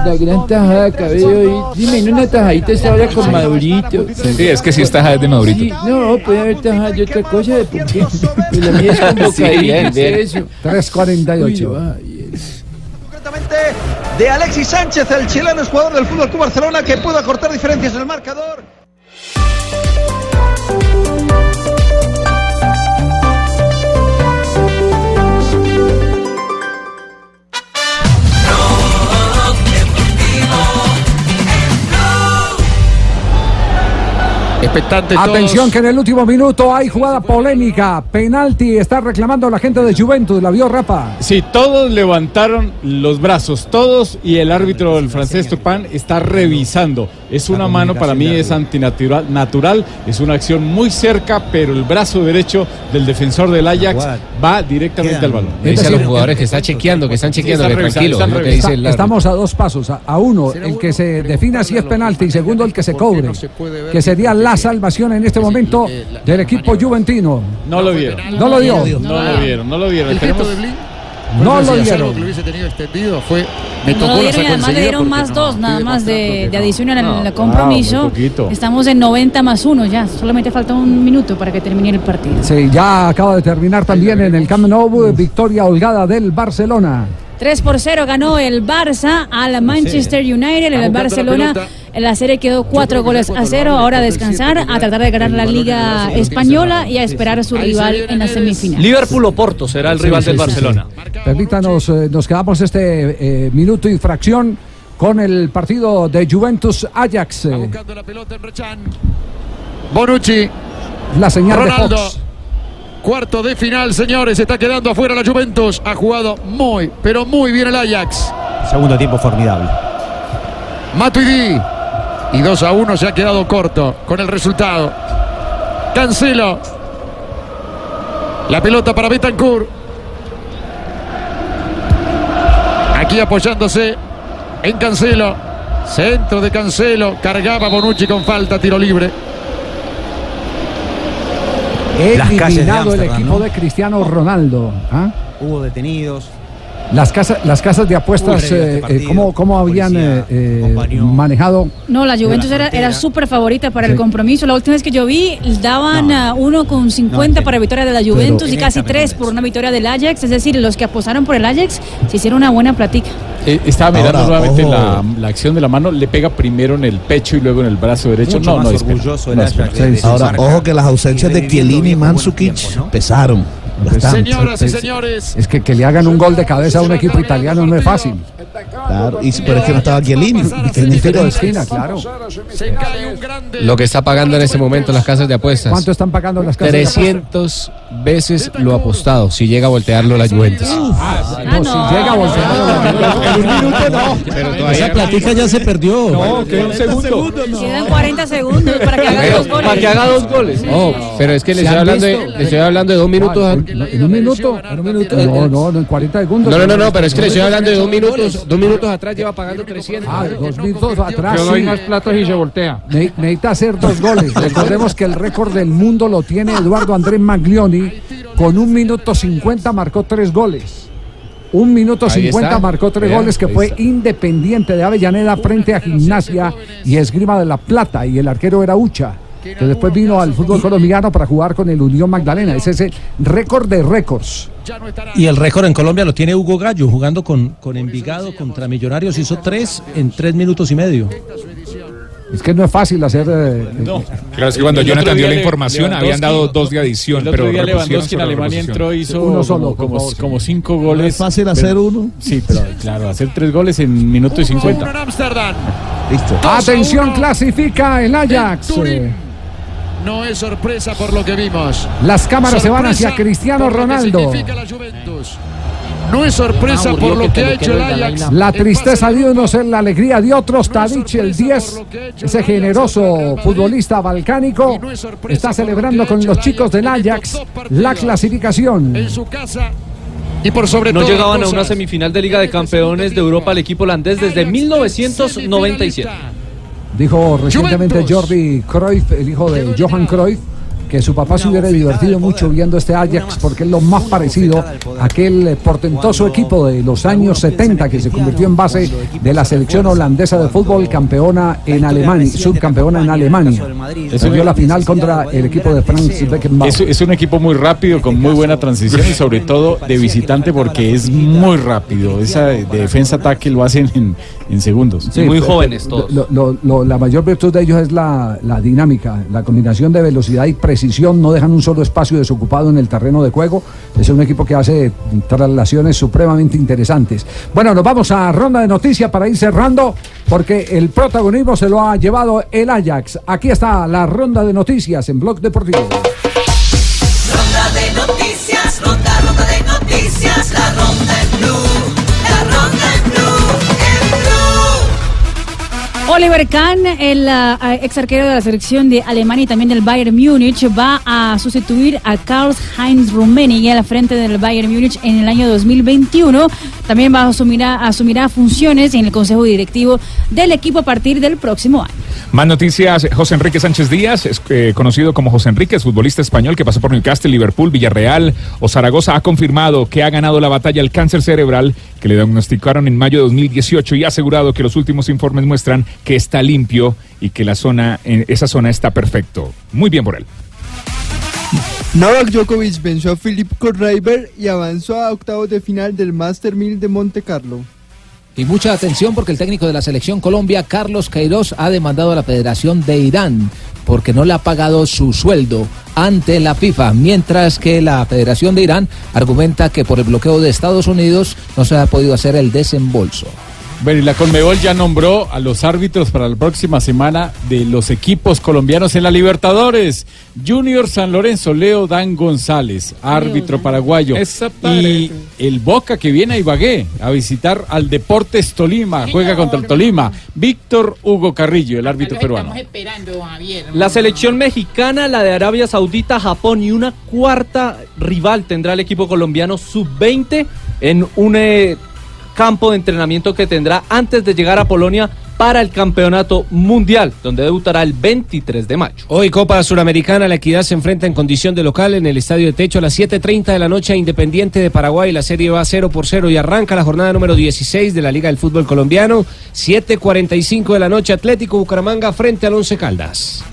Speaker 8: La gran tajada, cabello. y- Dime, ¿no una tajadita esa hora con Madurito?
Speaker 20: Sí, es que sí está de
Speaker 8: Sí,
Speaker 20: Madurito.
Speaker 8: no, puede haber tajada de otra cosa, ¿por qué? Y la mía es con
Speaker 5: Sí,
Speaker 8: bocadillo,
Speaker 5: bien,
Speaker 8: ¿qué
Speaker 5: bien.
Speaker 8: es eso?
Speaker 5: 3.48.
Speaker 55: de Alexis Sánchez, el chileno es jugador del Fútbol Club Barcelona que pudo acortar diferencias en el marcador.
Speaker 43: Expectantes todos.
Speaker 5: Atención que en el último minuto hay jugada polémica, penalti, está reclamando la gente de Juventus, la vio Rapa.
Speaker 6: Sí, todos levantaron los brazos, todos, y el árbitro, el francés Turpin, está revisando. Es una mano, para mí es antinatural, natural, es una acción muy cerca, pero el brazo derecho del defensor del Ajax va directamente al balón.
Speaker 17: Le dice a los jugadores que está chequeando, que están chequeando,
Speaker 6: Sí,
Speaker 17: que
Speaker 6: están revisando,
Speaker 17: tranquilo,
Speaker 5: estamos a dos pasos, a, a uno, el que se defina si es penalti y segundo el que se cobre, que sería la salvación en este momento del equipo juventino.
Speaker 6: No lo vieron.
Speaker 5: No lo dio.
Speaker 6: No lo vieron, no lo vieron.
Speaker 5: No lo dieron.
Speaker 43: que lo hubiese tenido extendido fue. Me
Speaker 13: No
Speaker 43: tocó
Speaker 13: lo dieron además le dieron más
Speaker 43: no,
Speaker 13: dos, nada más de, de adición en el,
Speaker 6: No,
Speaker 13: compromiso. Estamos en 90 más 1 ya, solamente falta un minuto para que termine el partido.
Speaker 5: Sí, ya acaba de terminar también en el Camp Nou, victoria holgada del Barcelona.
Speaker 13: 3 por 0 ganó el Barça al Manchester United. El Barcelona, en la serie quedó 4 goles a 0. Ahora a descansar, a tratar de ganar la Liga Española y a esperar a su rival en la semifinal.
Speaker 21: Liverpool o Porto será el
Speaker 5: Sí,
Speaker 21: rival
Speaker 5: sí,
Speaker 21: del
Speaker 5: sí,
Speaker 21: Barcelona.
Speaker 5: Permítanos, eh, nos quedamos este eh, minuto y fracción con el partido de Juventus Ajax. eh,
Speaker 43: Bonucci.
Speaker 5: la señal
Speaker 43: Ronaldo.
Speaker 5: de Fox.
Speaker 43: Cuarto de final, señores. Está quedando afuera la Juventus. Ha jugado muy, pero muy bien el Ajax.
Speaker 36: Segundo tiempo formidable.
Speaker 43: Matuidi. Y 2 a 1 se ha quedado corto con el resultado. Cancelo. La pelota para Betancourt. Aquí apoyándose en Cancelo. Centro de Cancelo. Cargaba Bonucci con falta, tiro libre.
Speaker 36: Las calles de
Speaker 5: Eliminado el equipo
Speaker 36: ¿no?
Speaker 5: de Cristiano Ronaldo. ¿ah?
Speaker 36: Hubo detenidos.
Speaker 5: Las, casas, las casas de apuestas,
Speaker 36: este
Speaker 5: eh, eh, ¿cómo, cómo habían eh, eh, manejado?
Speaker 13: No, la Juventus era, era súper favorita para el compromiso. La última vez que yo vi, daban a uno con 50 para victoria de la Juventus y casi
Speaker 6: esta
Speaker 13: 3 por una victoria del Ajax. Es decir, los que apostaron por el Ajax se hicieron una buena platica.
Speaker 6: Eh, estaba mirando
Speaker 22: Ahora,
Speaker 6: nuevamente la, la acción de la mano, le pega primero en el pecho y luego en el brazo derecho.
Speaker 36: Mucho
Speaker 6: no,
Speaker 36: más
Speaker 6: no, espera.
Speaker 36: orgulloso el
Speaker 6: No,
Speaker 36: Ajax
Speaker 6: espera.
Speaker 36: de- de su
Speaker 22: Ahora,
Speaker 36: marca.
Speaker 22: ojo que las ausencias de Chiellini y Mandzukic pesaron.
Speaker 43: Señoras y señores.
Speaker 5: Es que que le hagan un gol de cabeza a un equipo italiano no es fácil.
Speaker 22: Claro, y, pero es que no estaba Chiellini. Es
Speaker 5: Un tiro de esquina, claro.
Speaker 17: Lo que está pagando en ese momento las casas de apuestas.
Speaker 5: ¿Cuánto están pagando las casas? de apuestas?
Speaker 17: 300 veces lo apostado si llega a voltearlo la Juventus.
Speaker 5: Ah, no, si llega a voltear.
Speaker 22: En un minuto no.
Speaker 17: Pero
Speaker 52: Esa platica ya se perdió.
Speaker 6: No, queda un segundo.
Speaker 13: Quedan 40 segundos para que haga
Speaker 17: Pero,
Speaker 13: dos goles.
Speaker 21: Para que haga dos goles.
Speaker 17: Oh, pero es que le
Speaker 5: ¿Se
Speaker 17: estoy hablando de, le estoy hablando de dos minutos.
Speaker 5: ¿En un minuto? ¿En un minuto? No, no, no, en 40 segundos.
Speaker 17: No, no, no, no, pero es que le estoy hablando de dos minutos. Dos minutos atrás lleva pagando 300.
Speaker 5: Ah, dos minutos atrás.
Speaker 47: Yo doy más platos y se voltea.
Speaker 5: Ne- necesita hacer dos goles. Recordemos que el récord del mundo lo tiene Eduardo Andrés Maglioni. Con un minuto 50 marcó tres goles. Un minuto
Speaker 17: Ahí
Speaker 5: 50
Speaker 17: está.
Speaker 5: marcó tres goles que fue
Speaker 17: está.
Speaker 5: independiente de Avellaneda frente a Gimnasia y Esgrima de la Plata. Y el arquero era Ucha. que después vino al fútbol colombiano para jugar con el Unión Magdalena. Ese es el récord de récords.
Speaker 56: Y el récord en Colombia lo tiene Hugo Gallo, jugando con, con Envigado contra Millonarios. Hizo tres en tres minutos y medio.
Speaker 5: Es que no es fácil hacer. eh,
Speaker 20: No. Claro, es que cuando Jonathan dio la información habían dado dos de adición,
Speaker 6: El otro
Speaker 20: pero
Speaker 6: día Lewandowski en Alemania entró, hizo
Speaker 5: Uno solo,
Speaker 6: como, como,
Speaker 5: favor, sí.
Speaker 6: como cinco goles.
Speaker 22: es fácil
Speaker 6: pero-
Speaker 22: hacer uno.
Speaker 6: Sí, pero claro, hacer tres goles en minuto y cincuenta.
Speaker 22: Listo.
Speaker 5: Atención, clasifica el Ajax. Eh,
Speaker 43: No es sorpresa por lo que vimos.
Speaker 5: Las cámaras se van hacia Cristiano Ronaldo.
Speaker 43: significa la Juventus. No es sorpresa por lo que ha hecho el Ajax.
Speaker 5: La tristeza de unos es la alegría de otros. Tadic, el 10, ese generoso futbolista balcánico, está celebrando con los chicos del Ajax la clasificación.
Speaker 43: En su casa y por sobre
Speaker 21: No
Speaker 43: todo
Speaker 21: llegaban a una semifinal de Liga de Campeones de Europa el equipo holandés desde 1997.
Speaker 5: Dijo recientemente Jordi Cruyff, el hijo de Johan Cruyff, que su papá se hubiera divertido mucho viendo este Ajax porque es lo más parecido a aquel portentoso equipo de los años 70 que se convirtió en base de la selección holandesa de fútbol campeona en Alemania, subcampeona en Alemania. Se dio la final contra el equipo de Franz Beckenbauer.
Speaker 6: Es, es un equipo muy rápido, con muy buena transición y sobre todo de visitante porque es muy rápido. Esa de defensa-ataque lo hacen en, en segundos.
Speaker 5: Sí, lo- lo- lo- la mayor virtud de ellos es la, la dinámica, la combinación de velocidad y precisión. No dejan un solo espacio desocupado en el terreno de juego. Es un equipo que hace traslaciones supremamente interesantes. Bueno, nos vamos a ronda de noticias para ir cerrando, porque el protagonismo se lo ha llevado el Ajax. Aquí está la ronda de noticias en Blog Deportivo.
Speaker 57: Ronda de noticias, ronda, ronda de noticias,
Speaker 13: Oliver Kahn, el ah, ex arquero de la selección de Alemania y también del Bayern Múnich, va a sustituir a Karl-Heinz Rummenigge al frente del Bayern Múnich en el año 2021. También va a asumir, asumirá funciones en el consejo directivo del equipo a partir del próximo año.
Speaker 20: Más noticias, José Enrique Sánchez Díaz, es, eh, conocido como José Enrique, es futbolista español que pasó por Newcastle, Liverpool, Villarreal o Zaragoza, ha confirmado que ha ganado la batalla al cáncer cerebral que le diagnosticaron en mayo de 2018 y ha asegurado que los últimos informes muestran que está limpio y que la zona, en esa zona está perfecto. Muy bien por él.
Speaker 58: Novak Djokovic venció a Philip Correiber y avanzó a octavos de final del Master 1000 de Monte Carlo.
Speaker 7: Y mucha atención porque el técnico de la selección Colombia, Carlos Queiroz, ha demandado a la Federación de Irán porque no le ha pagado su sueldo ante la FIFA, mientras que la Federación de Irán argumenta que por el bloqueo de Estados Unidos no se ha podido hacer el desembolso.
Speaker 6: Bueno, y la Conmebol ya nombró a los árbitros para la próxima semana de los equipos colombianos en la Libertadores. Junior San Lorenzo, Leo Dan González, árbitro paraguayo. Y el Boca que viene a Ibagué a visitar al Deportes Tolima, juega contra el Tolima. Víctor Hugo Carrillo, el árbitro peruano.
Speaker 21: La selección mexicana, la de Arabia Saudita, Japón y una cuarta rival tendrá el equipo colombiano sub-20 en un eh, campo de entrenamiento que tendrá antes de llegar a Polonia para el campeonato mundial, donde debutará el 23 de mayo.
Speaker 17: Hoy Copa Suramericana, la Equidad se enfrenta en condición de local en el Estadio de Techo a las 7.30 de la noche Independiente de Paraguay. La serie va 0 por 0 y arranca la jornada número 16 de la Liga del Fútbol Colombiano. 7.45 de la noche Atlético Bucaramanga frente al Once Caldas.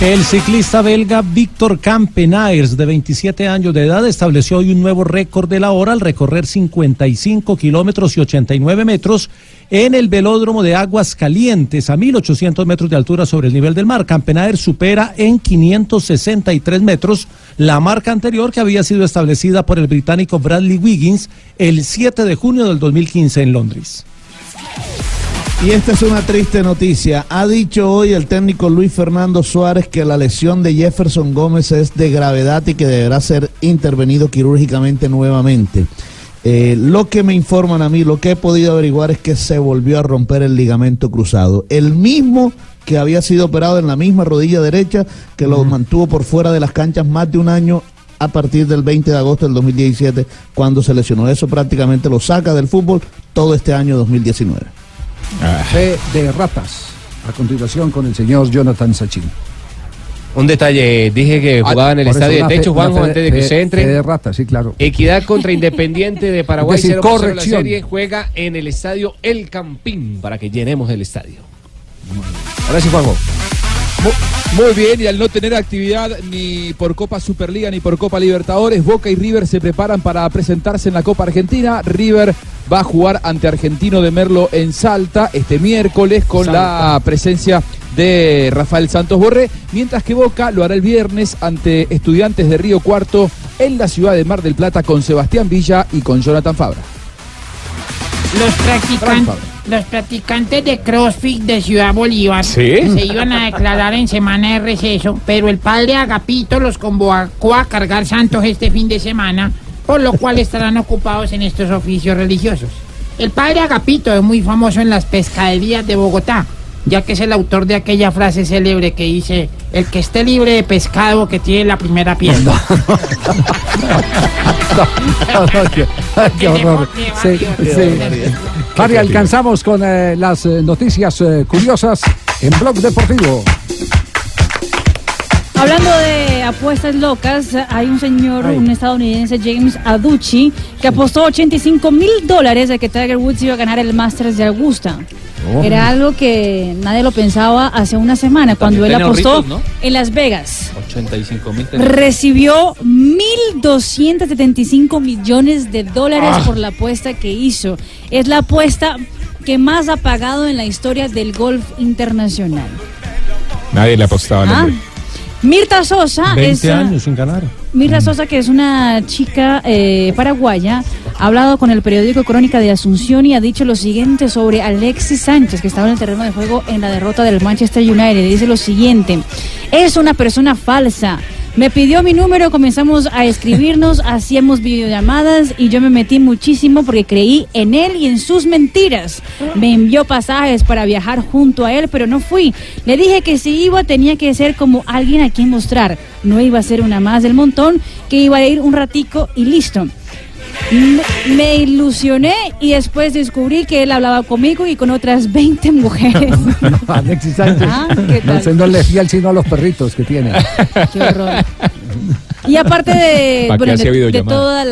Speaker 56: El ciclista belga Víctor Campenaers, de 27 años de edad, estableció hoy un nuevo récord de la hora al recorrer 55 kilómetros y 89 metros en el velódromo de Aguas Calientes, a 1800 metros de altura sobre el nivel del mar. Campenaers supera en 563 metros la marca anterior que había sido establecida por el británico Bradley Wiggins el 7 de junio del 2015 en Londres.
Speaker 22: Y esta es una triste noticia. Ha dicho hoy el técnico Luis Fernando Suárez que la lesión de Jefferson Gómez es de gravedad y que deberá ser intervenido quirúrgicamente nuevamente. Eh, lo que me informan a mí, lo que he podido averiguar es que se volvió a romper el ligamento cruzado. El mismo que había sido operado en la misma rodilla derecha, que lo mantuvo por fuera de las canchas más de un año a partir del 20 de agosto del 2017, cuando se lesionó. Eso prácticamente lo saca del fútbol todo este año 2019.
Speaker 5: Fe de ratas. A continuación con el señor Jonathan Sachin.
Speaker 17: Un detalle, dije que jugaba en el
Speaker 5: Ah,
Speaker 17: Estadio de
Speaker 5: fe-
Speaker 17: Techo,
Speaker 5: una
Speaker 17: Juanjo,
Speaker 5: fe-
Speaker 17: antes de que
Speaker 5: fe-
Speaker 17: usted entre.
Speaker 5: fe de ratas, sí, claro.
Speaker 17: Equidad contra Independiente de Paraguay,
Speaker 5: decir,
Speaker 17: 0 por 0 la
Speaker 5: corrección.
Speaker 17: serie, juega en el estadio El Campín para que llenemos el estadio. Sí, Juanjo.
Speaker 8: Muy bien, y al no tener actividad ni por Copa Superliga ni por Copa Libertadores, Boca y River se preparan para presentarse en la Copa Argentina. River va a jugar ante Argentino de Merlo en Salta este miércoles con la presencia de Rafael Santos Borré, mientras que Boca lo hará el viernes ante Estudiantes de Río Cuarto en la ciudad de Mar del Plata con Sebastián Villa y con Jonathan Fabra.
Speaker 54: Los, practicantes de CrossFit de Ciudad Bolívar
Speaker 8: ¿Sí?
Speaker 54: se iban a declarar en semana de receso, pero el padre Agapito los convocó a cargar santos este fin de semana, por lo cual estarán ocupados en estos oficios religiosos. El padre Agapito es muy famoso en las pescaderías de Bogotá, ya que es el autor de aquella frase célebre que dice, el que esté libre de pescado que tiene la primera piedra.
Speaker 5: qué, qué horror. Sí, sí. Mari, alcanzamos con eh, las eh, noticias eh, curiosas en Blog Deportivo.
Speaker 13: Hablando de apuestas locas, hay un señor, un estadounidense, James Aducci, que apostó 85 mil dólares de que Tiger Woods iba a ganar el Masters de Augusta.
Speaker 21: Oh.
Speaker 13: Era algo que nadie lo pensaba hace una semana, cuando él apostó en Las Vegas.
Speaker 21: 85 mil.
Speaker 13: Recibió 1.275 millones de dólares
Speaker 21: Ah.
Speaker 13: por la apuesta que hizo. Es la apuesta que más ha pagado en la historia del golf internacional.
Speaker 20: Nadie le apostaba al
Speaker 13: Ah. Mirta Sosa
Speaker 56: 20
Speaker 13: es,
Speaker 56: años sin ganar.
Speaker 13: Mirta Sosa, que es una chica eh, paraguaya, ha hablado con el periódico Crónica de Asunción y ha dicho lo siguiente sobre Alexis Sánchez, que estaba en el terreno de juego en la derrota del Manchester United. Dice lo siguiente, es una persona falsa. Me pidió mi número, comenzamos a escribirnos, hacíamos videollamadas y yo me metí muchísimo porque creí en él y en sus mentiras. Me envió pasajes para viajar junto a él, pero no fui. Le dije que si iba tenía que ser como alguien a quien mostrar. No iba a ser una más del montón, que iba a ir un ratico y listo. Me, me ilusioné y después descubrí que él hablaba conmigo y con otras 20 mujeres.
Speaker 5: Alexis Sánchez.
Speaker 13: Ah.
Speaker 5: No, ese no le es fiel sino a los perritos que tiene.
Speaker 13: Qué horror. Y aparte de,
Speaker 5: ¿Pa' qué
Speaker 13: bueno, de, todos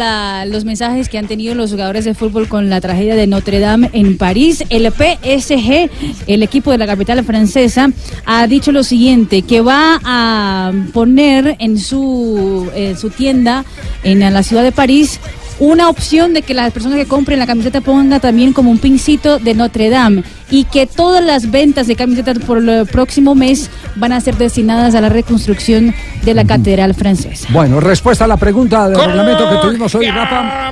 Speaker 13: los mensajes que han tenido los jugadores de fútbol con la tragedia de Notre Dame en París, el PSG, el equipo de la capital francesa, ha dicho lo siguiente, que va a poner en su, en su tienda en la ciudad de París una opción de que las personas que compren la camiseta pongan también como un pincito de Notre Dame y que todas las ventas de camisetas por el próximo mes van a ser destinadas a la reconstrucción de la catedral francesa.
Speaker 5: Bueno, respuesta a la pregunta del reglamento que tuvimos hoy, Rafa.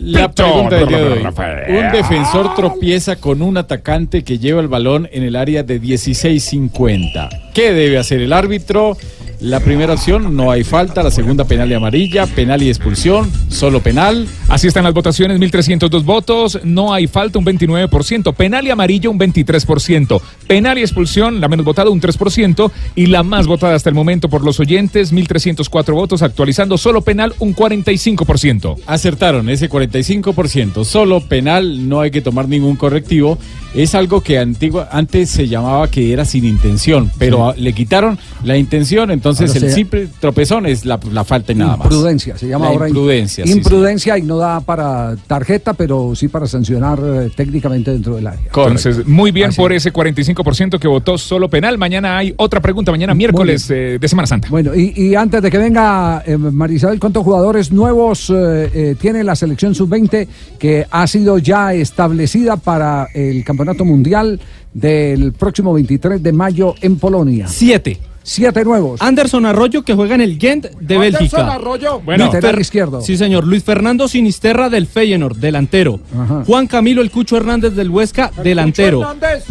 Speaker 6: La pregunta del día de hoy. Un defensor tropieza con un atacante que lleva el balón en el área de 16-50. ¿Qué debe hacer el árbitro? La primera opción, no hay falta. La segunda, penal y amarilla. Penal y expulsión. Solo penal.
Speaker 20: Así están las votaciones, 1.302 votos, no hay falta, un 29%, penal y amarillo, un 23%, penal y expulsión, la menos votada, un 3%, y la más votada hasta el momento por los oyentes, 1.304 votos, actualizando solo penal, un 45%.
Speaker 6: Acertaron ese 45%. Solo penal, no hay que tomar ningún correctivo. Es algo que antigua, antes se llamaba que era sin intención, pero le quitaron la intención, entonces
Speaker 5: Ahora
Speaker 6: el
Speaker 5: se-
Speaker 6: simple tropezón es la, la falta y nada más.
Speaker 5: Imprudencia, se llama
Speaker 6: La
Speaker 5: ahora.
Speaker 6: imprudencia. sí, sí.
Speaker 5: Imprudencia y no da para tarjeta, pero sí para sancionar eh, técnicamente dentro del área.
Speaker 20: Entonces, muy bien por ese 45% que votó solo penal. Mañana hay otra pregunta, mañana miércoles eh, de Semana Santa.
Speaker 5: Bueno, y, y antes de que venga eh, Marisabel, ¿cuántos jugadores nuevos eh, eh, tiene la selección sub-20 que ha sido ya establecida para el Campeonato Mundial del próximo 23 de mayo en Polonia?
Speaker 21: Siete.
Speaker 5: Siete nuevos.
Speaker 21: Anderson Arroyo que juega en el Gent de Bélgica.
Speaker 5: Arroyo.
Speaker 21: Bueno,
Speaker 5: Lateral izquierdo.
Speaker 21: Sí, señor. Luis Fernando Sinisterra del Feyenoord, delantero. Juan Camilo El Cucho Hernández del Huesca, delantero.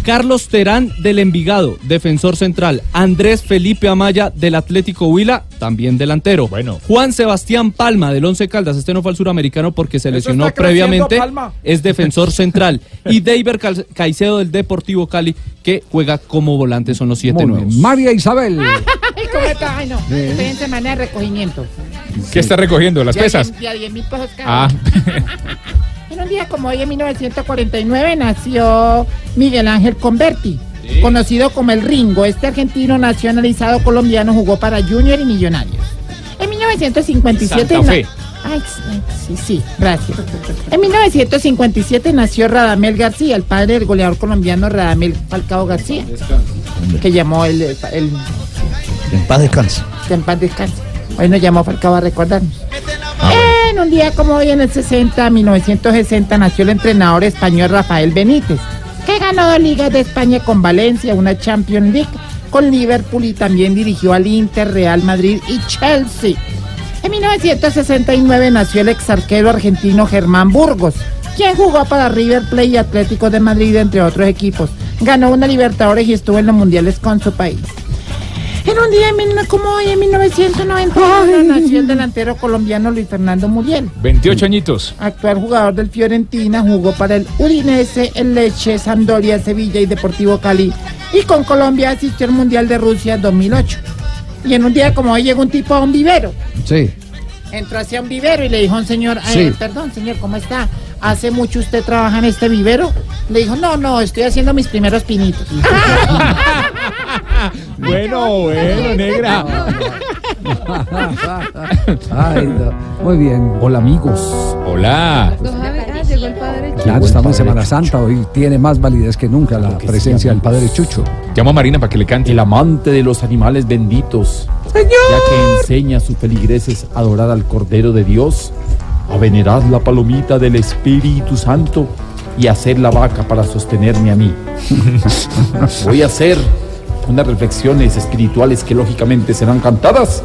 Speaker 21: Carlos Terán del Envigado, defensor central. Andrés Felipe Amaya del Atlético Huila, también delantero. Bueno. Juan Sebastián Palma del Once Caldas, este no fue al suramericano porque se lesionó previamente.
Speaker 59: Palma.
Speaker 21: Es defensor central. y David Caicedo del Deportivo Cali, que juega como volante, son los siete
Speaker 5: Muy bien.
Speaker 21: nuevos.
Speaker 5: María Isabel.
Speaker 54: Ay, ¿cómo está? Ay, no.
Speaker 21: Bien.
Speaker 54: Estoy en semana de recogimiento.
Speaker 20: ¿Qué está recogiendo? ¿Las pesas?
Speaker 54: diez- de a 10 mil pesos cada
Speaker 20: Ah,
Speaker 54: En un día como hoy, en 1949, nació Miguel Ángel Converti, conocido como el Ringo. Este argentino nacionalizado colombiano jugó para Junior y Millonarios. En 1957...
Speaker 6: Santa Fe.
Speaker 15: Ay, sí, sí, gracias. En 1957 nació Radamel García, el padre del goleador colombiano Radamel Falcao García, que llamó el, el
Speaker 22: En paz descanse.
Speaker 15: en paz descanse. Hoy nos llamó Falcao a recordarnos. En un día como hoy, en el 60, 1960, nació el entrenador español Rafael Benítez, que ganó dos ligas de España con Valencia, una Champions League con Liverpool y también dirigió al Inter, Real Madrid y Chelsea. En 1969 nació el exarquero argentino Germán Burgos, quien jugó para River Plate y Atlético de Madrid, entre otros equipos. Ganó una Libertadores y estuvo en los mundiales con su país. En un día como hoy, en 1991, nació el delantero colombiano Luis Fernando Muriel.
Speaker 20: 28 añitos.
Speaker 15: Actual jugador del Fiorentina, jugó para el Udinese, el Leche, Sampdoria, Sevilla y Deportivo Cali. Y con Colombia asistió al Mundial de Rusia 2008. Y en un día como hoy llegó un tipo a un vivero.
Speaker 5: Sí.
Speaker 15: Entró hacia un vivero y le dijo a un señor,
Speaker 5: Sí.
Speaker 15: "Eh, perdón señor, ¿cómo está? ¿Hace mucho usted trabaja en este vivero? Le dijo, no, no, estoy haciendo mis primeros pinitos.
Speaker 20: Bueno, bueno, negra.
Speaker 5: Ay, no. Muy bien. Hola, amigos.
Speaker 20: Hola.
Speaker 5: Claro, estamos en Semana Santa. Hoy tiene más validez que nunca la presencia del Padre Chucho.
Speaker 20: Llamo a Marina para que le cante.
Speaker 60: El amante de los animales benditos. Ya que enseña a sus feligreses a adorar al Cordero de Dios, a venerar la palomita del Espíritu Santo y a hacer la vaca para sostenerme a mí. Voy a hacer unas reflexiones espirituales que lógicamente serán cantadas,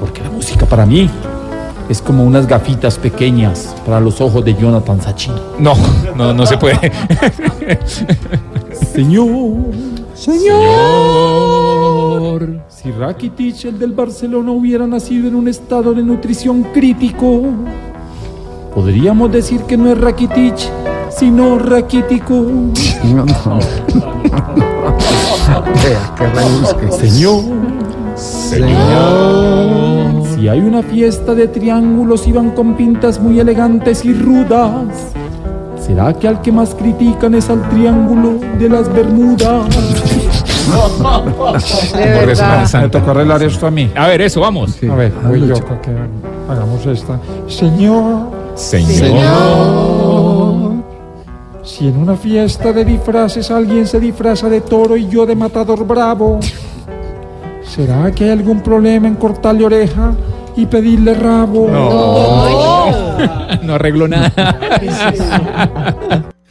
Speaker 60: porque la música para mí es como unas gafitas pequeñas para los ojos de Jonathan Sachin.
Speaker 20: No, no, no se puede.
Speaker 60: Señor, Señor, si Rakitic, el del Barcelona, hubiera nacido en un estado de nutrición crítico, podríamos decir que no es Rakitic, sino raquítico. Señor, Señor, si hay una fiesta de triángulos y van con pintas muy elegantes y rudas, ¿será que al que más critican es al triángulo de las Bermudas? Me tocó arreglar esto a mí.
Speaker 20: A ver, eso, vamos.
Speaker 60: A ver, voy yo para que hagamos esta. Señor.
Speaker 20: Señor.
Speaker 60: Si en una fiesta de disfraces alguien se disfraza de toro y yo de matador bravo, ¿será que hay algún problema en cortarle oreja y pedirle rabo?
Speaker 20: No. No arregló nada.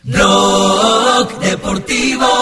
Speaker 61: Blog Deportivo